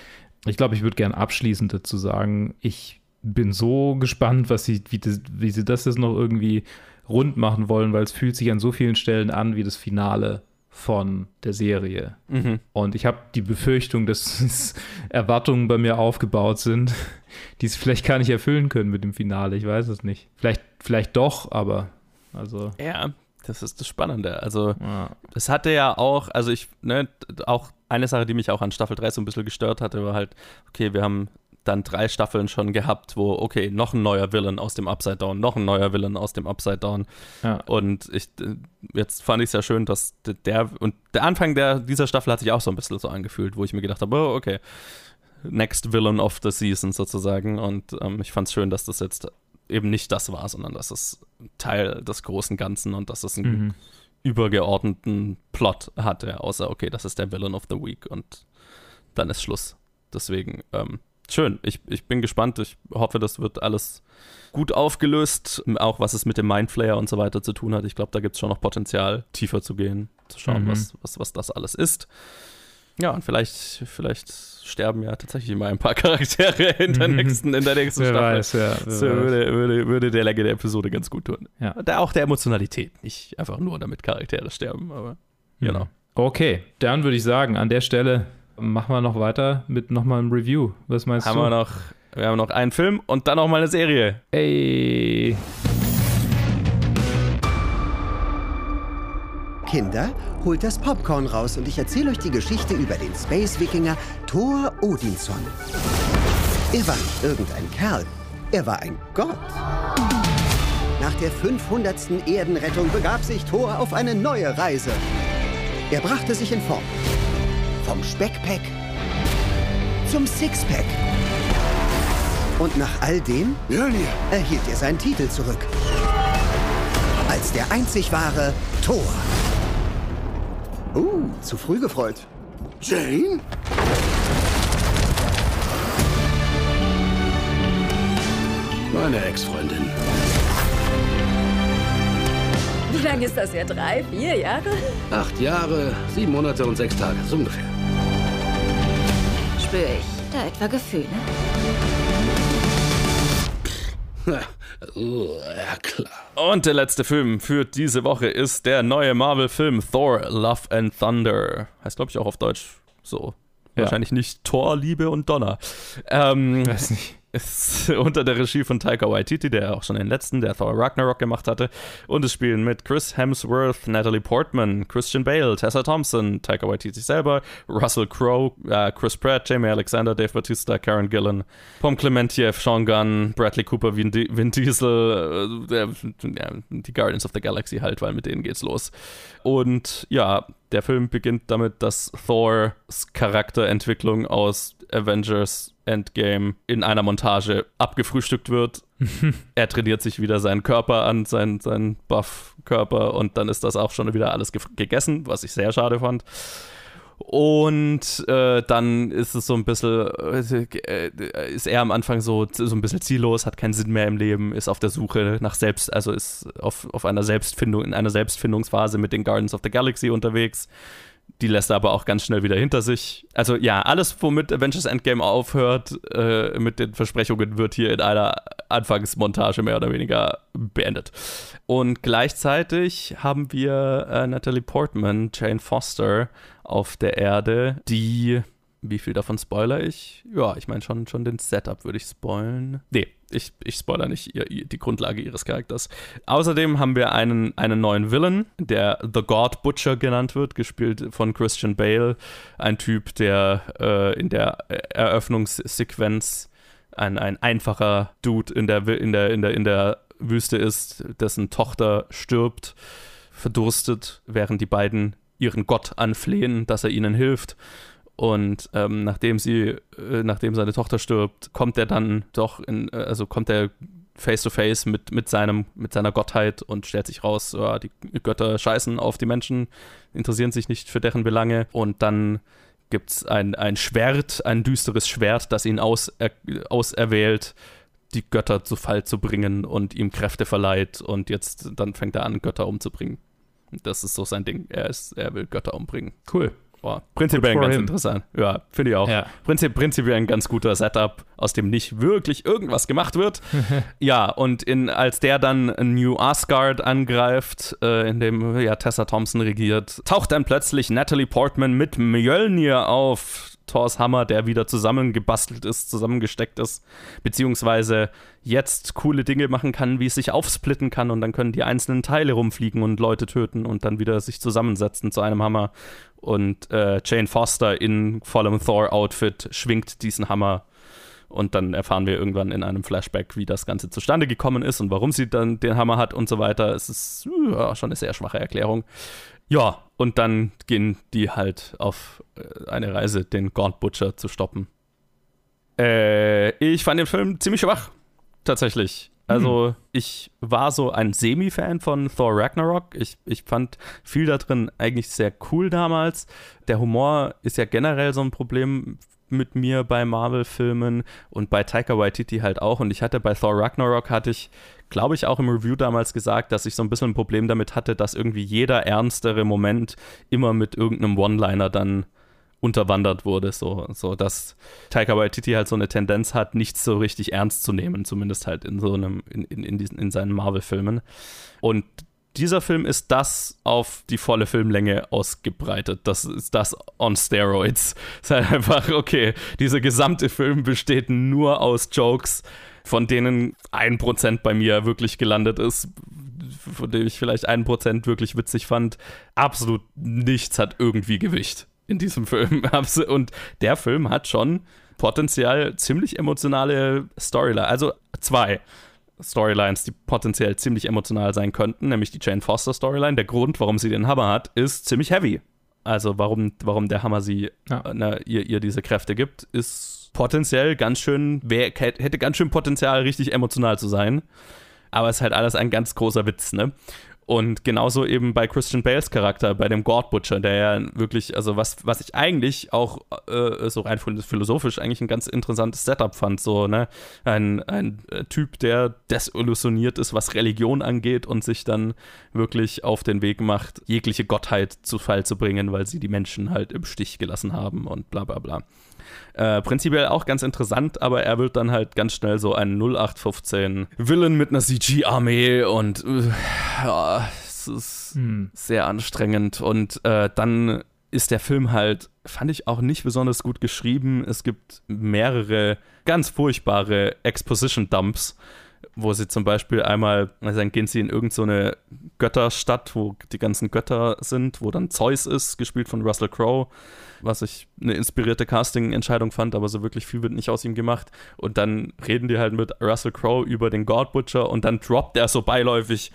Ich glaube, ich würde gern abschließend dazu sagen, ich bin so gespannt, was sie, wie, das, wie sie das jetzt noch irgendwie rund machen wollen, weil es fühlt sich an so vielen Stellen an wie das Finale von der Serie. Mhm. Und ich habe die Befürchtung, dass Erwartungen bei mir aufgebaut sind, die es vielleicht gar nicht erfüllen können mit dem Finale. Ich weiß es nicht. Vielleicht, vielleicht doch, aber also. Ja, das ist das Spannende. Also, es hatte ja auch, also ich, ne, auch eine Sache, die mich auch an Staffel 3 so ein bisschen gestört hatte, war halt, okay, wir haben dann drei Staffeln schon gehabt, wo, okay, noch ein neuer Villain aus dem Upside Down, noch ein neuer Villain aus dem Upside Down. Ja. Und ich, jetzt fand ich es ja schön, dass der, und der Anfang der, dieser Staffel hat sich auch so ein bisschen so angefühlt, wo ich mir gedacht habe, oh, okay, next Villain of the Season sozusagen. Und ähm, ich fand es schön, dass das jetzt eben nicht das war, sondern dass es Teil des großen Ganzen und dass es einen Mhm. Übergeordneten Plot hatte, außer, okay, das ist der Villain of the Week und dann ist Schluss. Deswegen, ähm, schön. Ich, ich bin gespannt. Ich hoffe, das wird alles gut aufgelöst. Auch was es mit dem Mindflayer und so weiter zu tun hat. Ich glaube, da gibt es schon noch Potenzial, tiefer zu gehen, zu schauen, Mhm. was, was, was das alles ist. Ja, und vielleicht, vielleicht sterben ja tatsächlich mal ein paar Charaktere in der Mhm. nächsten, in der nächsten Wer Staffel. weiß, ja, weiß. würde, würde, würde der Länge der Episode ganz gut tun. Ja. Und auch der Emotionalität. Nicht einfach nur, damit Charaktere sterben, aber genau. Okay, dann würde ich sagen, an der Stelle machen wir noch weiter mit nochmal einem Review. Was meinst Haben du? wir noch, wir haben noch einen Film und dann noch mal eine Serie. Ey. Kinder, holt das Popcorn raus und ich erzähle euch die Geschichte über den Space-Wikinger Thor Odinson. Er war nicht irgendein Kerl, er war ein Gott. Nach der 500. Erdenrettung begab sich Thor auf eine neue Reise. Er brachte sich in Form. Vom Speckpack zum Sixpack. Und nach all dem erhielt er seinen Titel zurück. Als der einzig wahre Thor. Uh, zu früh gefreut. Jane? Meine Ex-Freundin. Wie lange ist das her? Drei, vier Jahre? Acht Jahre, sieben Monate und sechs Tage, so ungefähr. Spüre ich da etwa Gefühle? Uh, ja, klar. Und der letzte Film für diese Woche ist der neue Marvel-Film Thor Love and Thunder. Heißt, glaube ich, auch auf Deutsch so. Ja. Wahrscheinlich nicht Thor, Liebe und Donner. Ähm, Weiß nicht. Ist unter der Regie von Taika Waititi, der auch schon den letzten, der Thor Ragnarok gemacht hatte. Und es spielen mit Chris Hemsworth, Natalie Portman, Christian Bale, Tessa Thompson, Taika Waititi selber, Russell Crowe, äh, Chris Pratt, Jamie Alexander, Dave Bautista, Karen Gillan, Pom Clementiev, Sean Gunn, Bradley Cooper, Vin, Di- Vin Diesel, äh, ja, die Guardians of the Galaxy halt, weil mit denen geht's los. Und ja, der Film beginnt damit, dass Thors Charakterentwicklung aus Avengers Endgame in einer Montage abgefrühstückt wird. er trainiert sich wieder seinen Körper an, seinen, seinen Buff-Körper und dann ist das auch schon wieder alles ge gegessen, was ich sehr schade fand. Und äh, dann ist es so ein bisschen, äh, ist er am Anfang so, so ein bisschen ziellos, hat keinen Sinn mehr im Leben, ist auf der Suche nach Selbst, also ist auf, auf einer Selbstfindung, in einer Selbstfindungsphase mit den Guardians of the Galaxy unterwegs. Die lässt er aber auch ganz schnell wieder hinter sich. Also ja, alles, womit Avengers Endgame aufhört, äh, mit den Versprechungen, wird hier in einer Anfangsmontage mehr oder weniger beendet. Und gleichzeitig haben wir äh, Natalie Portman, Jane Foster auf der Erde, die wie viel davon spoiler ich? Ja, ich meine schon, schon den Setup würde ich spoilen. Nee, ich, ich spoiler nicht ihr, ihr, die Grundlage ihres Charakters. Außerdem haben wir einen, einen neuen Villain, der The God Butcher genannt wird, gespielt von Christian Bale. Ein Typ, der äh, in der Eröffnungssequenz ein, ein einfacher Dude in der, in, der, in, der, in der Wüste ist, dessen Tochter stirbt, verdurstet, während die beiden ihren Gott anflehen, dass er ihnen hilft. Und ähm, nachdem sie, äh, nachdem seine Tochter stirbt, kommt er dann doch in, äh, also kommt er face to face mit, mit, seinem, mit seiner Gottheit und stellt sich raus, ja, die Götter scheißen auf die Menschen, interessieren sich nicht für deren Belange. Und dann gibt es ein, ein Schwert, ein düsteres Schwert, das ihn auser, auserwählt, die Götter zu Fall zu bringen und ihm Kräfte verleiht. Und jetzt dann fängt er an, Götter umzubringen. Das ist so sein Ding. Er, ist, er will Götter umbringen. Cool. Boah, prinzipiell ganz him. interessant. Ja, finde ich auch. Ja. Prinzip, prinzipiell ein ganz guter Setup, aus dem nicht wirklich irgendwas gemacht wird. ja, und in, als der dann New Asgard angreift, äh, in dem ja, Tessa Thompson regiert, taucht dann plötzlich Natalie Portman mit Mjölnir auf. Thors Hammer, der wieder zusammengebastelt ist, zusammengesteckt ist, beziehungsweise jetzt coole Dinge machen kann, wie es sich aufsplitten kann und dann können die einzelnen Teile rumfliegen und Leute töten und dann wieder sich zusammensetzen zu einem Hammer. Und äh, Jane Foster in vollem Thor-Outfit schwingt diesen Hammer und dann erfahren wir irgendwann in einem Flashback, wie das Ganze zustande gekommen ist und warum sie dann den Hammer hat und so weiter. Es ist ja, schon eine sehr schwache Erklärung. Ja, und dann gehen die halt auf äh, eine Reise, den Gaunt Butcher zu stoppen. Äh, ich fand den Film ziemlich schwach, tatsächlich. Also, hm. ich war so ein Semi-Fan von Thor Ragnarok. Ich, ich fand viel da drin eigentlich sehr cool damals. Der Humor ist ja generell so ein Problem mit mir bei Marvel-Filmen und bei Taika Waititi halt auch. Und ich hatte bei Thor Ragnarok hatte ich, glaube ich, auch im Review damals gesagt, dass ich so ein bisschen ein Problem damit hatte, dass irgendwie jeder ernstere Moment immer mit irgendeinem One-Liner dann unterwandert wurde, so, so dass Taika Waititi halt so eine Tendenz hat, nichts so richtig ernst zu nehmen, zumindest halt in so einem, in, in, in, diesen, in seinen Marvel-Filmen. Und dieser Film ist das auf die volle Filmlänge ausgebreitet. Das ist das on Steroids. Es ist halt einfach, okay, dieser gesamte Film besteht nur aus Jokes, von denen ein Prozent bei mir wirklich gelandet ist, von dem ich vielleicht ein Prozent wirklich witzig fand. Absolut nichts hat irgendwie Gewicht in diesem Film. Und der Film hat schon potenziell ziemlich emotionale Storyline. Also zwei. Storylines, die potenziell ziemlich emotional sein könnten, nämlich die Jane Foster Storyline. Der Grund, warum sie den Hammer hat, ist ziemlich heavy. Also warum, warum der Hammer sie ja. na, ihr, ihr diese Kräfte gibt, ist potenziell ganz schön, hätte ganz schön Potenzial, richtig emotional zu sein. Aber es ist halt alles ein ganz großer Witz, ne? Und genauso eben bei Christian Bales Charakter, bei dem God Butcher, der ja wirklich, also was, was ich eigentlich auch äh, so rein philosophisch eigentlich ein ganz interessantes Setup fand, so, ne? Ein, ein äh, Typ, der desillusioniert ist, was Religion angeht und sich dann wirklich auf den Weg macht, jegliche Gottheit zu Fall zu bringen, weil sie die Menschen halt im Stich gelassen haben und bla bla bla. Äh, prinzipiell auch ganz interessant, aber er wird dann halt ganz schnell so ein 0815 Villain mit einer CG-Armee und äh, ja, es ist hm. sehr anstrengend. Und äh, dann ist der Film halt, fand ich auch nicht besonders gut geschrieben. Es gibt mehrere ganz furchtbare Exposition-Dumps wo sie zum Beispiel einmal, also dann gehen sie in irgendeine so Götterstadt, wo die ganzen Götter sind, wo dann Zeus ist, gespielt von Russell Crowe, was ich eine inspirierte Casting-Entscheidung fand, aber so wirklich viel wird nicht aus ihm gemacht. Und dann reden die halt mit Russell Crowe über den God Butcher und dann droppt er so beiläufig,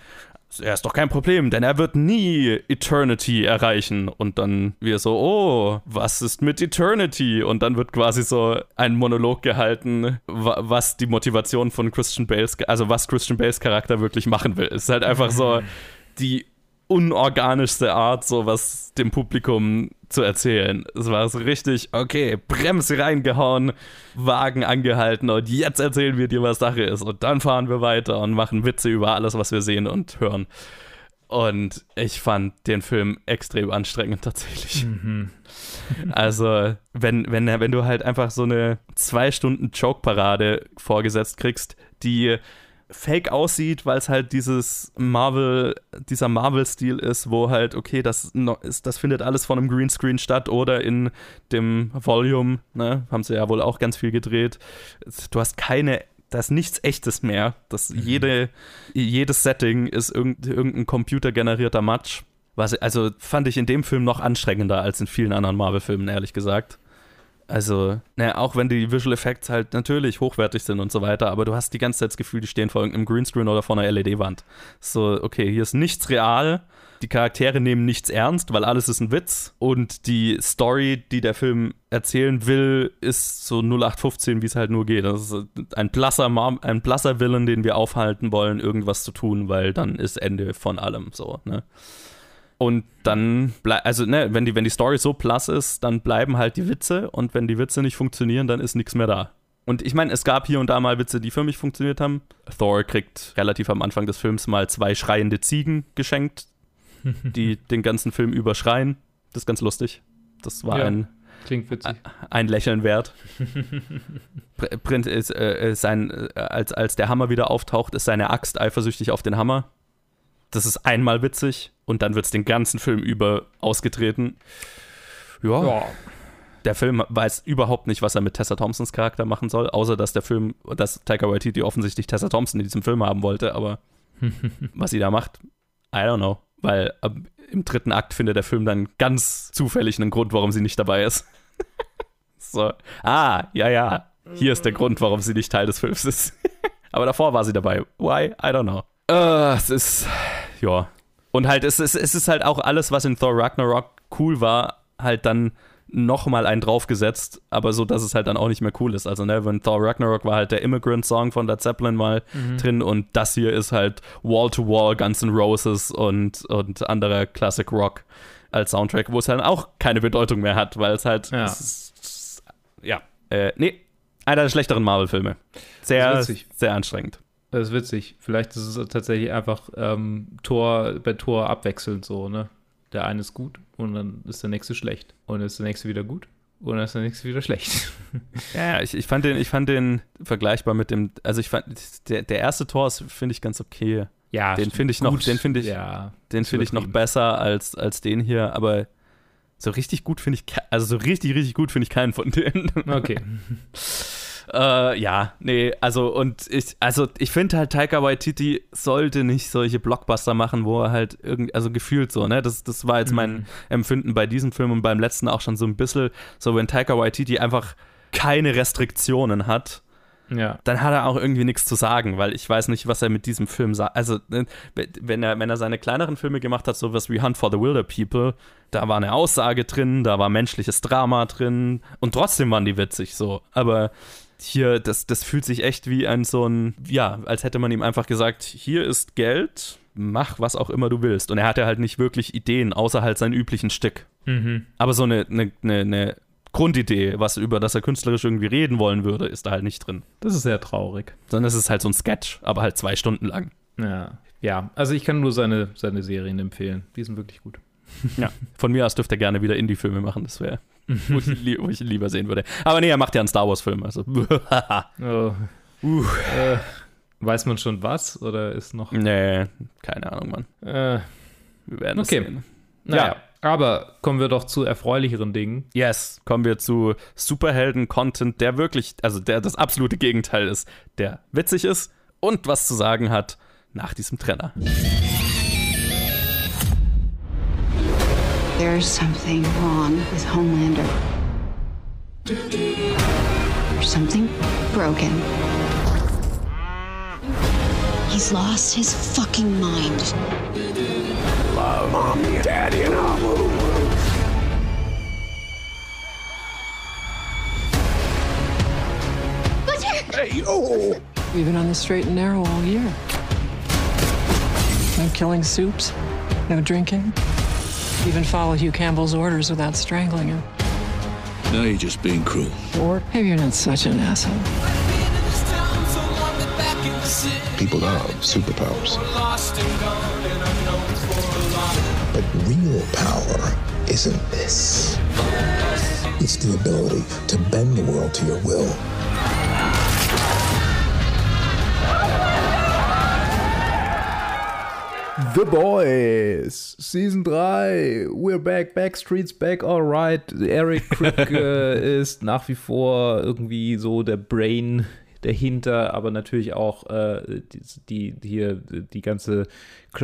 er ist doch kein Problem, denn er wird nie Eternity erreichen. Und dann wir so, oh, was ist mit Eternity? Und dann wird quasi so ein Monolog gehalten, was die Motivation von Christian Bales, also was Christian Bales Charakter wirklich machen will. Es ist halt einfach so die unorganischste Art, sowas dem Publikum zu erzählen. Es war so richtig, okay, Bremse reingehauen, Wagen angehalten und jetzt erzählen wir dir, was Sache ist. Und dann fahren wir weiter und machen Witze über alles, was wir sehen und hören. Und ich fand den Film extrem anstrengend tatsächlich. Mhm. Also, wenn, wenn, wenn du halt einfach so eine zwei Stunden Joke-Parade vorgesetzt kriegst, die fake aussieht, weil es halt dieses Marvel, dieser Marvel-Stil ist, wo halt, okay, das, ist, das findet alles von einem Greenscreen statt oder in dem Volume, ne, haben sie ja wohl auch ganz viel gedreht. Du hast keine, da ist nichts echtes mehr. Das, mhm. jede, jedes Setting ist irgendein, irgendein computergenerierter Matsch. Was, also fand ich in dem Film noch anstrengender als in vielen anderen Marvel-Filmen, ehrlich gesagt. Also, naja, auch wenn die Visual Effects halt natürlich hochwertig sind und so weiter, aber du hast die ganze Zeit das Gefühl, die stehen vor irgendeinem Greenscreen oder vor einer LED-Wand. So, okay, hier ist nichts real, die Charaktere nehmen nichts ernst, weil alles ist ein Witz und die Story, die der Film erzählen will, ist so 0815, wie es halt nur geht. Das ist ein blasser, Mar ein blasser Willen, den wir aufhalten wollen, irgendwas zu tun, weil dann ist Ende von allem so, ne? Und dann, also ne, wenn die, wenn die Story so plus ist, dann bleiben halt die Witze und wenn die Witze nicht funktionieren, dann ist nichts mehr da. Und ich meine, es gab hier und da mal Witze, die für mich funktioniert haben. Thor kriegt relativ am Anfang des Films mal zwei schreiende Ziegen geschenkt, die den ganzen Film überschreien. Das ist ganz lustig. Das war Ja, ein, ein Lächeln wert. Pr- Print ist, äh, sein, äh, als, als der Hammer wieder auftaucht, ist seine Axt eifersüchtig auf den Hammer. Das ist einmal witzig und dann wird es den ganzen Film über ausgetreten. Ja. Ja. Der Film weiß überhaupt nicht, was er mit Tessa Thompsons Charakter machen soll, außer dass der Film, dass Taika Waititi offensichtlich Tessa Thompson in diesem Film haben wollte, aber was sie da macht, I don't know. Weil ab, im dritten Akt findet der Film dann ganz zufällig einen Grund, warum sie nicht dabei ist. so, ah, ja, ja, hier ist der Grund, warum sie nicht Teil des Films ist. aber davor war sie dabei. Why? I don't know. Äh, es ist, ja. Und halt, es ist, es ist halt auch alles, was in Thor Ragnarok cool war, halt dann nochmal einen draufgesetzt, aber so, dass es halt dann auch nicht mehr cool ist. Also, ne, wenn Thor Ragnarok war halt der Immigrant-Song von Led Zeppelin mal Mhm. drin und das hier ist halt Wall-to-Wall Guns N' Roses und, und anderer Classic Rock als Soundtrack, wo es halt auch keine Bedeutung mehr hat, weil es halt, Ja. es ist, ja, äh, nee, einer der schlechteren Marvel-Filme. Sehr, sehr anstrengend. Das ist witzig. Vielleicht ist es tatsächlich einfach ähm, Tor bei Tor abwechselnd so, ne? Der eine ist gut und dann ist der nächste schlecht. Und dann ist der nächste wieder gut und dann ist der nächste wieder schlecht. Ja, ich, ich, fand den, ich fand den vergleichbar mit dem, also ich fand, der, der erste Tor ist, finde ich, ganz okay. Ja, den finde ich noch, Gut, den finde ich, ja, den finde ich noch besser als, als den hier, aber so richtig gut finde ich, also so richtig, richtig gut finde ich keinen von denen. Okay. äh, ja, nee, also und ich, also ich finde halt Taika Waititi sollte nicht solche Blockbuster machen, wo er halt irgendwie, also gefühlt so, ne, das, das war jetzt mein Mhm. Empfinden bei diesem Film und beim letzten auch schon so ein bisschen, so wenn Taika Waititi einfach keine Restriktionen hat, Ja. dann hat er auch irgendwie nichts zu sagen, weil ich weiß nicht, was er mit diesem Film sagt. Also, ne, wenn er, wenn er seine kleineren Filme gemacht hat, sowas wie Hunt for the Wilder People, da war eine Aussage drin, da war menschliches Drama drin und trotzdem waren die witzig so. Aber hier, das, das fühlt sich echt wie ein so ein, ja, als hätte man ihm einfach gesagt, hier ist Geld, mach was auch immer du willst. Und er hatte halt nicht wirklich Ideen, außer halt seinen üblichen Stück. Mhm. Aber so eine, eine, eine, eine Grundidee, was über das er künstlerisch irgendwie reden wollen würde, ist da halt nicht drin. Das ist sehr traurig. Sondern es ist halt so ein Sketch, aber halt zwei Stunden lang. Ja. Ja, also ich kann nur seine, seine Serien empfehlen. Die sind wirklich gut. Ja. Von mir aus dürfte er gerne wieder Indie-Filme machen, das wäre, wo, ich li- wo ich ihn lieber sehen würde. Aber nee, er macht ja einen Star Wars-Film, also. Oh. Äh, weiß man schon was oder ist noch. nee, keine Ahnung, Mann. Äh, Wir werden es okay. sehen. Naja, aber kommen wir doch zu erfreulicheren Dingen. Yes, kommen wir zu Superhelden-Content, der wirklich, also der das absolute Gegenteil ist, der witzig ist und was zu sagen hat nach diesem Trenner. There's something wrong with Homelander. There's something broken. He's lost his fucking mind. Love, mommy, daddy, and Abu. Hey, yo! We've been on the straight and narrow all year. No killing soups, no drinking. Even follow Hugh Campbell's orders without strangling him. Now you're just being cruel. Or maybe you're not such an asshole. People have superpowers. But real power isn't this. It's the ability to bend the world to your will. The Boys, Season 3, we're back, Backstreet's back, alright. Eric Crick äh, ist nach wie vor irgendwie so der Brain dahinter, aber natürlich auch äh, die, die hier die ganze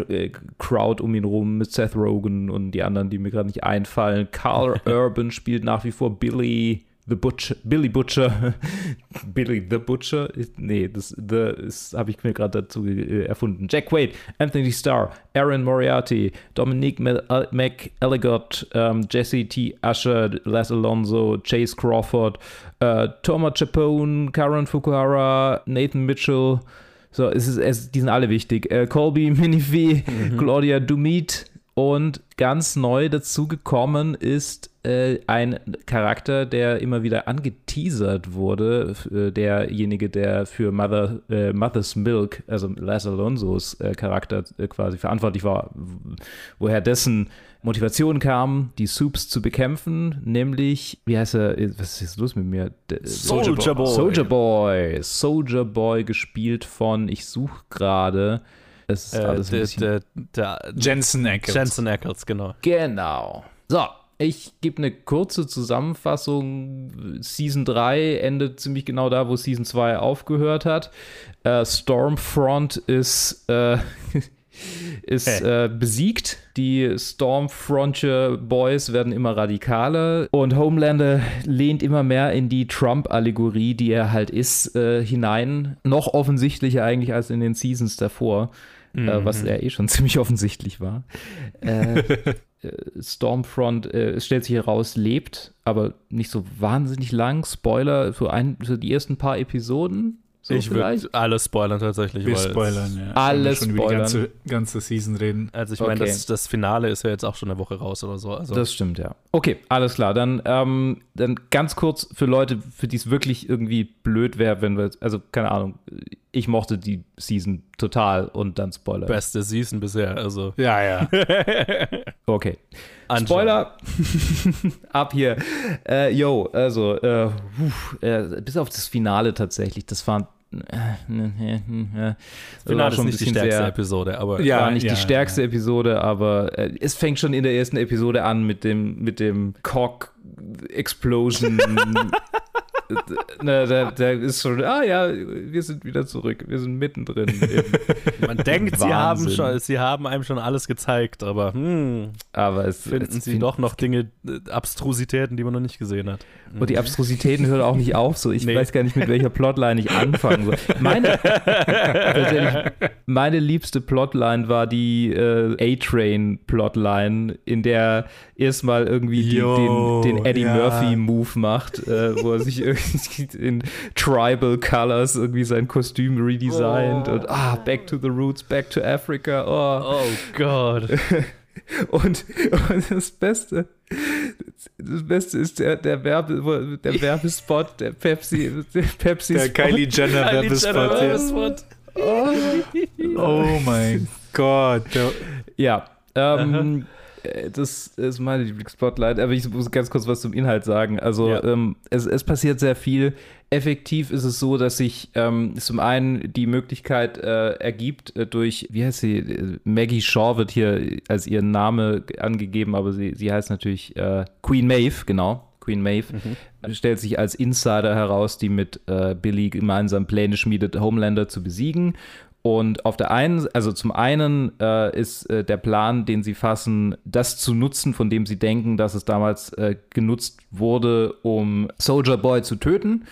äh, Crowd um ihn rum mit Seth Rogen und die anderen, die mir gerade nicht einfallen. Carl Urban spielt nach wie vor Billy. The Butcher, Billy Butcher, Billy the Butcher, nee, das The habe ich mir gerade dazu äh, erfunden. Jack Quaid, Anthony Starr, Aaron Moriarty, Dominique McElligott, ähm, Jesse T. Usher, Les Alonso, Chase Crawford, äh, Thomas Chapone, Karen Fukuhara, Nathan Mitchell. So, es ist, es, die sind alle wichtig. Äh, Colby Minifee, mhm. Claudia Dumit und ganz neu dazu gekommen ist äh, ein Charakter, der immer wieder angeteasert wurde, äh, derjenige, der für Mother, äh, Mother's Milk, also Les Alonsos äh, Charakter äh, quasi verantwortlich war, woher dessen Motivation kam, die Soups zu bekämpfen, nämlich, wie heißt er, was ist los mit mir? Soldier Boy. Soldier Boy. Soldier Boy, gespielt von, ich suche gerade, es ist alles äh, ein bisschen... der, der, Jensen Ackles. Jensen Ackles, genau. Genau. So, ich gebe eine kurze Zusammenfassung. Season 3 endet ziemlich genau da, wo Season 2 aufgehört hat. Äh, Stormfront ist, äh, ist äh, besiegt. Die Stormfrontier Boys werden immer radikaler und Homelander lehnt immer mehr in die Trump-Allegorie, die er halt ist, äh, hinein. Noch offensichtlicher eigentlich als in den Seasons davor. Mhm. was ja eh schon ziemlich offensichtlich war. Äh, Stormfront, äh, es stellt sich heraus, lebt, aber nicht so wahnsinnig lang. Spoiler für, ein, für die ersten paar Episoden. So ich würde alles spoilern tatsächlich. Wir spoilern, ja. Alles schon spoilern. Über die ganze, ganze Season reden. Also ich meine, Okay. das, das Finale ist ja jetzt auch schon eine Woche raus oder so. Also Das stimmt, ja. Okay, alles klar. Dann, ähm, dann ganz kurz für Leute, für die es wirklich irgendwie blöd wäre, wenn wir, also keine Ahnung, ich mochte die Season total und dann Spoiler. beste Season bisher. Also Ja, ja. Okay. Anschauen. Spoiler. Ab hier. Äh, yo, also, äh, puh, äh, bis auf das Finale tatsächlich, das war. Äh, Finale ist schon ein nicht die bisschen stärkste sehr- Episode, aber Ja, war nicht ja, die stärkste Episode, aber äh, es fängt schon in der ersten Episode an mit dem, mit dem Cock Explosion. Na, da, da ist schon, ah ja, wir sind wieder zurück, wir sind mittendrin. Man denkt, sie haben, schon, sie haben einem schon alles gezeigt, aber hm, aber es finden es sie find- doch noch Dinge, äh, Abstrusitäten, die man noch nicht gesehen hat. Und die Abstrusitäten hören auch nicht auf. So, ich Nee. weiß gar nicht, mit welcher Plotline ich anfangen soll. Meine, meine liebste Plotline war die äh, A-Train-Plotline, in der erstmal irgendwie die, den, den Eddie ja. Murphy-Move macht, äh, wo er sich irgendwie in Tribal Colors irgendwie sein Kostüm redesignt und ah, back to the roots, back to Africa. Oh. Oh Gott. Und, und das Beste, das Beste ist der, der, Werbe, der Werbespot, der Pepsi, der Pepsi Der Kylie Jenner Kylie Werbespot. Jenner. Werbespot. Oh mein Gott. Ja, ähm, äh, das ist meine Lieblingsplotline, aber ich muss ganz kurz was zum Inhalt sagen. Also Ja. ähm, es, es passiert sehr viel. Effektiv ist es so, dass sich ähm, zum einen die Möglichkeit äh, ergibt äh, durch, wie heißt sie, Äh, Maggie Shaw wird hier als ihren Name angegeben, aber sie, sie heißt natürlich äh, Queen Maeve, genau. Queen Maeve stellt sich als Insider heraus, die mit äh, Billy gemeinsam Pläne schmiedet, Homelander zu besiegen. Und auf der einen, also zum einen äh, ist äh, der Plan, den sie fassen, das zu nutzen, von dem sie denken, dass es damals äh, genutzt wurde, um Soldier Boy zu töten.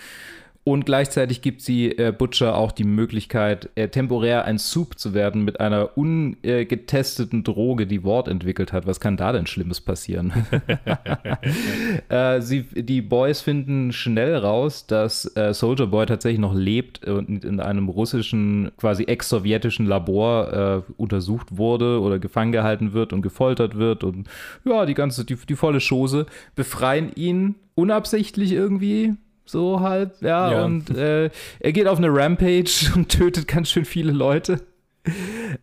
Und gleichzeitig gibt sie äh, Butcher auch die Möglichkeit, äh, temporär ein Soup zu werden mit einer ungetesteten Droge, die Ward entwickelt hat. Was kann da denn Schlimmes passieren? äh, sie, die Boys finden schnell raus, dass äh, Soldier Boy tatsächlich noch lebt und in einem russischen, quasi ex-sowjetischen Labor äh, untersucht wurde oder gefangen gehalten wird und gefoltert wird und ja, die ganze, die, die volle Chose, befreien ihn unabsichtlich irgendwie. So halt, ja, Ja. und äh, er geht auf eine Rampage und tötet ganz schön viele Leute.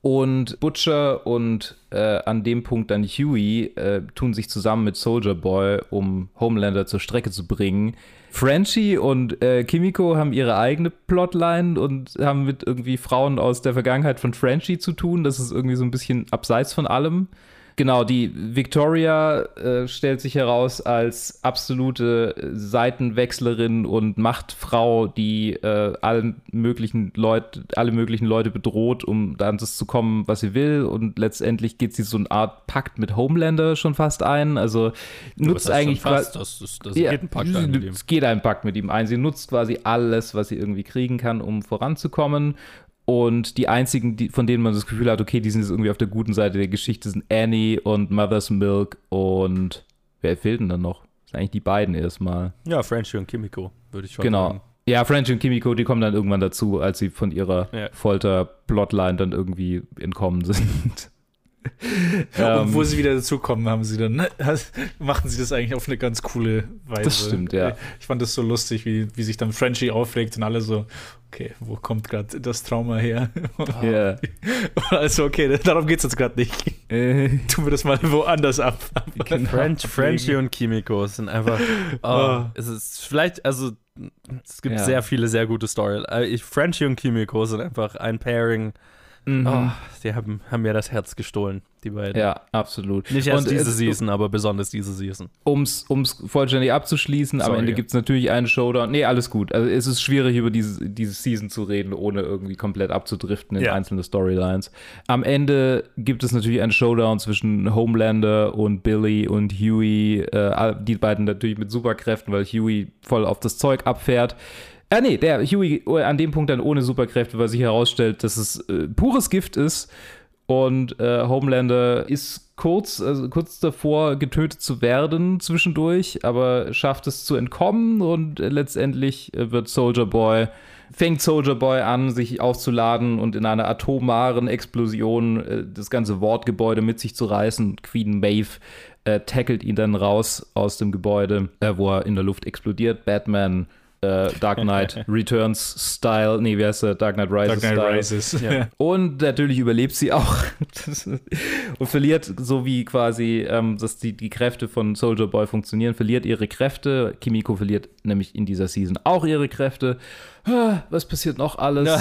Und Butcher und äh, an dem Punkt dann Huey äh, tun sich zusammen mit Soldier Boy, um Homelander zur Strecke zu bringen. Frenchie und äh, Kimiko haben ihre eigene Plotline und haben mit irgendwie Frauen aus der Vergangenheit von Frenchie zu tun. Das ist irgendwie so ein bisschen abseits von allem. Genau, die Victoria äh, stellt sich heraus als absolute Seitenwechslerin und Machtfrau, die äh, allen möglichen Leute, alle möglichen Leute bedroht, um dann das zu kommen, was sie will. Und letztendlich geht sie so eine Art Pakt mit Homelander schon fast ein. Also nutzt eigentlich fast, das, ist, das Ja, geht ein Pakt ein mit ihm. es geht ein Pakt mit ihm ein. Sie nutzt quasi alles, was sie irgendwie kriegen kann, um voranzukommen. Und die einzigen, die, von denen man das Gefühl hat, okay, die sind jetzt irgendwie auf der guten Seite der Geschichte, sind Annie und Mother's Milk und wer fehlt denn dann noch? Das sind eigentlich die beiden erstmal. Ja, Frenchie und Kimiko, würde ich schon Genau. sagen. Ja, French und Kimiko, die kommen dann irgendwann dazu, als sie von ihrer Ja. Folter-Plotline dann irgendwie entkommen sind. und wo Ähm, sie wieder dazukommen, haben sie dann, ne, machen sie das eigentlich auf eine ganz coole Weise. Das stimmt, ja. Ich fand das so lustig, wie, wie sich dann Frenchie aufregt und alle so, okay, wo kommt gerade das Trauma her? Ja. Also, okay, darum geht es jetzt gerade nicht. Äh. Tun wir das mal woanders ab. French, Frenchie und Kimiko sind einfach. Oh, Oh. Es ist vielleicht, also es gibt Ja. sehr viele sehr gute Story. Äh, ich- Frenchie und Kimiko sind einfach ein Pairing. Mhm. Oh, die haben, haben mir das Herz gestohlen, die beiden. Ja, absolut. Nicht erst Und diese es- Season, aber besonders diese Season. um's, um's vollständig abzuschließen, am Sorry. Ende gibt es natürlich einen Showdown. Nee, alles gut. Also es ist schwierig, über diese, diese Season zu reden, ohne irgendwie komplett abzudriften in Ja. einzelne Storylines. Am Ende gibt es natürlich einen Showdown zwischen Homelander und Billy und Huey. Äh, die beiden natürlich mit Superkräften, weil Huey voll auf das Zeug abfährt. Ah, nee, der Huey äh, an dem Punkt dann ohne Superkräfte, weil sich herausstellt, dass es äh, pures Gift ist. Und äh, Homelander ist kurz, also kurz davor, getötet zu werden zwischendurch, aber schafft es zu entkommen und äh, letztendlich wird Soldier Boy, fängt Soldier Boy an, sich aufzuladen und in einer atomaren Explosion äh, das ganze Wortgebäude mit sich zu reißen. Queen Maeve äh, tackelt ihn dann raus aus dem Gebäude, äh, wo er in der Luft explodiert. Batman äh, Dark Knight Returns Style, nee, wie heißt der? Dark Knight Rises Dark Knight Style. Rises. Ja. Und natürlich überlebt sie auch und verliert, so wie quasi, ähm, dass die, die Kräfte von Soldier Boy funktionieren, verliert ihre Kräfte. Kimiko verliert nämlich in dieser Season auch ihre Kräfte. Ah, Was passiert noch alles?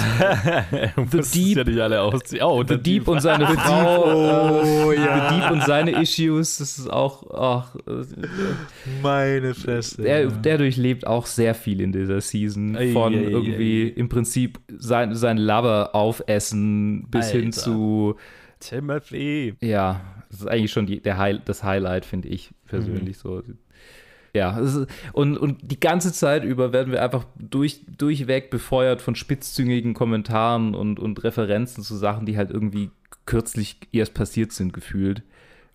The Deep. Ja nicht alle ausziehen. Oh, The Deep und seine Frau. Oh, äh, ja. The Deep und seine Issues. Das ist auch. Ach, äh, Meine Fresse. der, der durchlebt auch sehr viel in dieser Season. Von ei, ei, irgendwie ei. im Prinzip sein, sein Lover aufessen bis hin Alter. zu. Timothy. Ja, das ist eigentlich schon die, der High, das Highlight, finde ich persönlich so. Ja, und, und die ganze Zeit über werden wir einfach durch, durchweg befeuert von spitzzüngigen Kommentaren und, und Referenzen zu Sachen, die halt irgendwie kürzlich erst passiert sind, gefühlt.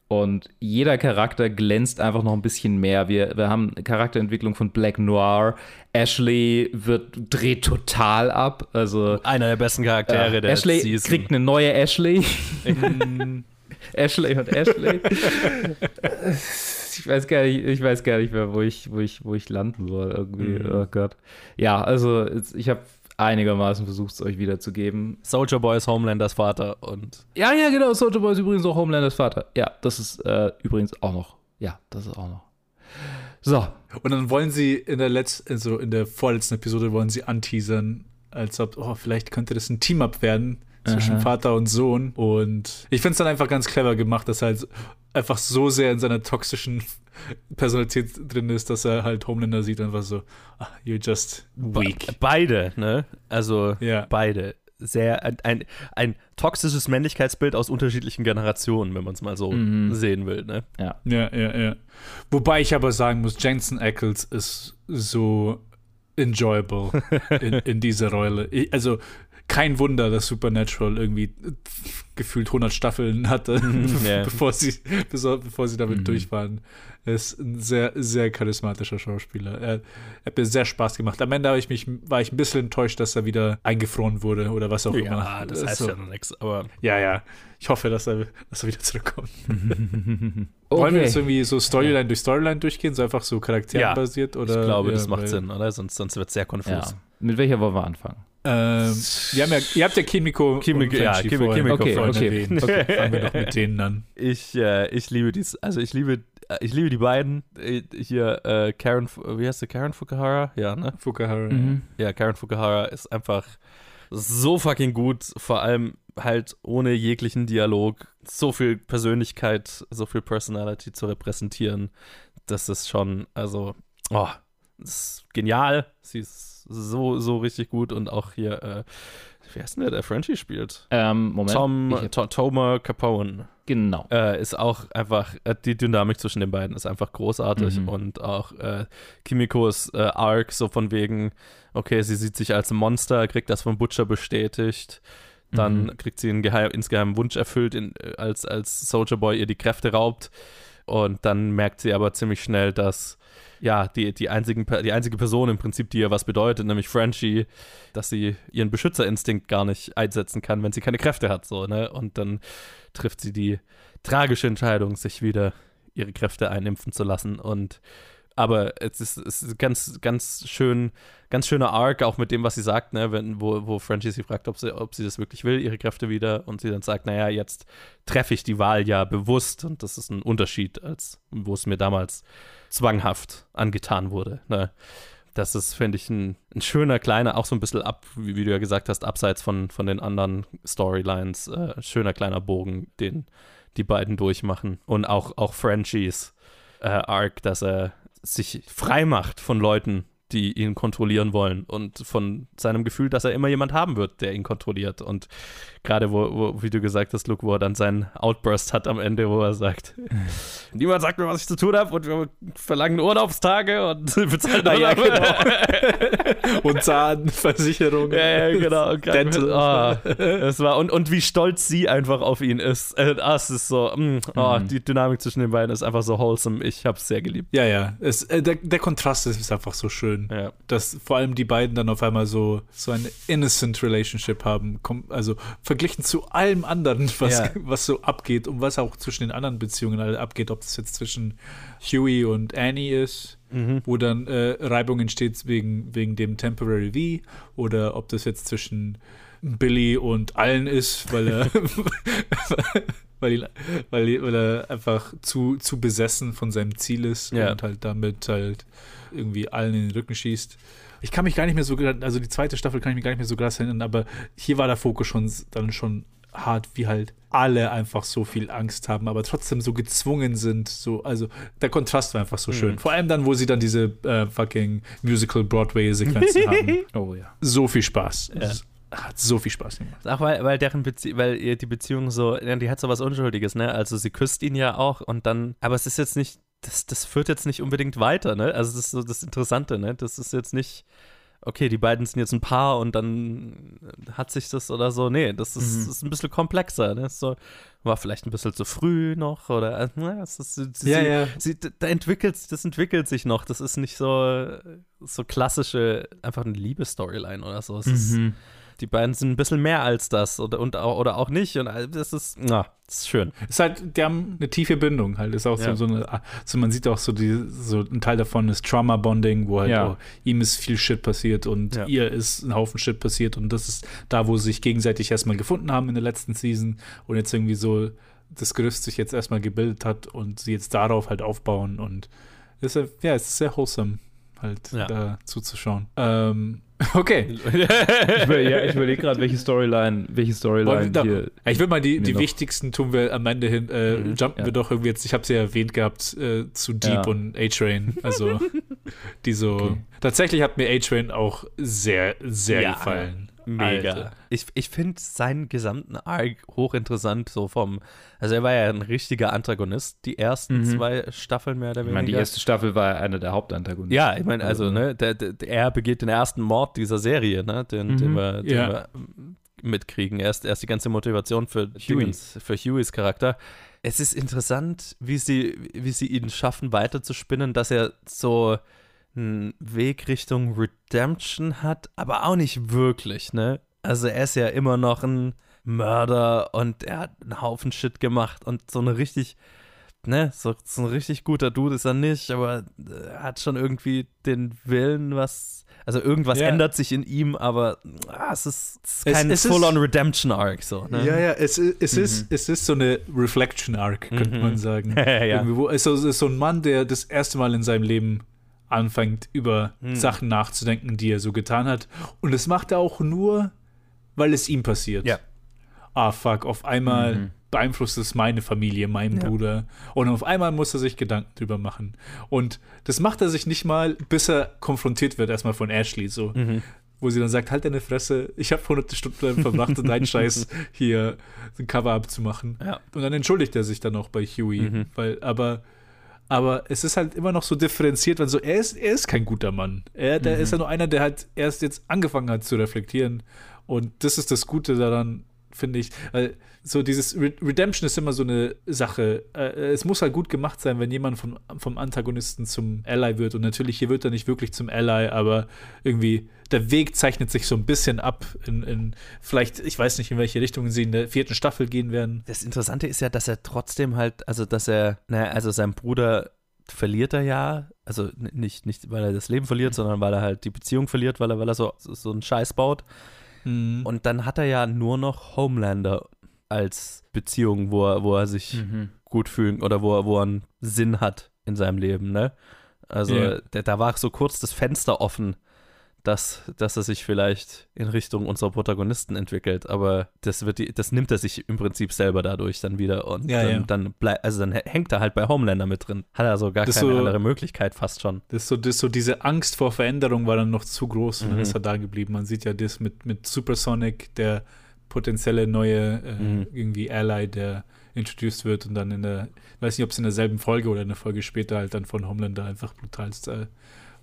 Und jeder Charakter glänzt einfach noch ein bisschen mehr. Wir, wir haben eine Charakterentwicklung von Black Noir. Ashley wird, dreht total ab. Also Einer der besten Charaktere äh, der Ashley Season. kriegt eine neue Ashley. Ashley und Ashley. ich weiß gar nicht, ich weiß gar nicht mehr, wo ich, wo ich, wo ich landen soll irgendwie. Mhm. Oh Gott. Ja, also ich habe einigermaßen versucht, es euch wiederzugeben. Soldier Boy ist Homelanders Vater und Ja, ja, genau. Soldier Boy ist übrigens auch Homelanders Vater. Ja, das ist äh, übrigens auch noch. Ja, das ist auch noch. So. Und dann wollen sie in der letzten, also in der vorletzten Episode wollen sie anteasern, als ob, oh, vielleicht könnte das ein Team-Up werden zwischen Aha. Vater und Sohn. Und ich finde es dann einfach ganz clever gemacht, dass er halt einfach so sehr in seiner toxischen Personalität drin ist, dass er halt Homelander sieht und einfach so, ah, you're just weak. Be beide, ne? Also Ja. beide. Sehr ein, ein, ein toxisches Männlichkeitsbild aus unterschiedlichen Generationen, wenn man es mal so Mhm. sehen will, ne? Ja. Ja, ja, ja. Wobei ich aber sagen muss, Jensen Ackles ist so enjoyable in, in dieser Rolle. Ich, also kein Wunder, dass Supernatural irgendwie gefühlt 100 Staffeln hatte, Ja. bevor, sie, bevor, bevor sie damit Mhm. durch waren. Er ist ein sehr, sehr charismatischer Schauspieler. Er, er hat mir sehr Spaß gemacht. Am Ende habe ich mich, war ich ein bisschen enttäuscht, dass er wieder eingefroren wurde oder was auch immer. Ja, das heißt So. ja noch nichts, aber Ja, ja. Ich hoffe, dass er, dass er wieder zurückkommt. Wollen Okay. wir jetzt irgendwie so Storyline durch Storyline durchgehen, so einfach so charakterenbasiert? Oder? ich glaube, ja, das macht Sinn, oder? Sonst, sonst wird es sehr konfus. Ja. Mit welcher wollen wir anfangen? Ähm, wir haben ja, ihr habt ja Kimiko, Kimiko- ja, Kimiko Okay, okay, okay. Fangen wir doch mit denen an. Ich, äh, ich liebe dies, also ich liebe, äh, ich liebe die beiden. Äh, Hier, äh, Karen, wie heißt sie, Karen Fukuhara? Ja, ne? Fukuhara. Mhm. Ja, Karen Fukuhara ist einfach so fucking gut, vor allem halt ohne jeglichen Dialog so viel Persönlichkeit, so viel Personality zu repräsentieren, das ist schon, also, oh, ist genial. Sie ist so, so richtig gut und auch hier, äh, wie heißt denn der, der Frenchie spielt? Ähm, Moment. Tom, Ich- To- Toma Capone. Genau. Äh, ist auch einfach, äh, die Dynamik zwischen den beiden ist einfach großartig Mhm. und auch äh, Kimikos äh, Arc, so von wegen, okay, sie sieht sich als Monster, kriegt das vom Butcher bestätigt, dann Mhm. kriegt sie einen geheim, insgeheim Wunsch erfüllt, in, äh, als, als Soldier Boy ihr die Kräfte raubt und dann merkt sie aber ziemlich schnell, dass ja, die, die, einzigen, die einzige Person im Prinzip, die ihr was bedeutet, nämlich Frenchie, dass sie ihren Beschützerinstinkt gar nicht einsetzen kann, wenn sie keine Kräfte hat, so, ne? Und dann trifft sie die tragische Entscheidung, sich wieder ihre Kräfte einimpfen zu lassen. Und aber es ist, es ist ganz, ganz schön, ganz schöner Arc, auch mit dem, was sie sagt, ne, wenn, wo, wo Frenchie sie fragt, ob sie, ob sie das wirklich will, ihre Kräfte wieder, und sie dann sagt, naja, jetzt treffe ich die Wahl ja bewusst und das ist ein Unterschied, als wo es mir damals zwanghaft angetan wurde. Ne? Das ist, finde ich, ein, ein schöner, kleiner, auch so ein bisschen ab, wie, wie du ja gesagt hast, abseits von, von den anderen Storylines, äh, schöner kleiner Bogen, den die beiden durchmachen. Und auch, auch Frenchies äh, Arc, dass er sich frei macht von Leuten, die ihn kontrollieren wollen und von seinem Gefühl, dass er immer jemand haben wird, der ihn kontrolliert. Und gerade, wo, wo, wie du gesagt hast, Luke, wo er dann seinen Outburst hat am Ende, wo er sagt, niemand sagt mir, was ich zu tun habe und wir verlangen Urlaubstage und bezahlen Na ja, Urlaub. Und Zahnversicherung. Ja, ja, genau. Und, mit- Dental. ah, es war, und, und wie stolz sie einfach auf ihn ist. Äh, ah, es ist so, mm, oh, Mhm. die Dynamik zwischen den beiden ist einfach so wholesome. Ich habe es sehr geliebt. Ja, ja. Es, äh, der, der Kontrast ist einfach so schön. Ja. Dass vor allem die beiden dann auf einmal so, so eine innocent Relationship haben. Also verglichen zu allem anderen, was, Ja. was so abgeht und was auch zwischen den anderen Beziehungen alle abgeht, ob das jetzt zwischen Huey und Annie ist, Mhm. wo dann äh, Reibung entsteht wegen, wegen dem Temporary V, oder ob das jetzt zwischen Billy und allen ist, weil er, weil, ihn, weil, ihn- weil er einfach zu, zu besessen von seinem Ziel ist Ja. und halt damit halt irgendwie allen in den Rücken schießt. Ich kann mich gar nicht mehr so, also die zweite Staffel kann ich mich gar nicht mehr so krass erinnern, aber hier war der Fokus schon dann schon hart, wie halt alle einfach so viel Angst haben, aber trotzdem so gezwungen sind. So, also der Kontrast war einfach so schön. Mhm. Vor allem dann, wo sie dann diese äh, fucking Musical Broadway-Sequenzen haben. Oh ja. So viel Spaß. Ja. Hat so viel Spaß gemacht. Auch weil, weil deren Bezie weil ihr die Beziehung so, die hat so was Unschuldiges, ne? Also sie küsst ihn ja auch und dann, aber es ist jetzt nicht, das, das führt jetzt nicht unbedingt weiter, ne? Also das ist so das Interessante, ne? Das ist jetzt nicht, okay, die beiden sind jetzt ein Paar und dann hat sich das oder so. Nee, das ist, Mhm. ist ein bisschen komplexer, ne? So, war vielleicht ein bisschen zu früh noch oder äh, na, es ist, sie, Ja, sie, ja. Sie, da entwickelt, das entwickelt sich noch. Das ist nicht so, so klassische, einfach eine Liebesstoryline oder so. Es ist, Mhm. Die beiden sind ein bisschen mehr als das oder, und, auch- oder auch nicht. Und all- das ist, na, das ist schön. Ist halt, die haben eine tiefe Bindung halt. Ist auch Ja. so, so eine, so man sieht auch so die, so ein Teil davon ist Trauma-Bonding, wo halt Ja. auch, ihm ist viel Shit passiert und Ja. ihr ist ein Haufen Shit passiert und das ist da, wo sie sich gegenseitig erstmal gefunden haben in der letzten Season und jetzt irgendwie so das Gerüst sich jetzt erstmal gebildet hat und sie jetzt darauf halt aufbauen und ist, ja, ja, es ist sehr wholesome halt Ja. da zuzuschauen. Ähm, okay. Ich, will, ja, ich überlege gerade, welche Storyline, welche Storyline da, hier. ich will mal die, die noch- wichtigsten tun wir am Ende hin. Äh, Mhm, jumpen ja. wir doch irgendwie jetzt, ich habe sie ja erwähnt gehabt, äh, zu Deep Ja. und A-Train. Also, die so. Okay. Tatsächlich hat mir A-Train auch sehr, sehr gefallen. Mega. Alter. Ich, ich finde seinen gesamten Arc hochinteressant, so vom, also er war ja ein richtiger Antagonist, die ersten Mhm. zwei Staffeln mehr oder Ich weniger. meine, die erste Staffel war einer der Hauptantagonisten. Ja, ich meine, also, ne, der, der, er begeht den ersten Mord dieser Serie, ne, den, den Mhm. wir, den Ja. wir mitkriegen. Erst, erst die ganze Motivation für Huey. Dingens, für Hueys Charakter. Es ist interessant, wie sie, wie sie ihn schaffen, weiterzuspinnen, dass er so einen Weg Richtung Redemption hat, aber auch nicht wirklich, ne? Also er ist ja immer noch ein Mörder und er hat einen Haufen Shit gemacht und so eine richtig, ne, so, so ein richtig guter Dude ist er nicht, aber er hat schon irgendwie den Willen, was, also irgendwas Ja. ändert sich in ihm, aber ah, es ist, es ist kein es ist- Full-on Redemption Arc, so, ne? Ja, ja, es, ist- es, Mhm. ist, es ist so eine Reflection-Arc, könnte Mhm. man sagen. Ja. Es ist so ein Mann, der das erste Mal in seinem Leben anfängt, über Mhm. Sachen nachzudenken, die er so getan hat. Und das macht er auch nur, weil es ihm passiert. Ja. ah fuck, auf einmal Mhm. beeinflusst es meine Familie, meinen Ja. Bruder. Und auf einmal muss er sich Gedanken drüber machen. Und das macht er sich nicht mal, bis er konfrontiert wird, erstmal von Ashley, so. Mhm. Wo sie dann sagt, halt deine Fresse, ich habe hunderte Stunden verbracht, um deinen Scheiß hier ein Cover-Up zu machen. Ja. Und dann entschuldigt er sich dann auch bei Huey, Mhm. weil, aber aber es ist halt immer noch so differenziert, weil so, er ist, er ist kein guter Mann. Er der Mhm. ist ja nur einer, der halt erst jetzt angefangen hat zu reflektieren. Und das ist das Gute daran, finde ich. Weil so dieses Re Redemption ist immer so eine Sache. Äh, es muss halt gut gemacht sein, wenn jemand vom, vom Antagonisten zum Ally wird. Und natürlich, hier wird er nicht wirklich zum Ally, aber irgendwie der Weg zeichnet sich so ein bisschen ab in, in vielleicht, ich weiß nicht, in welche Richtung sie in der vierten Staffel gehen werden. Das Interessante ist ja, dass er trotzdem halt, also dass er, naja, also sein Bruder verliert er ja, also nicht, nicht weil er das Leben verliert, sondern weil er halt die Beziehung verliert, weil er, weil er so, so, so einen Scheiß baut. Mhm. Und dann hat er ja nur noch Homelander als Beziehung, wo er, wo er sich Mhm. gut fühlen oder wo er, wo er einen Sinn hat in seinem Leben, ne? Also Ja. da, da war so kurz das Fenster offen, dass, dass er sich vielleicht in Richtung unserer Protagonisten entwickelt, aber das wird die, das nimmt er sich im Prinzip selber dadurch dann wieder und Ja, dann, ja. dann bleibt, also dann hängt er halt bei Homelander mit drin. Hat er so gar Das keine so- andere Möglichkeit fast schon. Das ist so, das so diese Angst vor Veränderung war dann noch zu groß und dann Mhm. ist er da geblieben. Man sieht ja das mit, mit Supersonic, der potenzielle neue äh, Mhm. irgendwie Ally, der introduced wird und dann in der, ich weiß nicht, ob es in derselben Folge oder eine Folge später halt dann von Homelander einfach brutalst äh,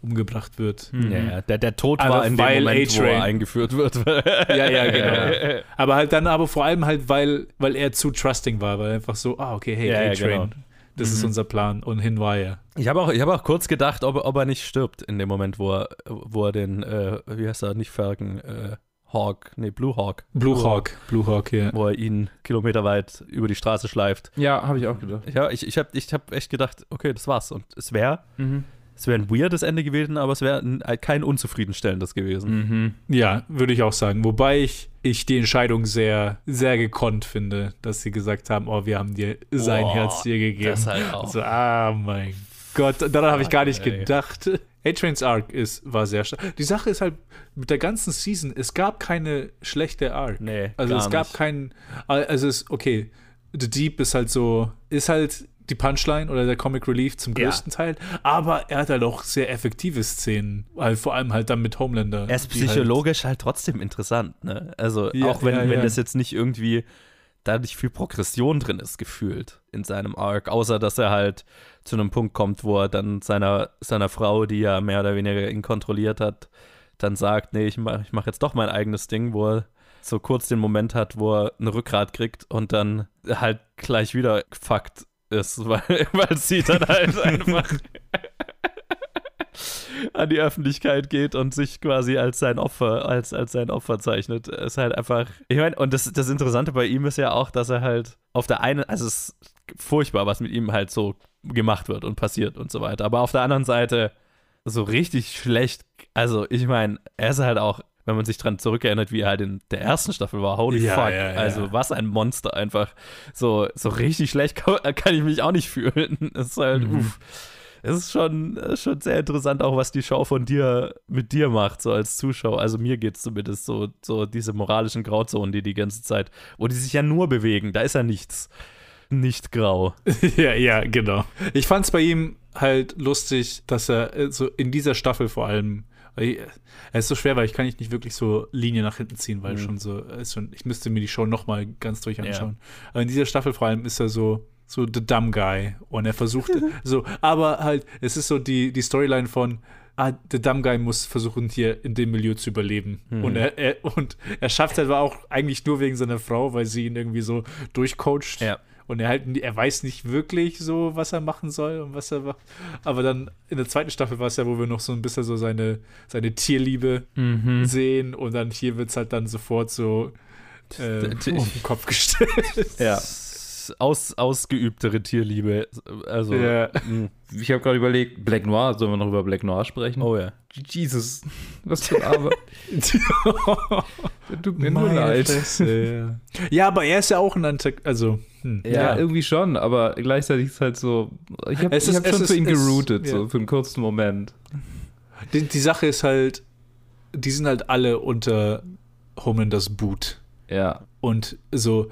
umgebracht wird. Ja, ja, der, der Tod Einfach war in dem weil Moment, wo A-Train- er eingeführt wird. Ja, ja, genau. aber halt dann, aber vor allem halt, weil, weil er zu trusting war, weil er einfach so, ah, okay, hey, Ja, ja, A-Train, genau. das ist Mhm. unser Plan und hin war er. Ich habe auch, ich hab auch kurz gedacht, ob, er- ob er nicht stirbt in dem Moment, wo er, wo er den, äh, wie heißt er, nicht Falcon, äh, Hawk, nee, Blue Hawk. Blue Hawk, Blue Hawk, ja. Wo er ihn kilometerweit über die Straße schleift. Ja, habe ich auch gedacht. Ja, ich, ich habe ich hab echt gedacht, okay, das war's. Und es wäre Mhm. Es wäre ein weirdes Ende gewesen, aber es wäre kein unzufriedenstellendes gewesen. Mhm. Ja, würde ich auch sagen. Wobei ich, ich die Entscheidung sehr, sehr gekonnt finde, dass sie gesagt haben, oh, wir haben dir sein Boah, Herz dir gegeben. das halt auch. Also, ah, mein Gott, daran habe ich gar nicht Ey. gedacht. A-Trains Arc ist, war sehr stark. Die Sache ist halt, mit der ganzen Season, es gab keine schlechte Arc. Nee, Also gar es gab nicht. keinen, also es ist, okay, The Deep ist halt so, ist halt die Punchline oder der Comic Relief zum Ja. größten Teil, aber er hat halt auch sehr effektive Szenen, halt vor allem halt dann mit Homelander. Er ist halt- psychologisch halt, trotzdem interessant, ne? Also Ja, auch wenn, ja, wenn ja. das jetzt nicht irgendwie da nicht viel Progression drin ist, gefühlt in seinem Arc, außer dass er halt zu einem Punkt kommt, wo er dann seiner, seiner Frau, die ja mehr oder weniger ihn kontrolliert hat, dann sagt, nee, ich mache ich mach jetzt doch mein eigenes Ding, wo er so kurz den Moment hat, wo er ein Rückgrat kriegt und dann halt gleich wieder gefuckt ist, weil, weil sie dann halt einfach an die Öffentlichkeit geht und sich quasi als sein Opfer, als, als sein Opfer zeichnet. Ist halt einfach. Ich meine, und das, das Interessante bei ihm ist ja auch, dass er halt auf der einen, also es ist furchtbar, was mit ihm halt so gemacht wird und passiert und so weiter. Aber auf der anderen Seite so richtig schlecht. Also, ich meine, er ist halt auch, wenn man sich dran zurückerinnert, wie er halt in der ersten Staffel war, holy Ja, fuck. ja, ja. Also, was ein Monster einfach. So, so richtig schlecht kann, kann ich mich auch nicht fühlen. Es ist halt, Mhm. uff. Es ist schon, ist schon sehr interessant, auch was die Show von dir mit dir macht, so als Zuschauer. Also mir geht es zumindest so, so diese moralischen Grauzonen, die die ganze Zeit, wo die sich ja nur bewegen, da ist ja nichts, nicht grau. ja, ja, genau. Ich fand es bei ihm halt lustig, dass er äh, so in dieser Staffel vor allem, ich- er ist so schwer, weil ich kann nicht wirklich so Linie nach hinten ziehen, weil Mhm. schon so, ist schon, ich müsste mir die Show nochmal ganz durch anschauen. Aber in dieser Staffel vor allem ist er so, so the dumb guy und er versucht so, aber halt, es ist so die, die Storyline von, ah, der dumb guy muss versuchen, hier in dem Milieu zu überleben. Mhm. Und er, er, und er schafft es aber auch eigentlich nur wegen seiner Frau, weil sie ihn irgendwie so durchcoacht. Ja. Und er halt, er weiß nicht wirklich so, was er machen soll und was er macht. Aber dann in der zweiten Staffel war es ja, wo wir noch so ein bisschen so seine, seine Tierliebe Mhm. sehen. Und dann hier wird es halt dann sofort so äh, auf den Kopf gestellt. Ja. Aus, ausgeübtere Tierliebe. Also, Ja. mh. Ich habe gerade überlegt, Black Noir, sollen wir noch über Black Noir sprechen? oh ja. Jesus, was für Arme. Tut mir nur Meine leid. Ja. ja, aber er ist ja auch ein Antag also hm. Ja, Ja. irgendwie schon, aber gleichzeitig ist halt so. Ich habe Es ist- hab schon ist- für ihn geroutet, ja. so für einen kurzen Moment. Die, die Sache ist halt, die sind halt alle unter Homelanders Boot. Ja. Und so,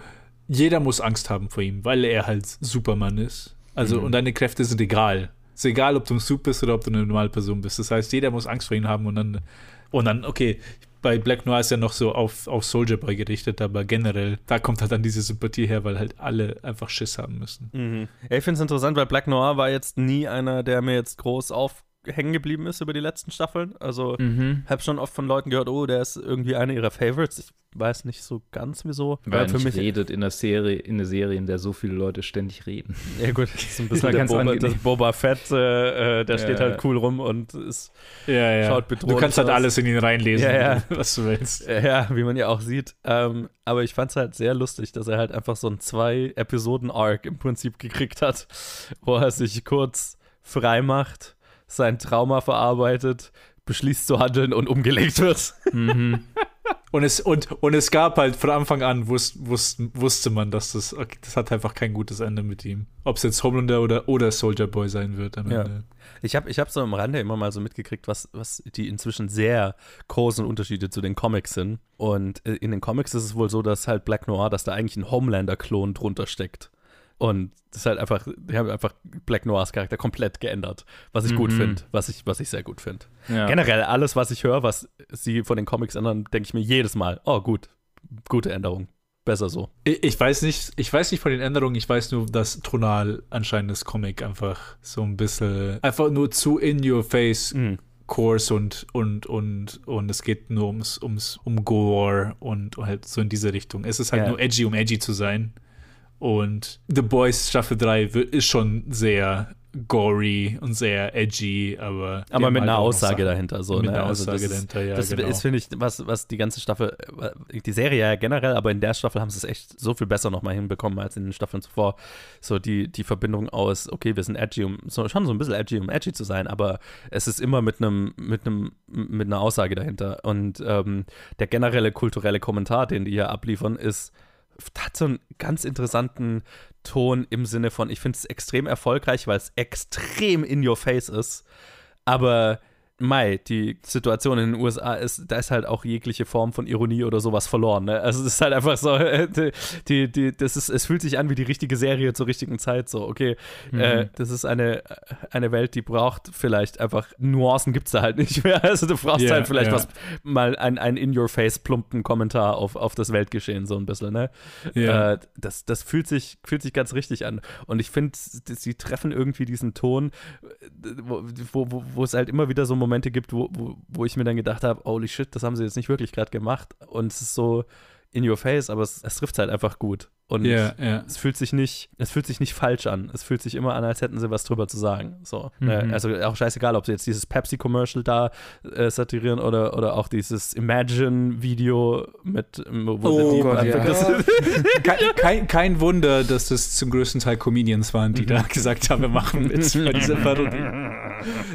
jeder muss Angst haben vor ihm, weil er halt Superman ist. Also, Mhm. und deine Kräfte sind egal. Es ist egal, ob du ein Suit bist oder ob du eine normale Person bist. Das heißt, jeder muss Angst vor ihm haben und dann, und dann, okay, bei Black Noir ist ja noch so auf, auf Soldier Boy gerichtet, aber generell, da kommt halt dann diese Sympathie her, weil halt alle einfach Schiss haben müssen. Mhm. Ich finde es interessant, weil Black Noir war jetzt nie einer, der mir jetzt groß aufhängen geblieben ist über die letzten Staffeln. Also Mhm. habe schon oft von Leuten gehört, oh, der ist irgendwie einer ihrer Favorites. Ich weiß nicht so ganz wieso. Weil er für nicht mich redet in der Serie, in der Serie, in der so viele Leute ständig reden. Ja gut, das ist ein bisschen der ganz Boba, das Boba Fett, äh, äh, der Ja, steht halt cool rum und ist, Ja, ja. schaut bedrohlich Du kannst halt aus. alles in ihn reinlesen, ja, ja. was du willst. Ja, wie man ja auch sieht. Ähm, aber ich fand es halt sehr lustig, dass er halt einfach so ein Zwei-Episoden-Arc im Prinzip gekriegt hat, wo er sich kurz frei macht, sein Trauma verarbeitet, beschließt zu handeln und umgelegt wird. Mhm. Und es, und, und es gab halt von Anfang an, wus, wus, wusste man, dass das, das hat einfach kein gutes Ende mit ihm. Ob es jetzt Homelander oder, oder Soldier Boy sein wird am Ja. Ende. Ich habe ich hab so am Rande immer mal so mitgekriegt, was, was die inzwischen sehr großen Unterschiede zu den Comics sind. Und äh, in den Comics ist es wohl so, dass halt Black Noir, dass da eigentlich ein Homelander-Klon drunter steckt. Und das ist halt einfach, die haben einfach Black Noirs Charakter komplett geändert, was ich gut Mhm. finde, was ich, was ich sehr gut finde. Ja. Generell alles, was ich höre, was sie von den Comics ändern, denke ich mir jedes Mal, oh gut, gute Änderung, besser so. Ich, ich weiß nicht, ich weiß nicht von den Änderungen, ich weiß nur, dass tonal anscheinend das Comic einfach so ein bisschen, einfach nur zu in your face Mhm. Course und, und, und, und es geht nur ums, ums, um Gore und halt so in diese Richtung. Es ist halt Ja. nur edgy, um edgy zu sein. Und The Boys Staffel 3 wi- ist schon sehr gory und sehr edgy, aber. Aber mit halt einer Aussage Sachen. dahinter. So, mit ne? einer Also Aussage das dahinter, ja. Das genau. ist, finde ich, was, was die ganze Staffel, äh, die Serie ja generell, aber in der Staffel haben sie es echt so viel besser nochmal hinbekommen als in den Staffeln zuvor. So die, die Verbindung aus, okay, wir sind edgy, um so, schon so ein bisschen edgy, um edgy zu sein, aber es ist immer mit einem, mit einem, mit einer Aussage dahinter. Und ähm, der generelle kulturelle Kommentar, den die hier abliefern, ist, hat so einen ganz interessanten Ton im Sinne von, ich finde es extrem erfolgreich, weil es extrem in your face ist. Aber Mai, die Situation in den USA ist, da ist halt auch jegliche Form von Ironie oder sowas verloren. Ne? Also es ist halt einfach so, die, die, das ist, es fühlt sich an wie die richtige Serie zur richtigen Zeit. So, okay, Mhm. äh, das ist eine, eine Welt, die braucht vielleicht einfach Nuancen gibt es da halt nicht mehr. Also du brauchst Ja, halt vielleicht ja. was, mal ein, ein in-your-face plumpen Kommentar auf, auf das Weltgeschehen, so ein bisschen, ne? Ja. Äh, das, das fühlt sich, fühlt sich ganz richtig an. Und ich finde, sie treffen irgendwie diesen Ton, äh, wo, wo, wo, wo es halt immer wieder so Momente gibt, wo, wo, wo ich mir dann gedacht habe, holy shit, das haben sie jetzt nicht wirklich gerade gemacht. Und es ist so in your face, aber es, es trifft halt einfach gut. Und Ja, ja. es fühlt sich nicht, es fühlt sich nicht falsch an. Es fühlt sich immer an, als hätten sie was drüber zu sagen. So. Mhm. Ne? Also auch scheißegal, ob sie jetzt dieses Pepsi-Commercial da äh, satirieren oder, oder auch dieses Imagine-Video mit Oh Dieb Gott, ja. kein, kein, kein Wunder, dass das zum größten Teil Comedians waren, die da gesagt haben, wir machen mit bei dieser Parodie.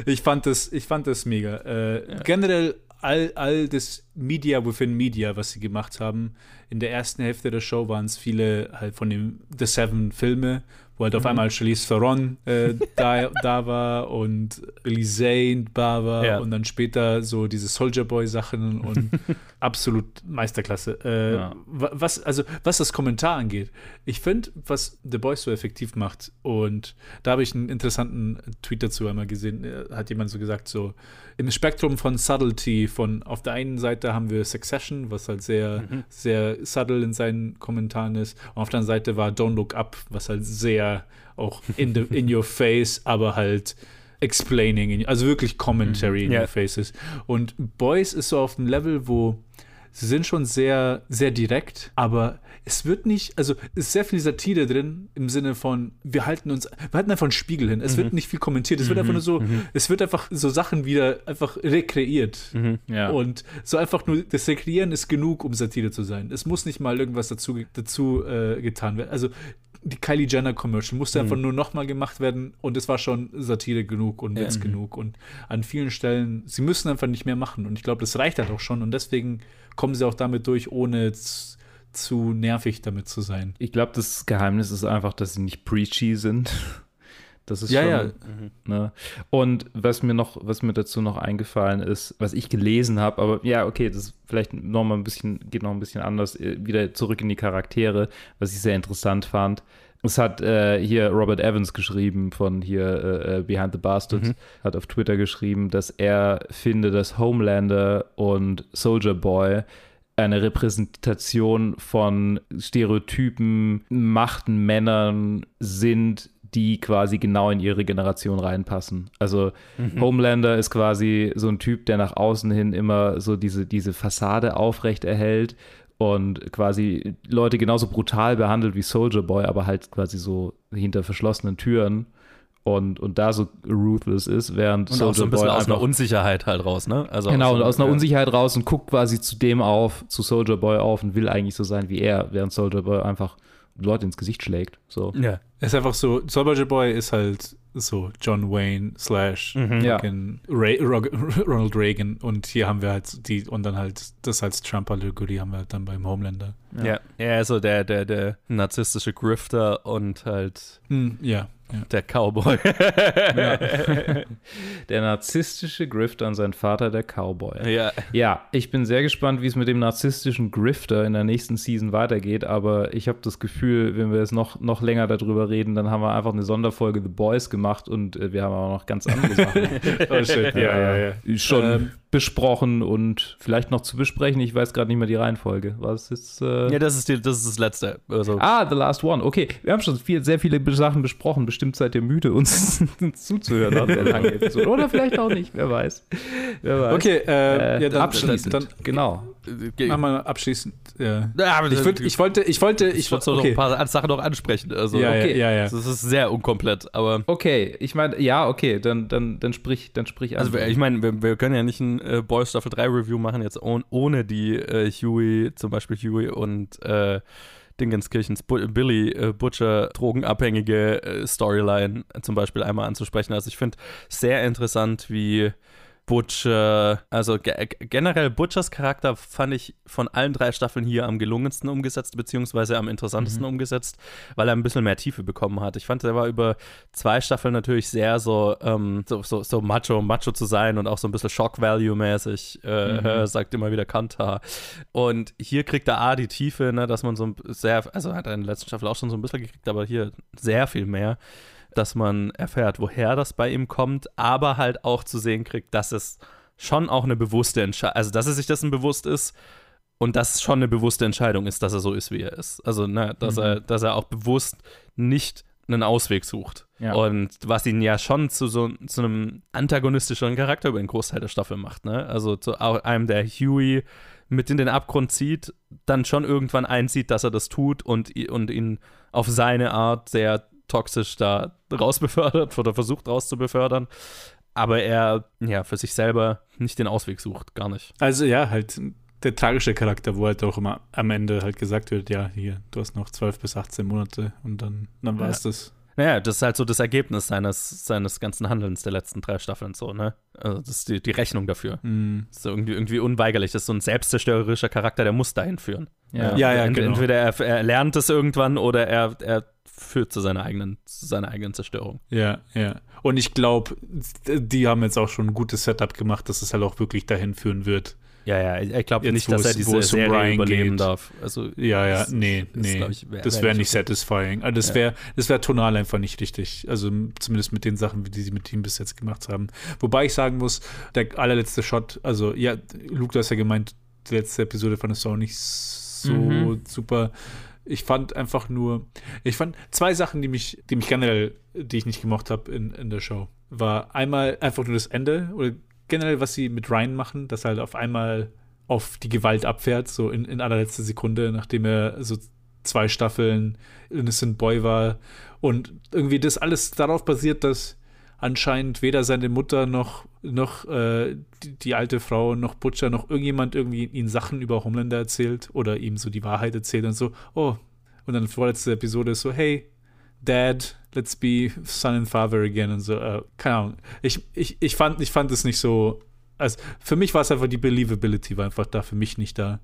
Ich fand das, ich fand das mega. Äh, Generell all, all das Media within Media, was sie gemacht haben. In der ersten Hälfte der Show waren es viele halt von den The Seven Filme, wo halt auf Mhm. einmal Charlize Theron äh, da, da war und Billy Zane da war Ja. und dann später so diese Soldier Boy Sachen und absolut Meisterklasse. Äh, Ja. wa- was, also, was das Kommentar angeht, ich finde, was The Boys so effektiv macht, und da habe ich einen interessanten Tweet dazu einmal gesehen, äh, hat jemand so gesagt, so im Spektrum von Subtlety, von auf der einen Seite haben wir Succession, was halt sehr, Mhm. sehr subtle in seinen Kommentaren ist, und auf der anderen Seite war Don't Look Up, was halt sehr auch in, the, in your face, aber halt explaining, in, also wirklich Commentary in Ja. your face ist. Und Boys ist so auf dem Level, wo sie sind schon sehr, sehr direkt, aber es wird nicht, also es ist sehr viel Satire drin im Sinne von, wir halten uns, wir halten einfach einen Spiegel hin. Es Mhm. wird nicht viel kommentiert, es wird Mhm, einfach nur so, mhm. es wird einfach so Sachen wieder einfach rekreiert. Mhm. Ja. Und so einfach nur, das Rekreieren ist genug, um Satire zu sein. Es muss nicht mal irgendwas dazu, dazu äh, getan werden. Also die Kylie Jenner Commercial musste Mhm. einfach nur nochmal gemacht werden und es war schon Satire genug und Ja. Witz Mhm. genug. Und an vielen Stellen, sie müssen einfach nicht mehr machen. Und ich glaube, das reicht halt auch schon. Und deswegen kommen sie auch damit durch, ohne zu nervig damit zu sein. Ich glaube, das Geheimnis ist einfach, dass sie nicht preachy sind. Das ist Ja, schon, ja. Ne? Und was mir noch, was mir dazu noch eingefallen ist, was ich gelesen habe, aber ja, okay, das ist vielleicht noch mal ein bisschen, geht noch ein bisschen anders, äh, wieder zurück in die Charaktere, was ich sehr interessant fand. Es hat äh, hier Robert Evans geschrieben von hier äh, äh, Behind the Bastards, Mhm. hat auf Twitter geschrieben, dass er finde, dass Homelander und Soldier Boy eine Repräsentation von Stereotypen, machten Männern sind, die quasi genau in ihre Generation reinpassen. Also Mhm. Homelander ist quasi so ein Typ, der nach außen hin immer so diese, diese Fassade aufrecht erhält und quasi Leute genauso brutal behandelt wie Soldier Boy, aber halt quasi so hinter verschlossenen Türen und, und da so ruthless ist, während Und auch so ein bisschen aus einer Unsicherheit halt raus, ne? Also genau, so- und aus einer ja. Unsicherheit raus und guckt quasi zu dem auf, zu Soldier Boy auf und will eigentlich so sein wie er, während Soldier Boy einfach Leute ins Gesicht schlägt. So. Ja. Es ist einfach so, Soldier Boy ist halt so John Wayne slash Mhm. Ja. fucking Ray, Rog- Ronald Reagan und hier haben wir halt die und dann halt das als Trump-Allegorie haben wir halt dann beim Homelander. Ja. er ist so der, der, der narzisstische Grifter und halt Hm, ja, ja. der Cowboy. Ja. der narzisstische Grifter und sein Vater der Cowboy. Ja. Ja, ich bin sehr gespannt, wie es mit dem narzisstischen Grifter in der nächsten Season weitergeht, aber ich habe das Gefühl, wenn wir jetzt noch, noch länger darüber reden, dann haben wir einfach eine Sonderfolge The Boys gemacht und äh, wir haben auch noch ganz andere Sachen Oh, shit. Ja, ja, ja. schon Ähm, besprochen und vielleicht noch zu besprechen. Ich weiß gerade nicht mehr die Reihenfolge. Was ist. Äh ja, das ist, die, das ist das Letzte. Also, Ah, The Last One. Okay, wir haben schon viel, sehr viele Sachen besprochen. Bestimmt seid ihr müde, uns zuzuhören nach der langen Episode. Oder vielleicht auch nicht, wer weiß. Wer weiß. Okay, äh, ja, dann- abschließend. dann- genau. Mach mal abschließend. Ja. Ja, aber ich, würd, ich wollte, ich wollte, ich wollte okay. noch ein paar Sachen noch ansprechen. Also, Ja, okay. ja, ja, ja. Das ist sehr unkomplett, aber. Okay, ich meine, ja, okay, dann, dann, dann sprich, dann sprich Also, an. ich meine, wir, wir können ja nicht ein äh, Boys Staffel 3 Review machen, jetzt ohne, ohne die äh, Huey, zum Beispiel Huey und äh, Dingenskirchens Bu Billy äh, Butcher drogenabhängige äh, Storyline zum Beispiel einmal anzusprechen. Also, ich finde sehr interessant, wie Butcher, also ge generell Butchers Charakter fand ich von allen drei Staffeln hier am gelungensten umgesetzt, beziehungsweise am interessantesten Mhm. umgesetzt, weil er ein bisschen mehr Tiefe bekommen hat. Ich fand, er war über zwei Staffeln natürlich sehr so, ähm, so, so, so macho, macho zu sein und auch so ein bisschen Shock-Value-mäßig, äh, Mhm. sagt immer wieder Kanta. Und hier kriegt er A die Tiefe, ne, dass man so ein sehr, also hat er in der letzten Staffel auch schon so ein bisschen gekriegt, aber hier sehr viel mehr dass man erfährt, woher das bei ihm kommt, aber halt auch zu sehen kriegt, dass es schon auch eine bewusste Entscheidung, also dass er sich dessen bewusst ist und dass es schon eine bewusste Entscheidung ist, dass er so ist, wie er ist. Also, ne, dass, Mhm. er, dass er auch bewusst nicht einen Ausweg sucht. Ja. Und was ihn ja schon zu so zu einem antagonistischeren Charakter über den Großteil der Staffel macht, ne? Also zu einem, der Huey mit in den Abgrund zieht, dann schon irgendwann einsieht, dass er das tut und, und ihn auf seine Art sehr toxisch da rausbefördert oder versucht rauszubefördern. Aber er ja für sich selber nicht den Ausweg sucht, gar nicht. Also ja, halt der tragische Charakter, wo halt auch immer am Ende halt gesagt wird, ja, hier, du hast noch 12 bis 18 Monate und dann, dann war es Ja. das. Naja, das ist halt so das Ergebnis seines, seines ganzen Handelns der letzten drei Staffeln so, ne? Also das ist die, die Rechnung dafür. Das ist so irgendwie, irgendwie unweigerlich. Das ist so ein selbstzerstörerischer Charakter, der muss dahin führen. Ja. Ja, ja, Ent, genau. Entweder er, er lernt es irgendwann oder er, er führt zu seiner eigenen, zu seiner eigenen Zerstörung. Ja, ja. Und ich glaube, die haben jetzt auch schon ein gutes Setup gemacht, dass es halt auch wirklich dahin führen wird. Ja, ja, ich, glaube nicht, dass er es- diese Serie Ryan überleben geht. darf. Also, Ja, ja, das nee, ist, nee. ich, wär- das wär wäre nicht nicht satisfying. Also das Ja. wäre das wär tonal einfach nicht richtig. Also zumindest mit den Sachen, die sie mit ihm bis jetzt gemacht haben. Wobei ich sagen muss, der allerletzte Shot, also ja, Luke, du hast ja gemeint, die letzte Episode fandest du auch nicht so Mhm. super. Ich fand einfach nur, ich fand zwei Sachen, die mich, die mich generell, die ich nicht gemocht habe in, in der Show, war einmal einfach nur das Ende oder generell, was sie mit Ryan machen, dass er halt auf einmal auf die Gewalt abfährt, so in, in allerletzter Sekunde, nachdem er so zwei Staffeln Innocent Boy war. Und irgendwie das alles darauf basiert, dass anscheinend weder seine Mutter noch, noch äh, die, die alte Frau noch Butcher noch irgendjemand irgendwie ihn Sachen über Homelander erzählt oder ihm so die Wahrheit erzählt und so, oh, und dann vorletzte Episode ist so, hey, Dad, let's be son and father again und so, äh, keine Ahnung. Ich, ich, ich fand, ich fand es nicht so, also für mich war es einfach die Believability war einfach da, für mich nicht da.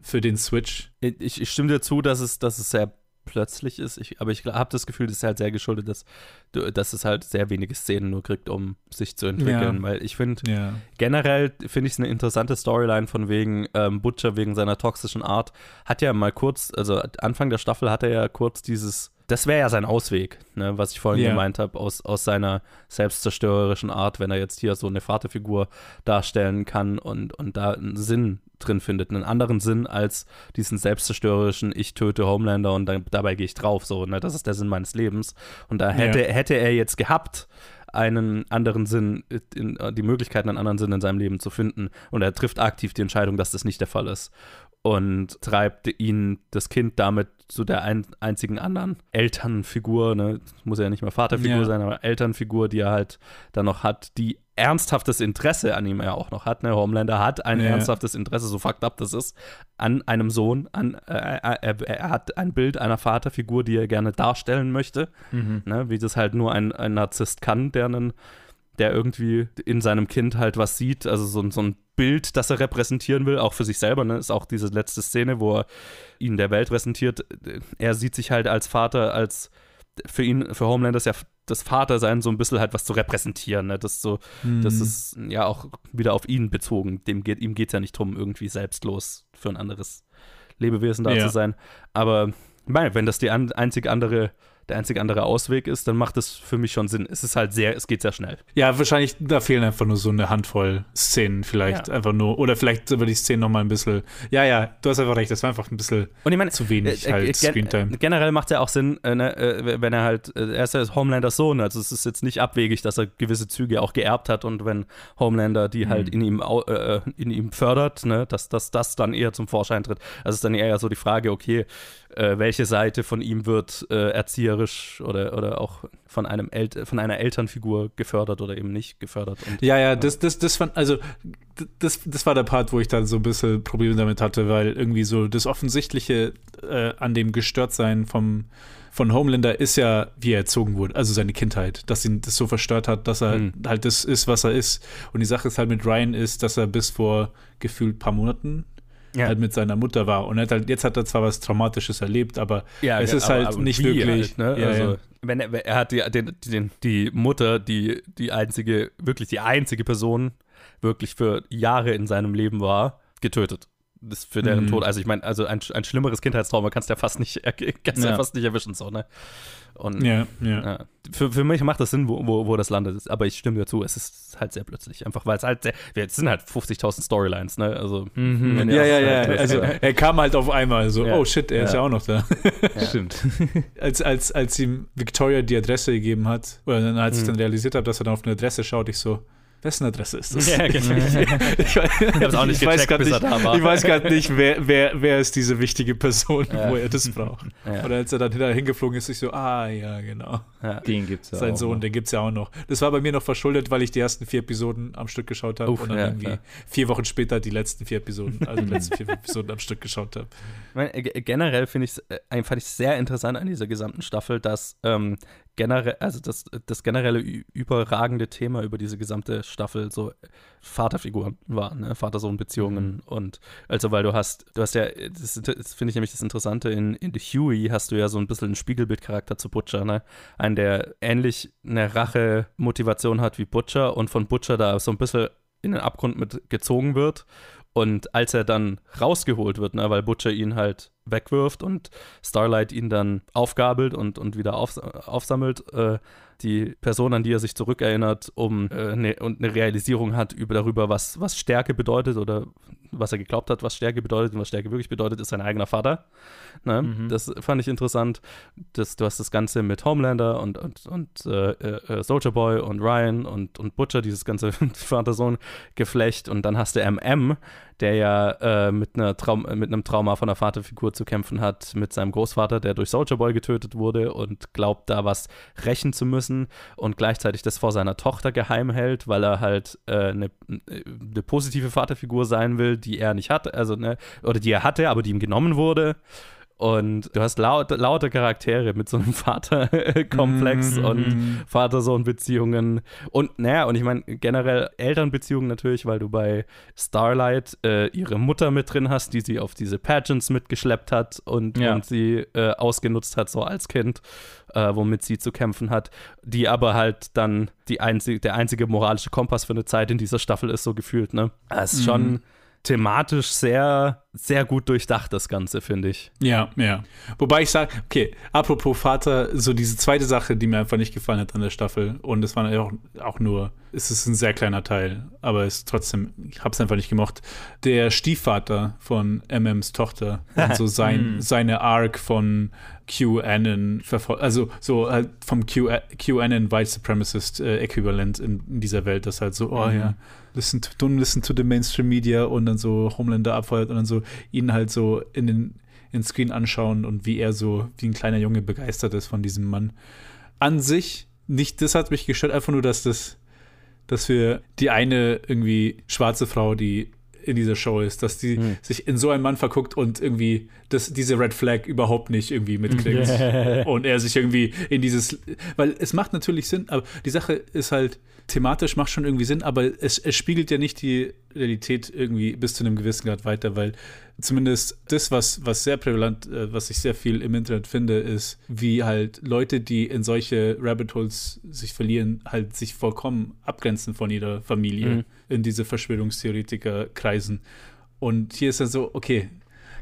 Für den Switch. Ich, ich stimme dir zu, dass es, dass es sehr plötzlich ist. Ich, aber ich habe das Gefühl, das ist halt sehr geschuldet, dass, dass es halt sehr wenige Szenen nur kriegt, um sich zu entwickeln. Ja. Weil ich finde, Ja. generell finde ich es eine interessante Storyline von wegen ähm, Butcher, wegen seiner toxischen Art. Hat ja mal kurz, also Anfang der Staffel hat er ja kurz dieses, das wäre ja sein Ausweg, ne, was ich vorhin Ja. gemeint habe, aus, aus seiner selbstzerstörerischen Art, wenn er jetzt hier so eine Vaterfigur darstellen kann und, und da einen Sinn drin findet, einen anderen Sinn als diesen selbstzerstörerischen, ich töte Homelander und dann, dabei gehe ich drauf, so, ne, das ist der Sinn meines Lebens. Und da hätte, Ja. hätte er jetzt gehabt, einen anderen Sinn, in, die Möglichkeit, einen anderen Sinn in seinem Leben zu finden. Und er trifft aktiv die Entscheidung, dass das nicht der Fall ist. Und treibt ihn, das Kind, damit zu der ein, einzigen anderen Elternfigur, ne? muss ja nicht mehr Vaterfigur Ja. sein, aber Elternfigur, die er halt dann noch hat, die ernsthaftes Interesse an ihm ja auch noch hat. Ne? Homelander hat ein Ja. ernsthaftes Interesse, so fucked up das ist, an einem Sohn. An, äh, er, er hat ein Bild einer Vaterfigur, die er gerne darstellen möchte. Mhm. Ne? Wie das halt nur ein, ein Narzisst kann, der einen der irgendwie in seinem Kind halt was sieht, also so, ein- so ein Bild, das er repräsentieren will, auch für sich selber, ne? ist auch diese letzte Szene, wo er ihn der Welt präsentiert. Er sieht sich halt als Vater, als für ihn, für Homelander ist ja das Vatersein so ein bisschen halt was zu repräsentieren. Ne? Das, so, das Mhm. ist ja auch wieder auf ihn bezogen. Dem geht, ihm geht es ja nicht darum, irgendwie selbstlos für ein anderes Lebewesen da Ja. zu sein. Aber wenn das die an, einzig andere, der einzig andere Ausweg ist, dann macht es für mich schon Sinn. Es ist halt sehr, es geht sehr schnell. Ja, wahrscheinlich, da fehlen einfach nur so eine Handvoll Szenen vielleicht. Ja. Einfach nur, oder vielleicht über die Szenen nochmal ein bisschen. Ja, ja, du hast einfach recht, das war einfach ein bisschen Und ich meine, zu wenig äh, halt äh, gen- Screentime. äh, Generell macht es ja auch Sinn, äh, ne, äh, wenn er halt, äh, er ist ja Homelanders Sohn, also es ist jetzt nicht abwegig, dass er gewisse Züge auch geerbt hat und wenn Homelander die halt Mhm. in ihm äh, in ihm fördert, ne, dass, dass das dann eher zum Vorschein tritt. Also ist dann eher so die Frage, okay, äh, welche Seite von ihm wird äh, erzieherisch oder, oder auch von einem El von einer Elternfigur gefördert oder eben nicht gefördert. Und, Ja, ja, das, das, das fand, also, das, das war der Part, wo ich dann so ein bisschen Probleme damit hatte, weil irgendwie so das Offensichtliche äh, an dem Gestörtsein vom, von Homelander ist ja, wie er erzogen wurde, also seine Kindheit, dass ihn das so verstört hat, dass er Hm. halt das ist, was er ist. Und die Sache ist halt mit Ryan ist, dass er bis vor gefühlt paar Monaten Ja. halt mit seiner Mutter war. Und halt, jetzt hat er zwar was Traumatisches erlebt, aber Ja, es ist aber- halt aber nicht wirklich. Halt, ne? ja, also. Wenn er, er hat die, den, den, die Mutter, die die einzige, wirklich die einzige Person wirklich für Jahre in seinem Leben war, getötet. Das für deren Mhm. Tod. Also ich meine, also ein, ein schlimmeres Kindheitstrauma kannst du ja fast nicht, kannst ja. Ja. fast nicht erwischen, so, ne? Und Ja, ja. Für, für mich macht das Sinn, wo, wo, wo das landet. Aber ich stimme dir zu, es ist halt sehr plötzlich. Einfach weil es halt sehr, es sind halt 50.000 Storylines, ne? Also, Mhm. wenn Ja, ja, ja. halt- Also er kam halt auf einmal so, Ja. oh shit, er ist Ja. ja auch noch da. Stimmt. als, als, als ihm Victoria die Adresse gegeben hat, oder als ich Mhm. dann realisiert habe, dass er dann auf eine Adresse schaut, ich so, wessen Adresse ist das? Ja, genau. ich, Ich hab's auch nicht grad bis er nicht. Ich weiß gerade nicht, wer, wer, wer ist diese wichtige Person, Ja. wo er das braucht. Ja. Oder als er dann hinterher hingeflogen ist, ich so, ah, ja, genau. Ja. Den gibt's ja Sein auch Sohn, noch. den gibt's ja auch noch. Das war bei mir noch verschuldet, weil ich die ersten vier Episoden am Stück geschaut habe Uff, und dann irgendwie vier Wochen später die letzten vier Episoden, also die letzten vier Episoden am Stück geschaut habe. Ich generell finde ich äh, fand ich sehr interessant an dieser gesamten Staffel, dass ähm, generell, also das, das generelle überragende Thema über diese gesamte Staffel so Vaterfiguren war, ne? Vater-Sohn-Beziehungen und also weil du hast, du hast ja, das, das finde ich nämlich das Interessante, in, in The Huey hast du ja so ein bisschen einen Spiegelbildcharakter zu Butcher, ne? Einen, der ähnlich eine Rache-Motivation hat wie Butcher und von Butcher da so ein bisschen in den Abgrund mit gezogen wird. Und als er dann rausgeholt wird, ne, weil Butcher ihn halt wegwirft und Starlight ihn dann aufgabelt und, und wieder auf, aufsammelt, äh, die Person, an die er sich zurückerinnert, um äh, ne, und eine Realisierung hat über darüber, was, was Stärke bedeutet oder was er geglaubt hat, was Stärke bedeutet und was Stärke wirklich bedeutet, ist sein eigener Vater. Ne? Mhm. Das fand ich interessant. Das, du hast das Ganze mit Homelander und, und, und äh, äh, Soldier Boy und Ryan und, und Butcher, dieses ganze Vater-Sohn-Geflecht. Und dann hast du MM, der ja äh, mit, einer Traum mit einem Trauma von der Vaterfigur zu kämpfen hat, mit seinem Großvater, der durch Soldier Boy getötet wurde und glaubt, da was rächen zu müssen und gleichzeitig das vor seiner Tochter geheim hält, weil er halt äh, eine, eine positive Vaterfigur sein will, die er nicht hat, also ne, oder die er hatte, aber die ihm genommen wurde. Und du hast laut, laute Charaktere mit so einem Vaterkomplex Mhm. und Vater-Sohn-Beziehungen. Und naja, und ich meine generell Elternbeziehungen natürlich, weil du bei Starlight äh, ihre Mutter mit drin hast, die sie auf diese Pageants mitgeschleppt hat und, Ja. und sie äh, ausgenutzt hat, so als Kind, äh, womit sie zu kämpfen hat, die aber halt dann die einzige, der einzige moralische Kompass für eine Zeit in dieser Staffel ist, so gefühlt, ne? Das ist schon Mhm. Thematisch sehr, sehr gut durchdacht, das Ganze, finde ich. Ja, ja. Wobei ich sage, okay, apropos Vater, so diese zweite Sache, die mir einfach nicht gefallen hat an der Staffel, und es war auch, auch nur, es ist ein sehr kleiner Teil, aber es ist trotzdem, ich habe es einfach nicht gemocht. Der Stiefvater von MMs Tochter, und so sein, Hm. seine Arc von QAnon verfolgt, also so halt vom Q, QAnon White Supremacist äh, Äquivalent in, in dieser Welt, das halt so, oh Mhm. ja, listen to, don't listen to the mainstream media und dann so Homelander abfeuert und dann so ihn halt so in den in Screen anschauen und wie er so wie ein kleiner Junge begeistert ist von diesem Mann. An sich nicht, das hat mich gestört, einfach nur, dass das, dass wir die eine irgendwie schwarze Frau, die in dieser Show ist, dass die sich in so einen Mann verguckt und irgendwie das, diese Red Flag überhaupt nicht irgendwie mitkriegt. Yeah. Und er sich irgendwie in dieses, weil es macht natürlich Sinn, aber die Sache ist halt, thematisch macht schon irgendwie Sinn, aber es, es spiegelt ja nicht die Realität irgendwie bis zu einem gewissen Grad weiter, weil zumindest das, was, was sehr prävalent, äh, was ich sehr viel im Internet finde, ist, wie halt Leute, die in solche Rabbit Holes sich verlieren, halt sich vollkommen abgrenzen von ihrer Familie Mhm. in diese Verschwörungstheoretiker-Kreisen. Und hier ist dann so, okay,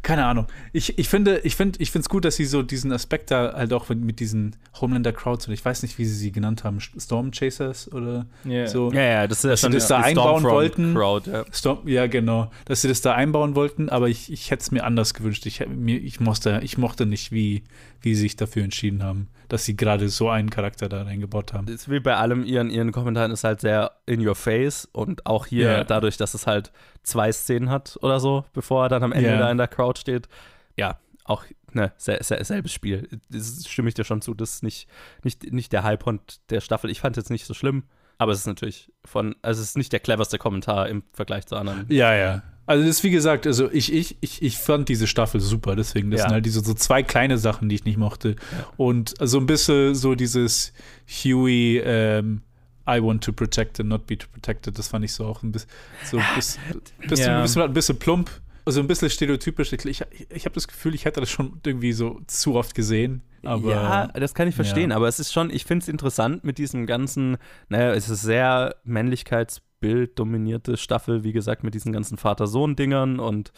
keine Ahnung. Ich, ich finde, ich finde, ich finde es gut, dass sie so diesen Aspekt da halt auch mit, mit diesen Homelander Crowds und ich weiß nicht, wie sie sie genannt haben, Storm Chasers oder Ja. so. Ja, ja, das ist ja dass schon sie das da einbauen wollten. Crowd, ja. Storm, ja, genau. Dass sie das da einbauen wollten, aber ich, ich hätte es mir anders gewünscht. Ich, mir, ich, mochte, ich mochte nicht, wie, wie sie sich dafür entschieden haben, dass sie gerade so einen Charakter da reingebaut haben. ist wie bei allem ihren, ihren Kommentaren ist halt sehr in your face und auch hier Ja. dadurch, dass es halt zwei Szenen hat oder so, bevor er dann am Ende Ja. da in der Crowd steht. Ja, auch ne, sel selbes Spiel. Das stimme ich dir schon zu. Das ist nicht, nicht, nicht der Highpoint der Staffel. Ich fand es jetzt nicht so schlimm, aber es ist natürlich von, also es ist nicht der cleverste Kommentar im Vergleich zu anderen. Ja, ja. Also das ist wie gesagt, also ich, ich, ich, ich fand diese Staffel super, deswegen, das Ja. sind halt diese so zwei kleine Sachen, die ich nicht mochte. Und so ein bisschen so dieses Huey, ähm, I want to protect and not be protected, das fand ich so auch ein bisschen, so ein bisschen, bisschen, Ja. bisschen, ein bisschen plump, also ein bisschen stereotypisch. Ich, ich, ich habe das Gefühl, ich hätte das schon irgendwie so zu oft gesehen. Aber, ja, das kann ich verstehen, ja. aber es ist schon, ich finde es interessant mit diesem ganzen, naja, es ist sehr Männlichkeitsbild dominierte Staffel, wie gesagt, mit diesen ganzen Vater-Sohn-Dingern und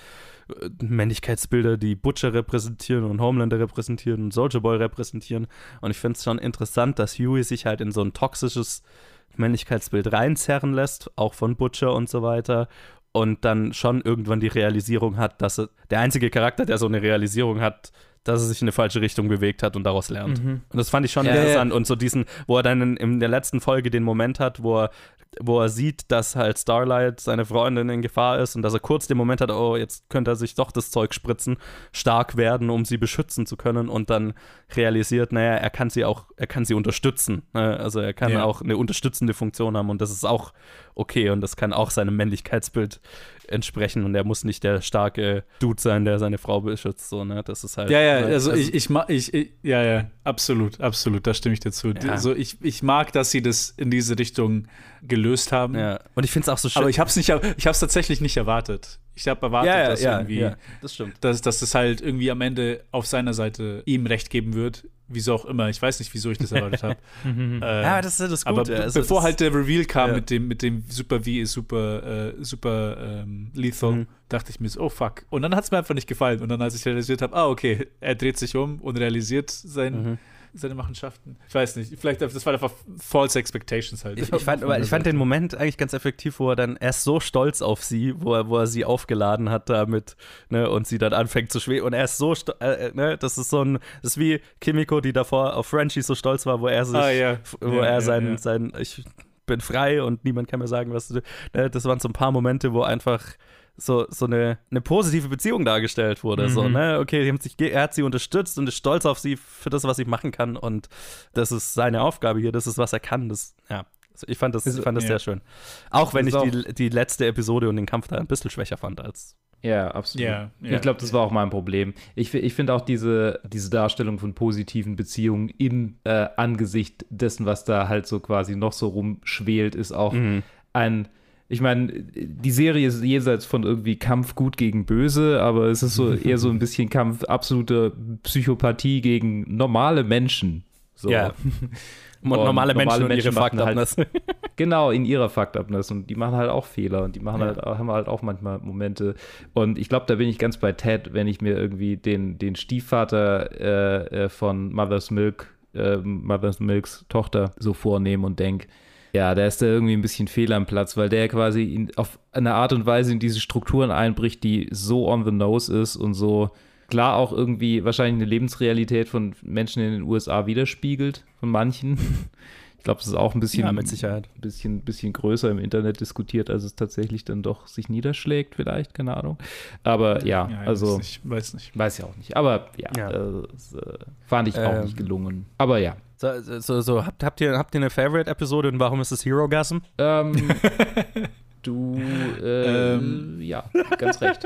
äh, Männlichkeitsbilder, die Butcher repräsentieren und Homelander repräsentieren und Soldier Boy repräsentieren. Und ich finde es schon interessant, dass Huey sich halt in so ein toxisches Männlichkeitsbild reinzerren lässt, auch von Butcher und so weiter. Und dann schon irgendwann die Realisierung hat, dass er, der einzige Charakter, der so eine Realisierung hat, dass er sich in eine falsche Richtung bewegt hat und daraus lernt. Mhm. Und das fand ich schon Ja, interessant. ja. Und so diesen, wo er dann in, in der letzten Folge den Moment hat, wo er, wo er sieht, dass halt Starlight, seine Freundin, in Gefahr ist und dass er kurz den Moment hat, oh, jetzt könnte er sich doch das Zeug spritzen, stark werden, um sie beschützen zu können und dann realisiert, naja, er kann sie auch, er kann sie unterstützen. Ne? Also er kann Ja. auch eine unterstützende Funktion haben und das ist auch okay und das kann auch seinem Männlichkeitsbild entsprechen und er muss nicht der starke Dude sein, der seine Frau beschützt. So, ne? Das ist halt. Ja, ja, ne? also ich, ich mag, ich, ich, ja, ja, absolut, absolut, da stimme ich dir zu. Ja. Also ich, ich mag, dass sie das in diese Richtung gelöst haben. Ja. Und ich finde es auch so schön. Aber ich habe es nicht, ich habe es tatsächlich nicht erwartet. Ich habe erwartet, Ja, dass irgendwie, das stimmt. Dass, dass es halt irgendwie am Ende auf seiner Seite ihm recht geben wird. Wieso auch immer. Ich weiß nicht, wieso ich das erwartet habe. Mhm. äh, Ja, das ist das Aber Gute. be- Also bevor das- halt der Reveal kam Ja. mit dem, mit dem Super V ist super, äh, super ähm, lethal, Mhm. dachte ich mir so, oh fuck. Und dann hat es mir einfach nicht gefallen. Und dann, als ich realisiert habe, ah, okay, er dreht sich um und realisiert sein, Mhm. Seine Machenschaften. Ich weiß nicht, vielleicht, das war einfach false expectations halt. Ich, ich, fand, aber ich fand den Moment eigentlich ganz effektiv, wo er dann erst so stolz auf sie, wo er, wo er sie aufgeladen hat damit, ne, und sie dann anfängt zu schweben. Und er ist so, äh, äh, ne, das ist so ein, das ist wie Kimiko, die davor auf Frenchie so stolz war, wo er sich, Ah, ja. wo Ja, er ja, sein, sein, ich bin frei und niemand kann mir sagen, was du, ne, das waren so ein paar Momente, wo einfach so, so eine, eine positive Beziehung dargestellt wurde. So, Mhm. ne? Okay, die haben sich, er hat sie unterstützt und ist stolz auf sie für das, was sie machen kann. Und das ist seine Aufgabe hier, das ist, was er kann. Das, ja, Ich fand das, Ist- ich fand das ja. sehr schön. Auch wenn ich die, die letzte Episode und den Kampf da ein bisschen schwächer fand als. Ja, absolut. Ja, ja, ich glaube, das war auch mein Problem. Ich, ich finde auch diese, diese Darstellung von positiven Beziehungen im äh, Angesicht dessen, was da halt so quasi noch so rumschwelt, ist auch Mhm. ein. Ich meine, die Serie ist jenseits von irgendwie Kampf gut gegen böse, aber es ist so eher so ein bisschen Kampf absolute Psychopathie gegen normale Menschen. So. Ja. Und normale Menschen und ihre machen Fucked-Upness. Halt, genau, in ihrer Fucked-Upness. Und die machen halt auch Fehler und die machen Ja. halt, haben halt auch manchmal Momente. Und ich glaube, da bin ich ganz bei Ted, wenn ich mir irgendwie den, den Stiefvater äh, äh, von Mother's Milk, äh, Mother's Milks Tochter so vornehme und denke, ja, da ist da irgendwie ein bisschen Fehl am Platz, weil der quasi in, auf eine Art und Weise in diese Strukturen einbricht, die so on the nose ist und so klar auch irgendwie wahrscheinlich eine Lebensrealität von Menschen in den USA widerspiegelt, von manchen. Ich glaube, es ist auch ein bisschen, Ja, mit Sicherheit. Ein bisschen, bisschen größer im Internet diskutiert, als es tatsächlich dann doch sich niederschlägt, vielleicht, keine Ahnung. Aber ja, Ja, ich also. weiß nicht, weiß nicht. Weiß ja auch nicht. Aber ja, Ja. Das, äh, fand ich auch Ähm, nicht gelungen. Aber ja. So, so, so habt, habt, ihr, habt ihr eine Favorite-Episode und warum ist es Hero Gasm? Ähm, du, äh, Ähm. ja, ganz recht.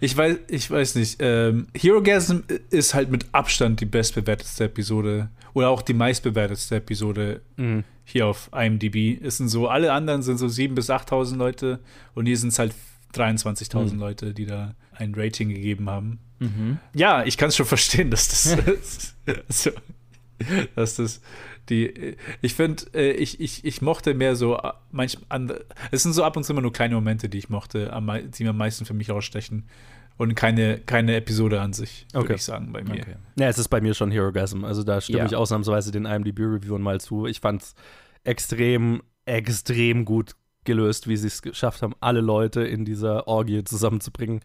Ich weiß, ich weiß nicht. Ähm, Hero Gasm ist halt mit Abstand die bestbewertetste Episode oder auch die meistbewertetste Episode Mhm. hier auf IMDb. Es sind so, alle anderen sind so 7.000 bis 8.000 Leute und hier sind es halt 23.000 Mhm. Leute, die da ein Rating gegeben haben. Mhm. Ja, ich kann es schon verstehen, dass das, also, dass das die, ich finde, äh, ich, ich, ich mochte mehr so, äh, manch, an, es sind so ab und zu immer nur kleine Momente, die ich mochte, die am meisten für mich rausstechen und keine, keine Episode an sich, würde Okay. ich sagen, bei mir. Okay. Ja, es ist bei mir schon Hero Gasm. Also da stimme Ja. ich ausnahmsweise den IMDb-Reviewern mal zu. Ich fand es extrem, extrem gut gelöst, wie sie es geschafft haben, alle Leute in dieser Orgie zusammenzubringen.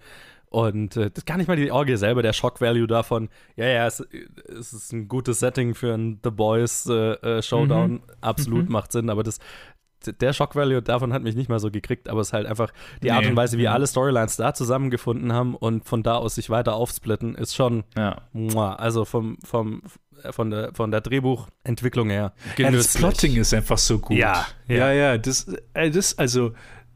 Und äh, das gar nicht mal die Orgie selber, der Shock-Value davon. Ja, ja, es, es ist ein gutes Setting für ein The Boys äh, äh, Showdown. Mhm. Absolut Mhm. macht Sinn, aber das der Shock-Value davon hat mich nicht mal so gekriegt, aber es ist halt einfach die Art Nee. und Weise, wie alle Storylines da zusammengefunden haben und von da aus sich weiter aufsplitten, ist schon, Ja. Also vom, vom, von der, von der Drehbuchentwicklung her. Ja, das genüsslich. Plotting ist einfach so gut. Ja, ja. ja, ja das, äh, das, also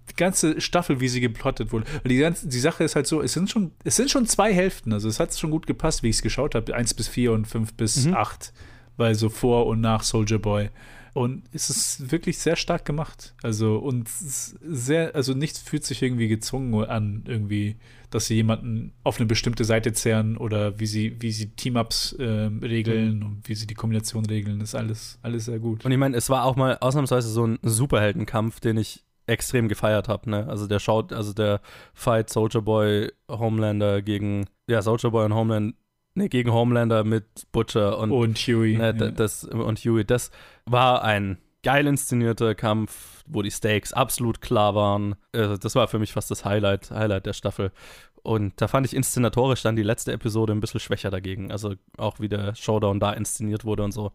die ganze Staffel, wie sie geplottet wurde. Weil Die, ganze, die Sache ist halt so, es sind schon, es sind schon zwei Hälften. Also es hat schon gut gepasst, wie ich es geschaut habe. Eins bis vier und fünf bis Mhm. acht. Weil so vor und nach Soldier Boy. Und es ist wirklich sehr stark gemacht. Also, und sehr, also nichts fühlt sich irgendwie gezwungen an, irgendwie, dass sie jemanden auf eine bestimmte Seite zehren oder wie sie, wie sie Team-Ups ähm, regeln und wie sie die Kombination regeln. Das ist alles, alles sehr gut. Und ich meine, es war auch mal ausnahmsweise so ein Superheldenkampf, den ich extrem gefeiert habe. Ne? Also der schaut, also der Fight Soldier Boy Homelander gegen, ja, Soldier Boy und Homeland, ne, gegen Homelander mit Butcher und, Und Huey. ne, ja. das, und Huey. Das war ein geil inszenierter Kampf, wo die Stakes absolut klar waren. Also das war für mich fast das Highlight, Highlight der Staffel. Und da fand ich inszenatorisch dann die letzte Episode ein bisschen schwächer dagegen. Also auch wie der Showdown da inszeniert wurde und so.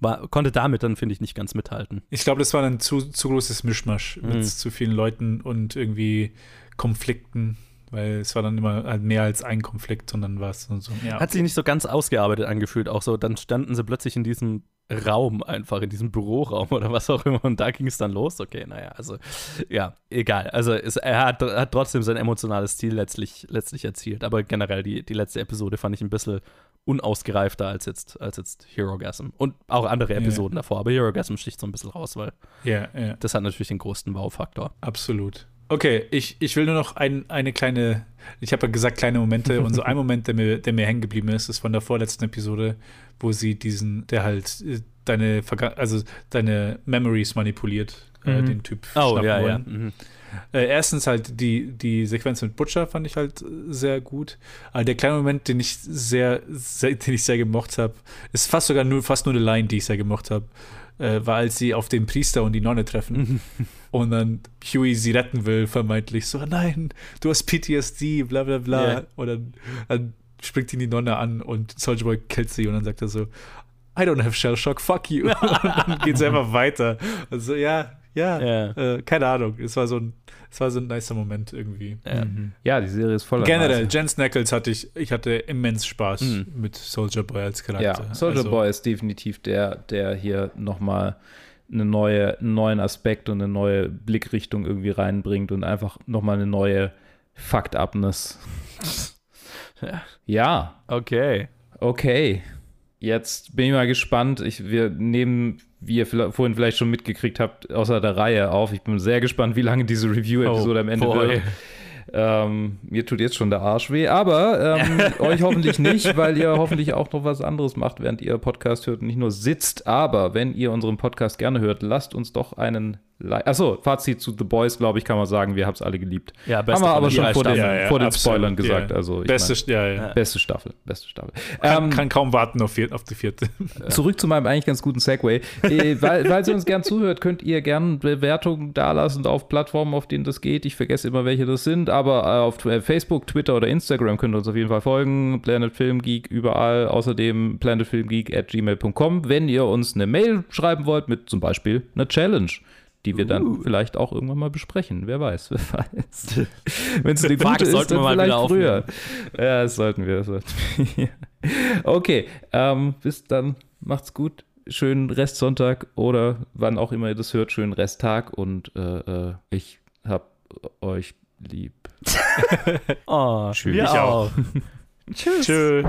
War, konnte damit dann, finde ich, nicht ganz mithalten. Ich glaube, das war ein zu, zu großes Mischmasch mit Mhm. zu vielen Leuten und irgendwie Konflikten, weil es war dann immer halt mehr als ein Konflikt, sondern war es so. ja, Hat sich nicht so ganz ausgearbeitet angefühlt. Auch so, dann standen sie plötzlich in diesem Raum einfach, in diesem Büroraum oder was auch immer. Und da ging es dann los. Okay, naja, also ja, egal. Also es, er hat, hat trotzdem sein emotionales Ziel letztlich, letztlich erzielt. Aber generell, die, die letzte Episode fand ich ein bisschen unausgereifter als jetzt, als jetzt Hero Gasm. Und auch andere. Episoden davor. Aber Hero Gasm sticht so ein bisschen raus, weil Ja, ja. das hat natürlich den größten Wow-Faktor. Absolut. Okay, ich, ich will nur noch ein, eine kleine, ich habe ja gesagt kleine Momente und so ein Moment, der mir, der mir hängen geblieben ist, ist von der vorletzten Episode, wo sie diesen, der halt äh, deine, also deine Memories manipuliert, äh, Mhm. den Typ. Oh, schnappen ja, ja. wollen. Mhm. Äh, erstens halt die, die Sequenz mit Butcher fand ich halt äh, sehr gut. Aber der kleine Moment, den ich sehr, sehr den ich sehr gemocht habe, ist fast sogar nur fast nur eine Line, die ich sehr gemocht habe, äh, war als sie auf den Priester und die Nonne treffen und dann Huey sie retten will, vermeintlich so, nein, du hast PTSD, bla bla bla. Ja. Und dann, dann springt ihn die Nonne an und Soldier Boy killt sie und dann sagt er so, I don't have Shell Shock, fuck you. und dann geht es einfach weiter. Also ja, ja, Ja. Äh, keine Ahnung. Es war so ein, es war so ein nicer Moment irgendwie. Ja. Ja, die Serie ist voller Generell, nice. Jensen Ackles hatte ich, ich hatte immens Spaß Mhm. mit Soldier Boy als Charakter. Ja, Soldier Also, Boy ist definitiv der, der hier nochmal eine neue, einen neuen Aspekt und eine neue Blickrichtung irgendwie reinbringt und einfach nochmal eine neue Fucked-Upness. ja. Okay. Okay. Jetzt bin ich mal gespannt. Ich, wir nehmen, wie ihr vorhin vielleicht schon mitgekriegt habt, außer der Reihe auf. Ich bin sehr gespannt, wie lange diese Review-Episode Oh, am Ende boy. wird. Ähm, mir tut jetzt schon der Arsch weh, aber ähm, euch hoffentlich nicht, weil ihr hoffentlich auch noch was anderes macht, während ihr Podcast hört und nicht nur sitzt. Aber wenn ihr unseren Podcast gerne hört, lasst uns doch einen. Achso, Fazit zu The Boys, glaube ich, kann man sagen, wir haben es alle geliebt. Ja, haben beste wir aber schon vor den. Ja, ja, vor den absolut, Spoilern gesagt. ja. Also, ich Beste- mein, ja, ja. beste Staffel, beste Staffel. Kann, Ähm, kann kaum warten auf, vier, auf die vierte. Zurück zu meinem eigentlich ganz guten Segway. Äh, weil, weil sie uns gern zuhört, könnt ihr gern Bewertungen dalassen auf Plattformen, auf denen das geht. Ich vergesse immer, welche das sind, aber äh, auf äh, Facebook, Twitter oder Instagram könnt ihr uns auf jeden Fall folgen. Planet Film Geek überall. Außerdem planetfilmgeek at gmail.com. Wenn ihr uns eine Mail schreiben wollt mit zum Beispiel einer Challenge. Die wir dann vielleicht auch irgendwann mal besprechen. Wer weiß, wer weiß. Wenn es eine gute ist, sollten dann wir mal vielleicht wieder früher. Ja, das sollten wir. Das sollten wir. okay, ähm, bis dann. Macht's gut. Schönen Restsonntag oder wann auch immer ihr das hört, schönen Resttag und äh, äh, ich hab euch lieb. Oh, Tschüss. wir Ich auch. auch. Tschüss. Tschüss.